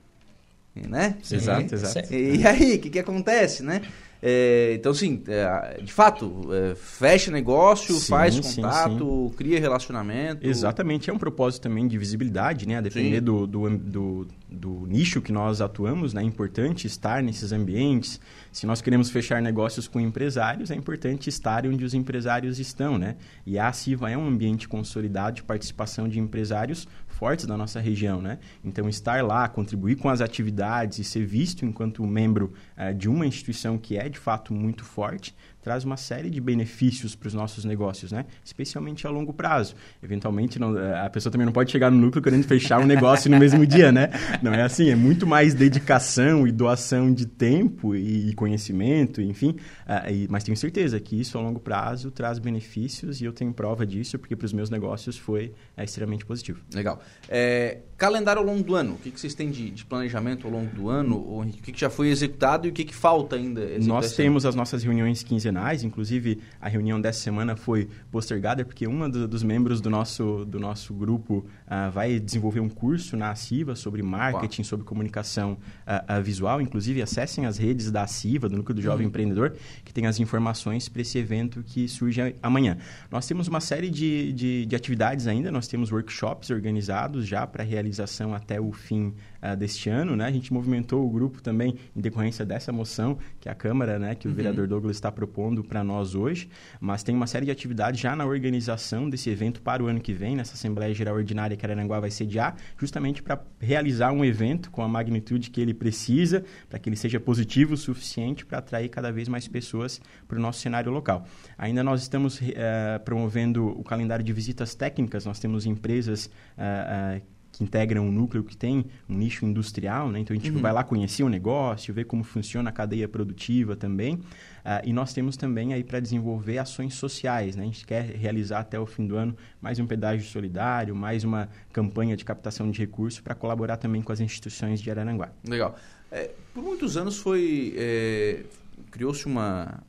Speaker 1: Né?
Speaker 14: Exato, exato.
Speaker 1: E, e aí, o que, que acontece, né? É, então, assim, é, de fato, é, fecha negócio, sim, faz contato, sim, sim. cria relacionamento.
Speaker 14: Exatamente, é um propósito também de visibilidade, né? A depender do, do, do, do, nicho que nós atuamos, né? É importante estar nesses ambientes. Se nós queremos fechar negócios com empresários, é importante estar onde os empresários estão, né? E a CIVA é um ambiente consolidado de participação de empresários fortes da nossa região, né? Então, estar lá, contribuir com as atividades e ser visto enquanto membro uh, de uma instituição que é, de fato, muito forte, traz uma série de benefícios para os nossos negócios, né? Especialmente a longo prazo. Eventualmente, não, eh, a pessoa também não pode chegar no núcleo querendo fechar um negócio no mesmo dia, né? Não é assim, é muito mais dedicação e doação de tempo e conhecimento, enfim. Uh, e, mas tenho certeza que isso a longo prazo traz benefícios e eu tenho prova disso porque para os meus negócios foi é, extremamente positivo.
Speaker 1: Legal. É, calendário ao longo do ano, o que, que vocês têm de, de, planejamento ao longo do ano? O que, que já foi executado e o que, que falta ainda?
Speaker 14: Nós temos as nossas reuniões quinzenais, inclusive a reunião dessa semana foi postergada porque um do, dos membros do nosso, do nosso grupo uh, vai desenvolver um curso na ACIVA sobre marketing, Uau. sobre comunicação uh, uh, visual. Inclusive, acessem as redes da ACIVA, do Núcleo do Jovem uhum. Empreendedor, que tem as informações para esse evento que surge amanhã. Nós temos uma série de, de, de atividades ainda, nós temos workshops organizados já para realização até o fim uh, deste ano, né? A gente movimentou o grupo também em decorrência dessa moção que a Câmara, né, que o uhum. vereador Douglas está propondo para nós hoje, mas tem uma série de atividades já na organização desse evento para o ano que vem, nessa Assembleia Geral Ordinária que Araranguá vai sediar, justamente para realizar um evento com a magnitude que ele precisa, para que ele seja positivo o suficiente para atrair cada vez mais pessoas para o nosso cenário local. Ainda nós estamos uh, promovendo o calendário de visitas técnicas, nós temos empresas uh, uh, que integram um núcleo que tem um nicho industrial, né? Então a gente uhum. vai lá conhecer o negócio, ver como funciona a cadeia produtiva também. Uh, e nós temos também aí para desenvolver ações sociais, né? A gente quer realizar até o fim do ano mais um pedágio solidário, mais uma campanha de captação de recursos para colaborar também com as instituições de Araranguá.
Speaker 1: Legal. É, por muitos anos foi é, criou-se uma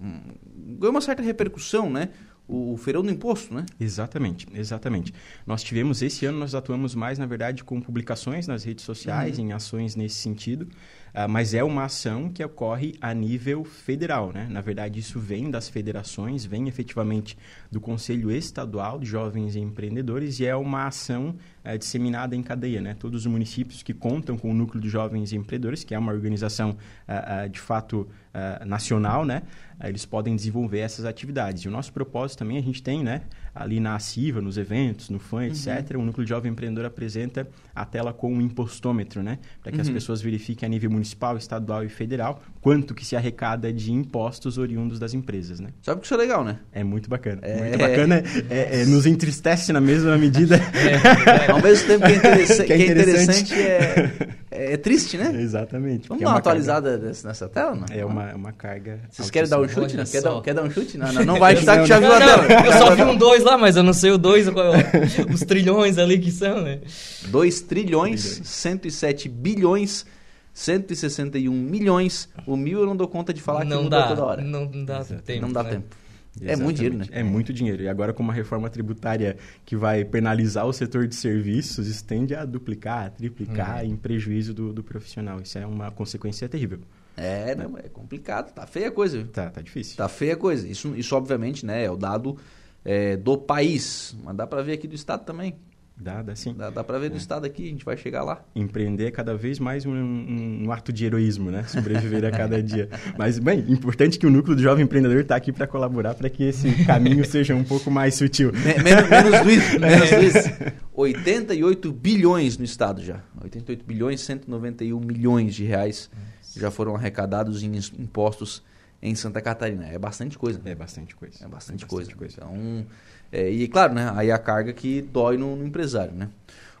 Speaker 1: um, ganhou uma certa repercussão, né? O feirão do imposto, né?
Speaker 14: Exatamente, exatamente. Nós tivemos, esse ano nós atuamos mais, na verdade, com publicações nas redes sociais, uhum. em ações nesse sentido, uh, mas é uma ação que ocorre a nível federal, né? Na verdade, isso vem das federações, vem efetivamente do Conselho Estadual de Jovens Empreendedores e é uma ação uh, disseminada em cadeia, né? Todos os municípios que contam com o Núcleo de Jovens Empreendedores, que é uma organização, uh, de fato, nacional, né? eles podem desenvolver essas atividades. E o nosso propósito também, a gente tem, né, ali na Aciva, nos eventos, no FAN, etc., uhum. o Núcleo de Jovem Empreendedor apresenta a tela com um impostômetro, né, para que uhum. as pessoas verifiquem a nível municipal, estadual e federal quanto que se arrecada de impostos oriundos das empresas, né.
Speaker 1: Sabe que isso é legal, né?
Speaker 14: É muito bacana. É, muito bacana, é, é, nos entristece na mesma medida.
Speaker 1: É, ao mesmo tempo que é, interessa que é interessante, é, é, triste, né?
Speaker 14: Exatamente.
Speaker 1: Vamos dar uma, uma atualizada nessa tela, não?
Speaker 14: É uma, uma carga...
Speaker 1: Vocês querem dar um chute? Quer, dar, quer dar um chute? Não, não, não vai chutar que já viu a tela.
Speaker 13: Eu só vi um 2 lá, mas eu não sei o 2, os trilhões ali que são, né?
Speaker 1: 2 trilhões, 107 bilhões, 161 milhões. O mil eu não dou conta de falar
Speaker 13: não
Speaker 1: que
Speaker 13: dá, toda hora. Não, não dá
Speaker 1: Exato.
Speaker 13: tempo.
Speaker 1: Não dá
Speaker 13: né?
Speaker 1: tempo. É muito dinheiro, né?
Speaker 14: É muito dinheiro. E agora, com uma reforma tributária que vai penalizar o setor de serviços, isso tende a duplicar, a triplicar uhum. em prejuízo do, do profissional. Isso é uma consequência terrível.
Speaker 1: É, não, é complicado. Tá feia a coisa.
Speaker 14: Tá, tá difícil.
Speaker 1: Tá feia a coisa. Isso, isso obviamente, né, é o dado é, do país. Mas dá para ver aqui do estado também.
Speaker 14: Dá, dá sim.
Speaker 1: Dá, dá para ver do é. estado aqui, a gente vai chegar lá.
Speaker 14: Empreender é cada vez mais um, um, um ato de heroísmo, né? Sobreviver a cada dia. Mas, bem, importante que o núcleo do jovem empreendedor está aqui para colaborar para que esse caminho seja um pouco mais sutil.
Speaker 1: menos, menos do isso, menos do isso. 88 bilhões no estado já. 88 bilhões, 191 milhões de reais já foram arrecadados em impostos em Santa Catarina. É bastante coisa.
Speaker 14: É bastante coisa.
Speaker 1: É bastante, é bastante coisa. coisa. Então, é, e claro, né? Aí a carga que dói no, no empresário, né?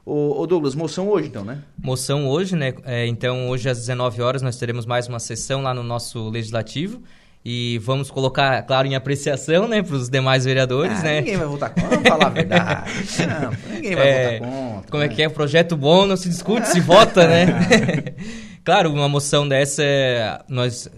Speaker 1: Ô, Douglas, moção hoje então, né?
Speaker 13: Moção hoje, né? É, então, hoje às 19 horas nós teremos mais uma sessão lá no nosso Legislativo. E vamos colocar, claro, em apreciação, né, para os demais vereadores,
Speaker 1: ah,
Speaker 13: né?
Speaker 1: Ninguém vai votar contra, vamos falar a verdade. Não, ninguém vai é, votar contra.
Speaker 13: Como né? é que é? Projeto bom não se discute, se vota, né? claro, uma moção dessa, nós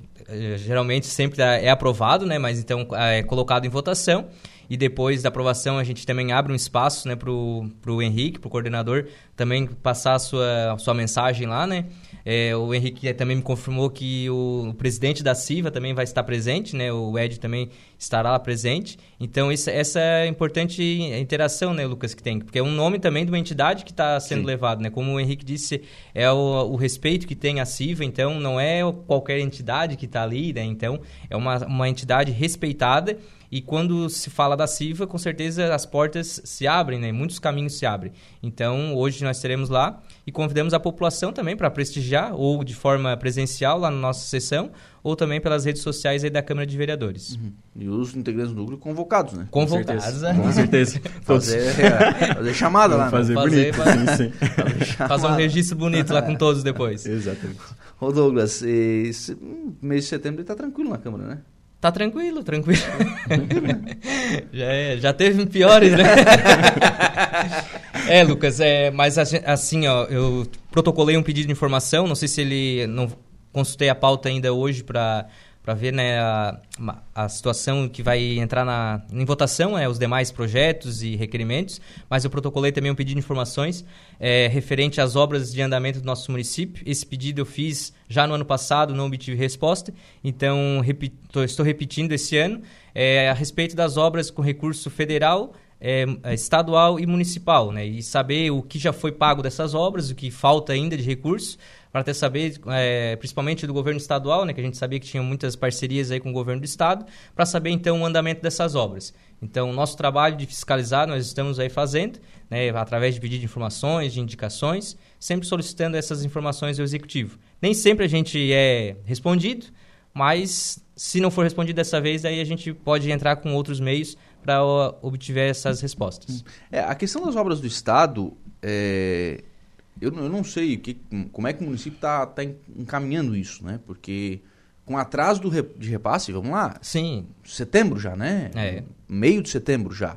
Speaker 13: geralmente sempre é aprovado, né? Mas então é colocado em votação e depois da aprovação a gente também abre um espaço né, para o Henrique, para o coordenador, também passar a sua, a sua mensagem lá, né? É, o Henrique também me confirmou que o, o, presidente da CIVA também vai estar presente, né? O Ed também estará lá presente. Então, isso, essa é a importante interação, né, Lucas, que tem. Porque é um nome também de uma entidade que está sendo Sim. levado, né? Como o Henrique disse, é o, o, respeito que tem a CIVA, então não é qualquer entidade que está ali, né? Então, é uma, uma entidade respeitada e quando se fala da CIVA, com certeza as portas se abrem, né? Muitos caminhos se abrem. Então, hoje nós teremos lá e convidamos a população também para prestigiar, ou de forma presencial lá na nossa sessão, ou também pelas redes sociais da Câmara de Vereadores. Uhum.
Speaker 1: E os integrantes do núcleo convocados, né?
Speaker 13: Convocados. Com
Speaker 14: certeza. Com certeza.
Speaker 1: fazer, é, fazer chamada lá.
Speaker 14: Né? Fazer
Speaker 13: fazer,
Speaker 14: bonito. Fazer, sim,
Speaker 13: sim. fazer um registro bonito lá com todos depois.
Speaker 14: Exatamente.
Speaker 1: Ô Douglas, esse mês de setembro está tranquilo na Câmara, né?
Speaker 13: Tá tranquilo, tranquilo. já, é, já teve piores, né? é, Lucas, é, mas assim, ó, eu protocolei um pedido de informação, não sei se ele. Não consultei a pauta ainda hoje para para ver né, a, a situação que vai entrar na, em votação, é, os demais projetos e requerimentos, mas eu protocolei também um pedido de informações é, referente às obras de andamento do nosso município. Esse pedido eu fiz já no ano passado, não obtive resposta, então repito, estou repetindo esse ano, é, a respeito das obras com recurso federal é, estadual e municipal, né? E saber o que já foi pago dessas obras, o que falta ainda de recursos, para até saber, é, principalmente do governo estadual, né? Que a gente sabia que tinha muitas parcerias aí com o governo do estado, para saber então o andamento dessas obras. Então, nosso trabalho de fiscalizar nós estamos aí fazendo, né? Através de pedido de informações, de indicações, sempre solicitando essas informações ao executivo. Nem sempre a gente é respondido, mas se não for respondido dessa vez, aí a gente pode entrar com outros meios para obter essas respostas.
Speaker 1: É, a questão das obras do Estado, é, eu, eu, não sei que, como é que o município está tá encaminhando isso, né? Porque com atraso do, de repasse, vamos lá?
Speaker 13: Sim.
Speaker 1: Setembro já, né?
Speaker 13: É.
Speaker 1: Meio de setembro já.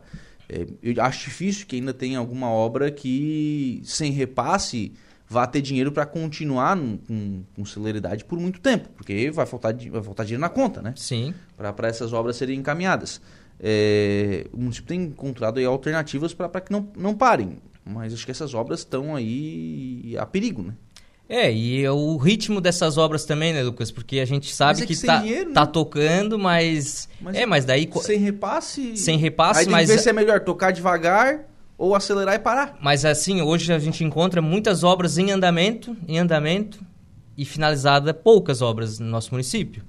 Speaker 1: É, eu acho difícil que ainda tenha alguma obra que, sem repasse, vá ter dinheiro para continuar com, com, celeridade por muito tempo, porque vai faltar, vai faltar dinheiro na conta, né?
Speaker 13: Sim.
Speaker 1: Para essas obras serem encaminhadas. É, o município tem encontrado alternativas para que não, não parem, mas acho que essas obras estão aí a perigo, né?
Speaker 13: É, e é o ritmo dessas obras também, né, Lucas? Porque a gente sabe é que, que tá, dinheiro, tá né? tocando, mas... mas... É, mas daí...
Speaker 1: Sem repasse...
Speaker 13: Sem repasse,
Speaker 1: aí tem
Speaker 13: mas...
Speaker 1: que ver se é melhor tocar devagar ou acelerar e parar.
Speaker 13: Mas assim, hoje a gente encontra muitas obras em andamento, em andamento e finalizada poucas obras no nosso município.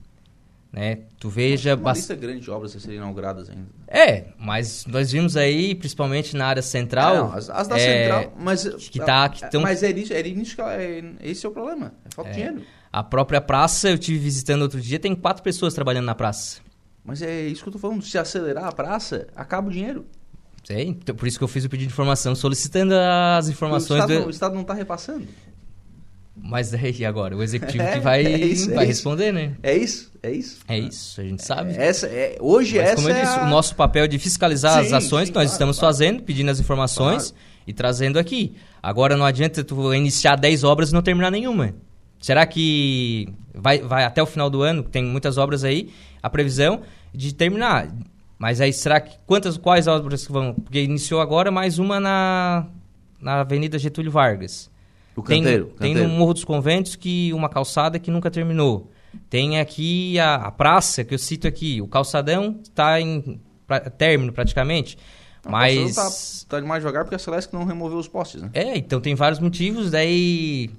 Speaker 13: Né? Tu veja...
Speaker 1: Uma bast... lista grande de obras a serem inauguradas ainda.
Speaker 13: É, mas nós vimos aí, principalmente na área central...
Speaker 1: É, não, as, as, da é, central, mas...
Speaker 13: Que tá, que tão...
Speaker 1: Mas é isso, é isso, é, esse é o problema, é falta é. dinheiro.
Speaker 13: A própria praça, eu tive visitando outro dia, tem quatro pessoas trabalhando na praça.
Speaker 1: Mas é isso que eu tô falando, se acelerar a praça, acaba o dinheiro.
Speaker 13: Sei, então, por isso que eu fiz o pedido de informação, solicitando as informações...
Speaker 1: O Estado,
Speaker 13: do...
Speaker 1: o Estado não está repassando.
Speaker 13: Mas e agora? O executivo é, que vai, é isso, vai é responder,
Speaker 1: né? É isso, é isso.
Speaker 13: É isso, a gente sabe.
Speaker 1: Essa, é, hoje
Speaker 13: Mas,
Speaker 1: essa
Speaker 13: como eu
Speaker 1: é
Speaker 13: disse,
Speaker 1: a...
Speaker 13: o nosso papel de fiscalizar sim, as ações sim, que nós claro, estamos claro. fazendo, pedindo as informações claro. e trazendo aqui. Agora não adianta tu iniciar 10 obras e não terminar nenhuma. Será que vai, vai até o final do ano, tem muitas obras aí, a previsão de terminar. Mas aí será que quantas quais obras que vão? Porque iniciou agora mais uma na na Avenida Getúlio Vargas.
Speaker 1: O canteiro,
Speaker 13: tem, tem no Morro dos Conventos que uma calçada que nunca terminou. Tem aqui a, a praça que eu cito aqui, o calçadão está em pra, término praticamente. Não, mas
Speaker 1: tá, tá demais devagar porque a Celeste não removeu os postes, né?
Speaker 13: É, então tem vários motivos, daí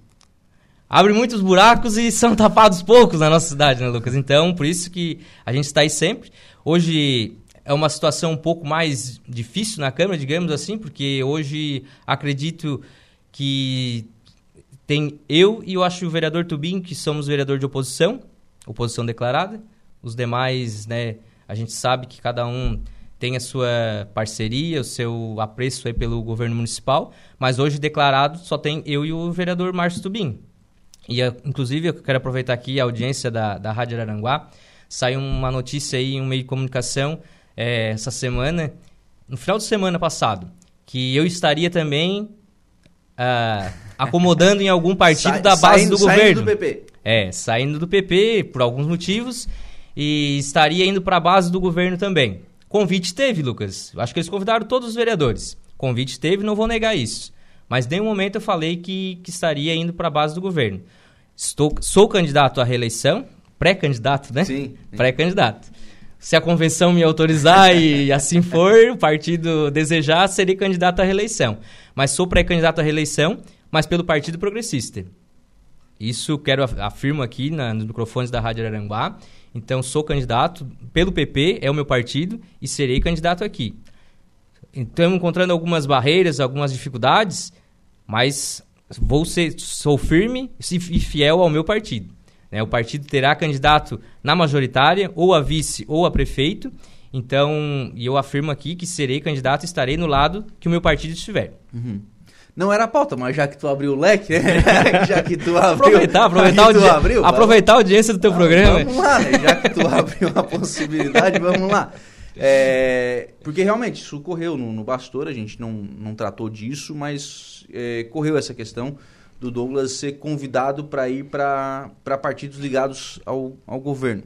Speaker 13: abre muitos buracos e são tapados poucos na nossa cidade, né, Lucas? Então, por isso que a gente está aí sempre. Hoje é uma situação um pouco mais difícil na Câmara, digamos assim, porque hoje acredito que tem eu e eu acho o vereador Tubim, que somos vereador de oposição, oposição declarada. Os demais, né, a gente sabe que cada um tem a sua parceria, o seu apreço aí pelo governo municipal, mas hoje declarado só tem eu e o vereador Márcio Tubim. E, inclusive, eu quero aproveitar aqui a audiência da, da Rádio Araranguá. Saiu uma notícia aí em um meio de comunicação é, essa semana, no final de semana passado, que eu estaria também uh, acomodando em algum partido Sa da base saindo, do governo. Saindo
Speaker 1: do PP.
Speaker 13: É, saindo do PP por alguns motivos e estaria indo para a base do governo também. Convite teve, Lucas. Acho que eles convidaram todos os vereadores. Convite teve, não vou negar isso. Mas nenhum momento eu falei que, que estaria indo para a base do governo. Estou, sou candidato à reeleição, pré-candidato, né?
Speaker 1: Sim.
Speaker 13: sim. Pré-candidato. Se a convenção me autorizar e assim for, o partido desejar, serei candidato à reeleição. Mas sou pré-candidato à reeleição mas pelo Partido Progressista. Isso quero afirmo aqui na, nos microfones da Rádio Aranguá. Então sou candidato pelo PP, é o meu partido e serei candidato aqui. Então encontrando algumas barreiras, algumas dificuldades, mas vou ser sou firme e fiel ao meu partido. Né? O partido terá candidato na majoritária, ou a vice ou a prefeito. Então, eu afirmo aqui que serei candidato e estarei no lado que o meu partido estiver.
Speaker 1: Uhum. Não era a pauta, mas já que tu abriu o leque, né? já que tu abriu.
Speaker 13: Aproveitar, aproveitar, o abriu, aproveitar a audiência do teu programa.
Speaker 1: Vamos lá, né? Já que tu abriu a possibilidade, vamos lá. É, porque realmente isso ocorreu no, no Bastor, a gente não, não tratou disso, mas é, correu essa questão do Douglas ser convidado para ir para partidos ligados ao, ao governo.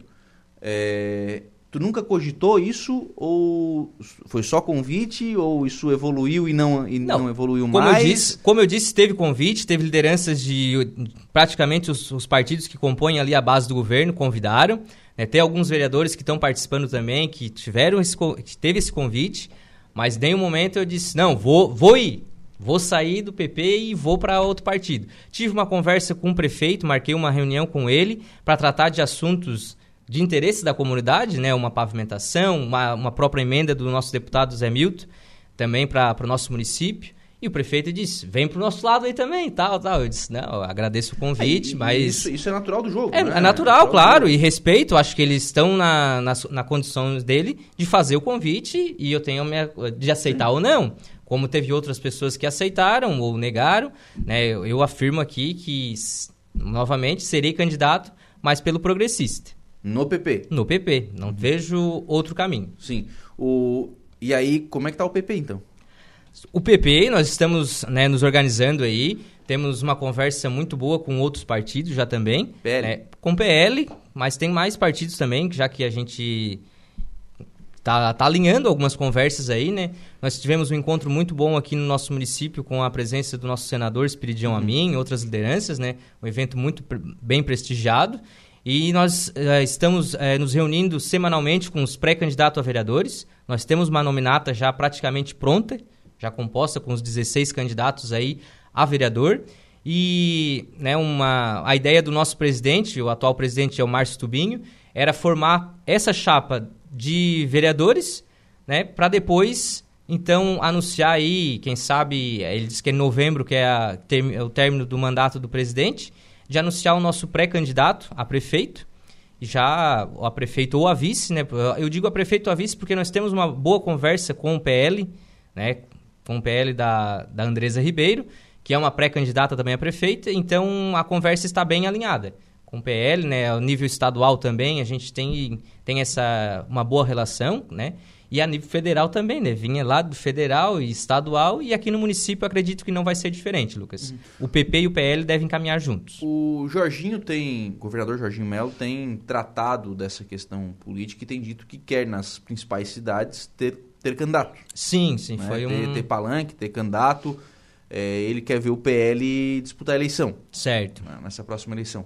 Speaker 1: É, Tu nunca cogitou isso ou foi só convite ou isso evoluiu e não, e não, não evoluiu
Speaker 13: como
Speaker 1: mais?
Speaker 13: Eu disse, como eu disse, teve convite, teve lideranças de praticamente os, os partidos que compõem ali a base do governo convidaram. Né? Tem alguns vereadores que estão participando também, que tiveram esse, que teve esse convite, Mas em nenhum momento eu disse, não, vou, vou ir. Vou sair do PP e vou para outro partido. Tive uma conversa com o prefeito, marquei uma reunião com ele para tratar de assuntos de interesse da comunidade, né? Uma pavimentação, uma, uma própria emenda do nosso deputado Zé Milton, também para o nosso município. E o prefeito disse: vem pro nosso lado aí também, tal, tal. Eu disse: não, eu agradeço o convite,
Speaker 1: É,
Speaker 13: mas.
Speaker 1: Isso, isso é natural do jogo.
Speaker 13: É,
Speaker 1: né?
Speaker 13: é natural, claro, e respeito. Acho que eles estão na, na, na condição dele de fazer o convite e eu tenho minha, de aceitar ou não. Como teve outras pessoas que aceitaram ou negaram, né, eu, eu afirmo aqui que, novamente, serei candidato, mas pelo progressista.
Speaker 1: No PP?
Speaker 13: No PP. Não vejo outro caminho.
Speaker 1: Sim. O... E aí, como é que tá o PP então?
Speaker 13: O PP, nós estamos né, nos organizando aí, temos uma conversa muito boa com outros partidos já também.
Speaker 1: PL.
Speaker 13: né, com PL, mas tem mais partidos também, já que a gente tá, tá alinhando algumas conversas aí, né? Nós tivemos um encontro muito bom aqui no nosso município com a presença do nosso senador Espiridião Amin e outras lideranças, né? Um evento muito bem prestigiado. E nós eh, estamos eh, nos reunindo semanalmente com os pré-candidatos a vereadores. Nós temos uma nominata já praticamente pronta, já composta com os 16 candidatos aí a vereador. E né, uma, a ideia do nosso presidente, o atual presidente é o Márcio Tubinho, era formar essa chapa de vereadores, né, para depois então anunciar aí, quem sabe, ele disse que é em novembro, que é, a é o término do mandato do presidente, de anunciar o nosso pré-candidato a prefeito, já a prefeito ou a vice, né? Eu digo a prefeito ou a vice porque nós temos uma boa conversa com o PL, né? Com o PL da, da Andresa Ribeiro, que é uma pré-candidata também a prefeita, então a conversa está bem alinhada. Com o PL, né? Ao nível estadual também, a gente tem, tem essa uma boa relação, né? E a nível federal também, né? Vinha lá do federal e estadual, e aqui no município eu acredito que não vai ser diferente, Lucas. O PP e o PL devem caminhar juntos.
Speaker 1: O Jorginho tem, o governador Jorginho Melo tem tratado dessa questão política e tem dito que quer nas principais cidades ter, ter candidato.
Speaker 13: Sim, sim,
Speaker 1: né?
Speaker 13: foi
Speaker 1: ter,
Speaker 13: um...
Speaker 1: ter palanque, ter candidato. É, ele quer ver o PL disputar a eleição.
Speaker 13: Certo.
Speaker 1: né, Nessa próxima eleição.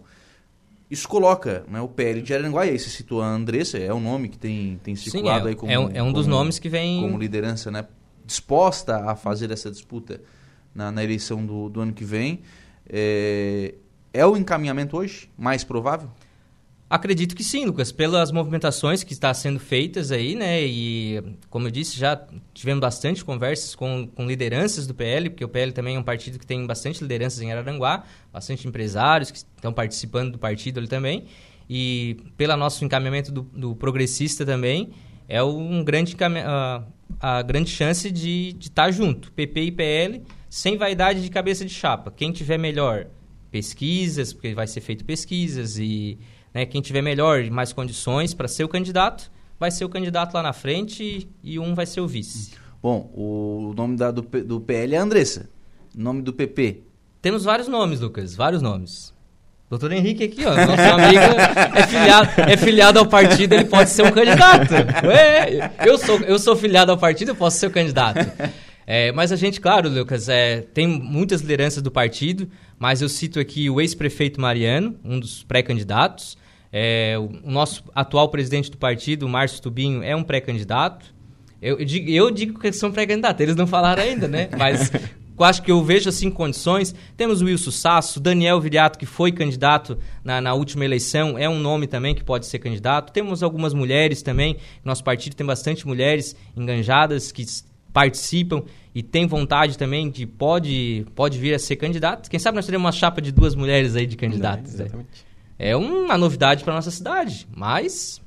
Speaker 1: Isso coloca né, o PL de Aranguá, e aí você citou a Andressa, é um nome que tem, tem
Speaker 13: Sim,
Speaker 1: circulado
Speaker 13: é-
Speaker 1: aí como...
Speaker 13: é um- é um dos
Speaker 1: como-
Speaker 13: nomes que vem-
Speaker 1: Como liderança, né? Disposta a fazer essa disputa na, na eleição do, do ano que vem. É, é o encaminhamento hoje mais provável?
Speaker 13: Acredito que sim, Lucas, pelas movimentações que estão sendo feitas aí, né? E, como eu disse, já tivemos bastante conversas com, com lideranças do PL, porque o PL também é um partido que tem bastante lideranças em Araranguá, bastante empresários que estão participando do partido ali também. E pelo nosso encaminhamento do, do progressista também, é um grande a, a grande chance de estar junto, PP e PL, sem vaidade de cabeça de chapa. Quem tiver melhor pesquisas, porque vai ser feito pesquisas e né, quem tiver melhor e mais condições para ser o candidato, vai ser o candidato lá na frente e, e um vai ser o vice.
Speaker 1: Bom, o nome da, do, do PL é Andressa. Nome do PP?
Speaker 13: Temos vários nomes, Lucas, vários nomes. Doutor Henrique aqui, ó, nosso amigo é filiado, é filiado ao partido, ele pode ser um candidato. É, eu, sou, eu sou filiado ao partido, eu posso ser o candidato. É, mas a gente, claro, Lucas, é, tem muitas lideranças do partido, mas eu cito aqui o ex-prefeito Mariano, um dos pré-candidatos. É, o, nosso atual presidente do partido, Márcio Tubinho, é um pré-candidato. Eu, eu digo, eu digo que eles são pré-candidatos, eles não falaram ainda, né? Mas acho que eu vejo assim condições. Temos o Wilson Sasso, Daniel Viriato, que foi candidato na, na última eleição, é um nome também que pode ser candidato. Temos algumas mulheres também, nosso partido tem bastante mulheres enganjadas que participam e tem vontade também de pode, pode vir a ser candidato. Quem sabe nós teremos uma chapa de duas mulheres aí de candidatos. né? É uma novidade para nossa cidade, mas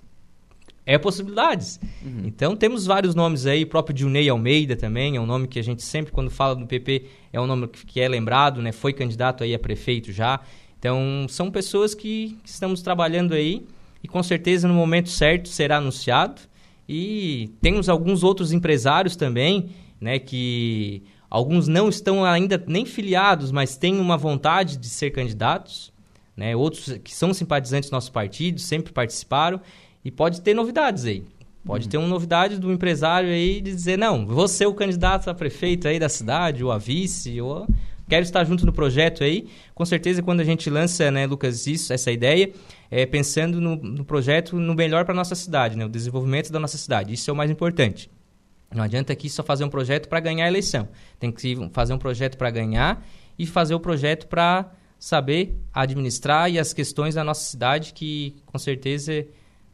Speaker 13: é possibilidades. Então temos vários nomes aí, o próprio Dilnei Almeida também, é um nome que a gente sempre, quando fala do PP, é um nome que que é lembrado, né? Foi candidato aí a prefeito já. Então são pessoas que, que estamos trabalhando aí e com certeza no momento certo será anunciado. E temos alguns outros empresários também, né? Que alguns não estão ainda nem filiados, mas têm uma vontade de ser candidatos né? Outros que são simpatizantes do nosso partido, sempre participaram e pode ter novidades aí. Pode ter uma novidade do empresário aí de dizer, não, vou ser o candidato a prefeito aí da cidade, ou a vice, ou quero estar junto no projeto aí. Com certeza, quando a gente lança, né, Lucas, isso, essa ideia, é pensando no, no projeto no melhor para nossa cidade, né, o desenvolvimento da nossa cidade. Isso é o mais importante. Não adianta aqui só fazer um projeto para ganhar a eleição. Tem que fazer um projeto para ganhar e fazer o projeto para saber administrar e as questões da nossa cidade que com certeza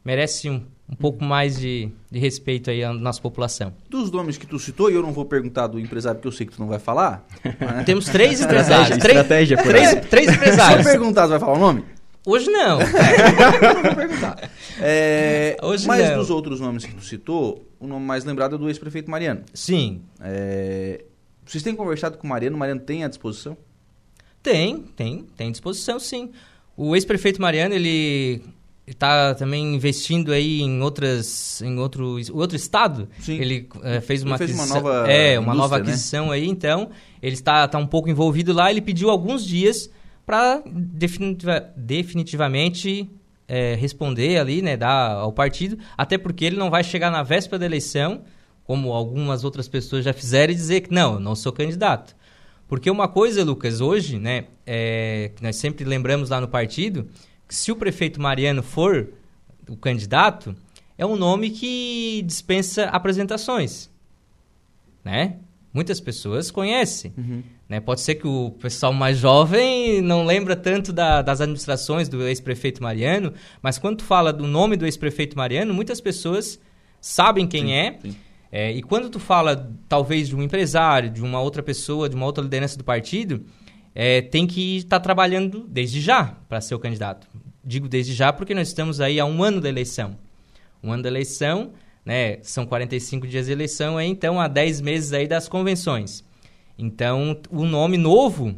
Speaker 13: merece um, um pouco mais de, de respeito aí à nossa população.
Speaker 1: Dos nomes que tu citou, e eu não vou perguntar do empresário que eu sei que tu não vai falar.
Speaker 13: Né? Temos três empresários.
Speaker 14: Estratégia,
Speaker 13: três, três, três empresários.
Speaker 1: Se eu perguntar, tu vai falar o nome?
Speaker 13: Hoje não.
Speaker 1: não vou perguntar. É,
Speaker 13: Hoje
Speaker 1: mas
Speaker 13: não.
Speaker 1: dos outros nomes que tu citou, o nome mais lembrado é do ex-prefeito Mariano.
Speaker 13: Sim.
Speaker 1: É, vocês têm conversado com o Mariano? O Mariano tem à disposição?
Speaker 13: Tem, tem, tem disposição sim. O ex-prefeito Mariano, ele está também investindo aí em outras em outro outro estado
Speaker 1: Sim.
Speaker 13: ele eh, fez uma
Speaker 1: Ele fez uma nova
Speaker 13: é uma nova
Speaker 1: né?
Speaker 13: aquisição aí então ele está tá um pouco envolvido lá ele pediu alguns dias para definitiva, definitivamente eh, responder ali né dar ao partido até porque ele não vai chegar na véspera da eleição como algumas outras pessoas já fizeram e dizer que não eu não sou candidato porque uma coisa, Lucas, hoje, né, é, que nós sempre lembramos lá no partido, que se o prefeito Mariano for o candidato, é um nome que dispensa apresentações, né? Muitas pessoas conhecem, né? Pode ser que o pessoal mais jovem não lembra tanto da- das administrações do ex-prefeito Mariano, mas quando tu fala do nome do ex-prefeito Mariano, muitas pessoas sabem quem é, é, e quando tu fala, talvez, de um empresário, de uma outra pessoa, de uma outra liderança do partido, é, tem que estar trabalhando desde já para ser o candidato. Digo desde já porque nós estamos aí há um ano da eleição. Um ano da eleição, né, são 45 dias de eleição, aí, então há 10 meses aí das convenções. Então, o nome novo,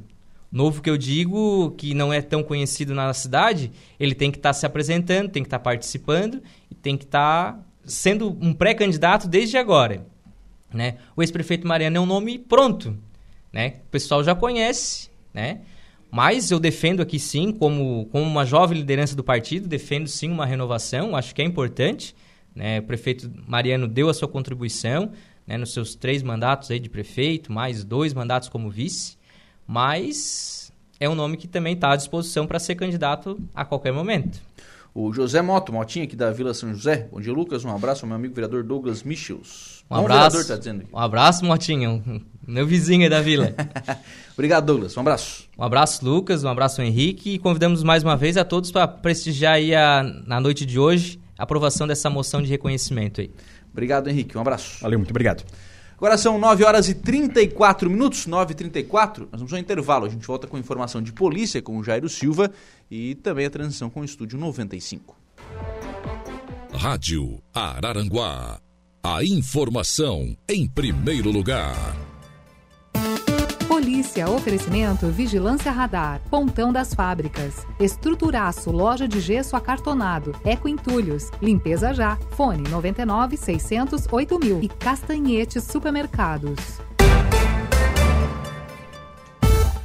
Speaker 13: novo que eu digo, que não é tão conhecido na cidade, ele tem que estar se apresentando, tem que estar participando e tem que estar sendo um pré-candidato desde agora. Né? O ex-prefeito Mariano é um nome pronto, né? O pessoal já conhece, né? Mas eu defendo aqui sim, como, como uma jovem liderança do partido, defendo sim uma renovação, acho que é importante. Né? O prefeito Mariano deu a sua contribuição né, nos seus três mandatos aí de prefeito, mais dois mandatos como vice, mas é um nome que também está à disposição para ser candidato a qualquer momento.
Speaker 1: O José Moto, Motinha aqui da Vila São José. Bom dia, Lucas. Um abraço ao meu amigo vereador Douglas Michels.
Speaker 13: Um
Speaker 1: Bom
Speaker 13: abraço.
Speaker 1: vereador, tá dizendo aqui.
Speaker 13: Um abraço, Motinho, um- meu vizinho aí da vila.
Speaker 1: Obrigado, Douglas. Um abraço.
Speaker 13: Um abraço, Lucas. Um abraço, Henrique. E convidamos mais uma vez a todos para prestigiar aí a, na noite de hoje a aprovação dessa moção de reconhecimento aí.
Speaker 1: Obrigado, Henrique. Um abraço.
Speaker 14: Valeu, muito obrigado.
Speaker 1: Agora são 9 horas e 34 minutos, 9 e 34 Nós vamos ao intervalo. A gente volta com informação de polícia com o Jairo Silva e também a transição com o Estúdio 95.
Speaker 2: Rádio Araranguá. A informação em primeiro lugar.
Speaker 9: Polícia, oferecimento, vigilância radar, pontão das fábricas, estruturaço, loja de gesso acartonado, eco entulhos, limpeza já, fone 99 600 8000 e castanhetes supermercados.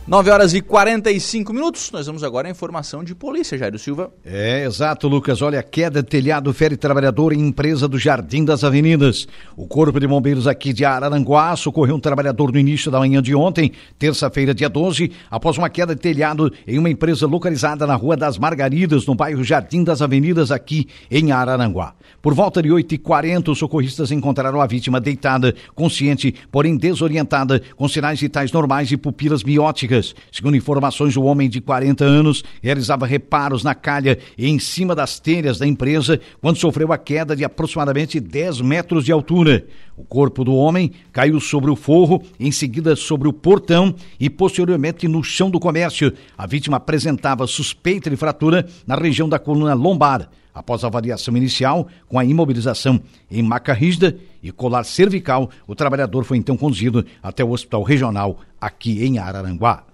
Speaker 1: 9 horas e 45 minutos. Nós vamos agora à informação de polícia, Jairo Silva.
Speaker 3: É, exato, Lucas. Olha, queda de telhado fere trabalhador em empresa do Jardim das Avenidas. O Corpo de Bombeiros aqui de Araranguá socorreu um trabalhador no início da manhã de ontem, terça-feira, dia 12, após uma queda de telhado em uma empresa localizada na Rua das Margaridas, no bairro Jardim das Avenidas, aqui em Araranguá. Por volta de 8h40, os socorristas encontraram a vítima deitada, consciente, porém desorientada, com sinais vitais normais e pupilas mióticas. Segundo informações, o homem de 40 anos realizava reparos na calha e em cima das telhas da empresa quando sofreu a queda de aproximadamente 10 metros de altura. O corpo do homem caiu sobre o forro, em seguida sobre o portão e posteriormente no chão do comércio. A vítima apresentava suspeita de fratura na região da coluna lombar. Após a avaliação inicial, com a imobilização em maca rígida e colar cervical, o trabalhador foi então conduzido até o hospital regional aqui em Araranguá.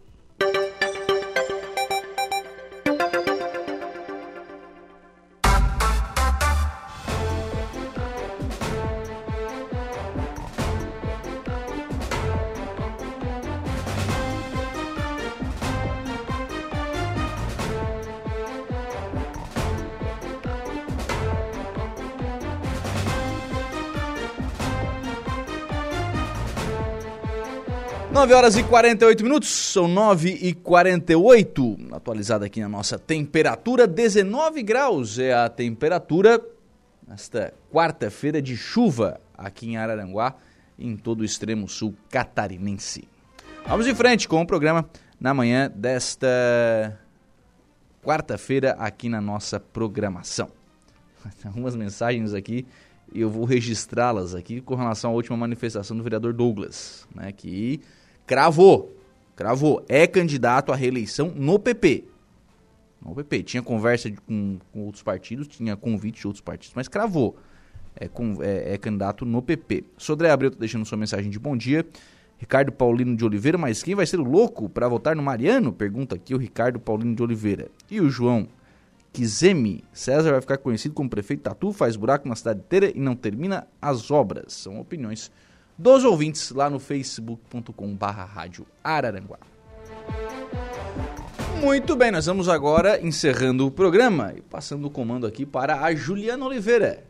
Speaker 1: Nove horas e 48 minutos, são 9 e 48 Atualizada aqui na nossa temperatura, 19 graus é a temperatura nesta quarta-feira de chuva aqui em Araranguá. em todo o extremo sul catarinense. Vamos em frente com o programa na manhã desta quarta-feira aqui na nossa programação. Algumas mensagens aqui e eu vou registrá-las aqui com relação à última manifestação do vereador Douglas, né, que cravou, cravou, é candidato à reeleição no PP. No PP. Tinha conversa de, com, com, outros partidos, tinha convite de outros partidos, mas cravou. É, com, é, é candidato no PP. Sodré Abreu está deixando sua mensagem de bom dia. Ricardo Paulino de Oliveira, mas quem vai ser o louco para votar no Mariano? Pergunta aqui o Ricardo Paulino de Oliveira. E o João Kizemi. César vai ficar conhecido como prefeito Tatu, faz buraco na cidade inteira e não termina as obras. São opiniões dos ouvintes lá no facebook.com barra rádio Araranguá. Muito bem, nós vamos agora encerrando o programa e passando o comando aqui para a Juliana Oliveira.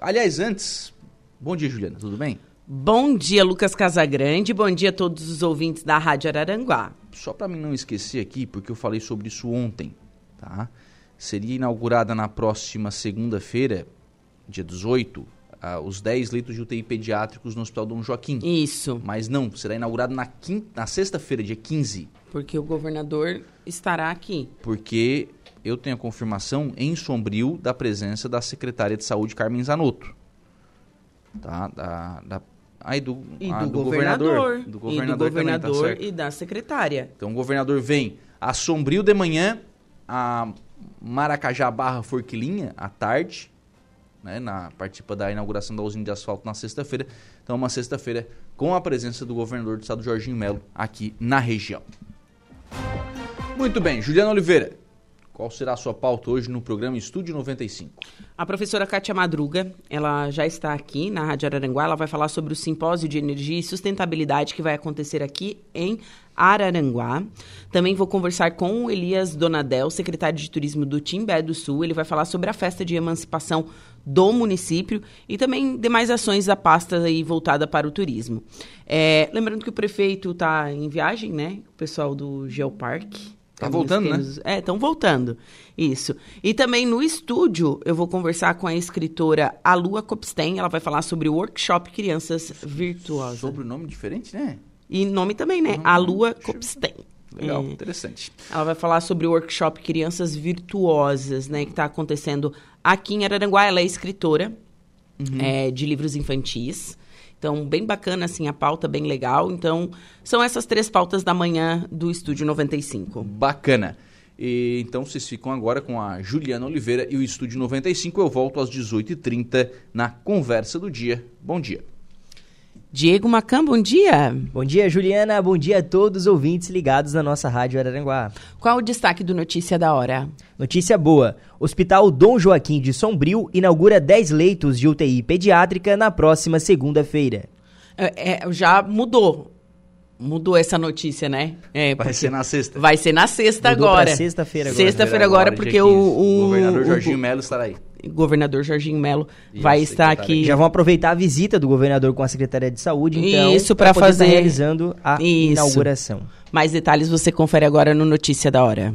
Speaker 1: Aliás, antes, bom dia Juliana, tudo bem?
Speaker 15: Bom dia, Lucas Casagrande. Bom dia a todos os ouvintes da Rádio Araranguá.
Speaker 1: Só para mim não esquecer aqui, porque eu falei sobre isso ontem, tá? Seria inaugurada na próxima segunda-feira, dia 18, os 10 leitos de UTI pediátricos no Hospital Dom Joaquim.
Speaker 15: Isso.
Speaker 1: Mas não, será inaugurado na, na sexta-feira, dia 15.
Speaker 15: Porque o governador estará aqui.
Speaker 1: Porque eu tenho a confirmação em Sombrio da presença da secretária de Saúde, Carmen Zanotto. Tá? Da, da Aí do,
Speaker 15: e do, do governador, governador, Do governador, e, do governador tá e da secretária.
Speaker 1: Então o governador vem a Sombrio de manhã, a Maracajá barra Forquilinha à tarde, né, na, participa da inauguração da usina de asfalto na sexta-feira. Então, uma sexta-feira com a presença do governador do estado, Jorginho Melo, aqui na região. Muito bem, Juliana Oliveira, qual será a sua pauta hoje no programa Estúdio 95?
Speaker 15: A professora Kátia Madruga, ela já está aqui na Rádio Araranguá, ela vai falar sobre o simpósio de energia e sustentabilidade que vai acontecer aqui em Araranguá. Também vou conversar com o Elias Donadel, secretário de Turismo do Timbé do Sul. Ele vai falar sobre a festa de emancipação do município e também demais ações da pasta aí voltada para o turismo. É, lembrando que o prefeito está em viagem, né? O pessoal do Geoparque.
Speaker 1: Tá voltando, né?
Speaker 15: É, estão voltando. Isso. E também no estúdio eu vou conversar com a escritora Alua Copstein. Ela vai falar sobre o workshop Crianças Virtuosas.
Speaker 1: Sobre o nome diferente, né?
Speaker 15: E nome também, né? Uhum. A Lua Copstein.
Speaker 1: Legal, é. interessante.
Speaker 15: Ela vai falar sobre o workshop Crianças Virtuosas, né? Que está acontecendo aqui em Araranguá. Ela é escritora uhum. é, de livros infantis. Então, bem bacana, assim, a pauta, bem legal. Então, são essas três pautas da manhã do Estúdio 95.
Speaker 1: Bacana. E, então, vocês ficam agora com a Juliana Oliveira e o Estúdio 95. Eu volto às 18h30 na Conversa do Dia. Bom dia.
Speaker 15: Diego Macan, bom dia.
Speaker 12: Bom dia, Juliana. Bom dia a todos os ouvintes ligados na nossa Rádio Araranguá.
Speaker 15: Qual o destaque do Notícia da Hora?
Speaker 12: Notícia boa. Hospital Dom Joaquim de Sombrio inaugura 10 leitos de UTI pediátrica na próxima segunda-feira.
Speaker 15: É, é, já mudou. Mudou essa notícia, né?
Speaker 1: É, vai ser na sexta.
Speaker 15: Vai ser na sexta Mudou agora.
Speaker 12: Sexta-feira agora.
Speaker 15: Sexta-feira agora, porque o, o,
Speaker 1: o governador Jorginho Melo estará aí
Speaker 15: governador Jorginho Melo vai estar aqui.
Speaker 12: Já vão aproveitar a visita do governador com a Secretaria de Saúde, então,
Speaker 15: Isso para fazer
Speaker 12: realizando a Isso. inauguração.
Speaker 15: Mais detalhes você confere agora no Notícia da Hora.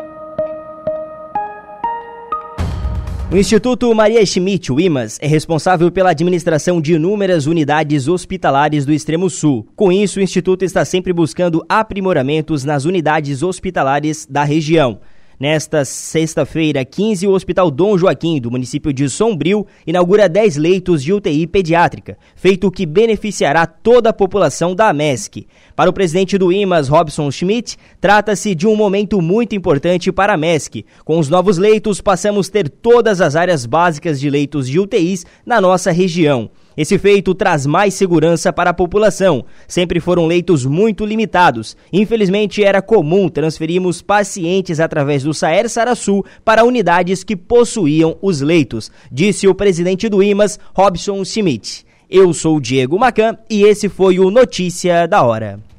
Speaker 12: O Instituto Maria Schmidt, o IMAS, é responsável pela administração de inúmeras unidades hospitalares do Extremo Sul. Com isso, o Instituto está sempre buscando aprimoramentos nas unidades hospitalares da região. Nesta sexta-feira, 15, o Hospital Dom Joaquim, do município de Sombrio, inaugura 10 leitos de UTI pediátrica, feito que beneficiará toda a população da MESC. Para o presidente do IMAS, Robson Schmidt, trata-se de um momento muito importante para a MESC. Com os novos leitos, passamos a ter todas as áreas básicas de leitos de UTIs na nossa região. Esse feito traz mais segurança para a população. Sempre foram leitos muito limitados. Infelizmente, era comum transferirmos pacientes através do Saer Saraçu para unidades que possuíam os leitos, disse o presidente do IMAS, Robson Schmidt. Eu sou o Diego Macan e esse foi o Notícia da Hora.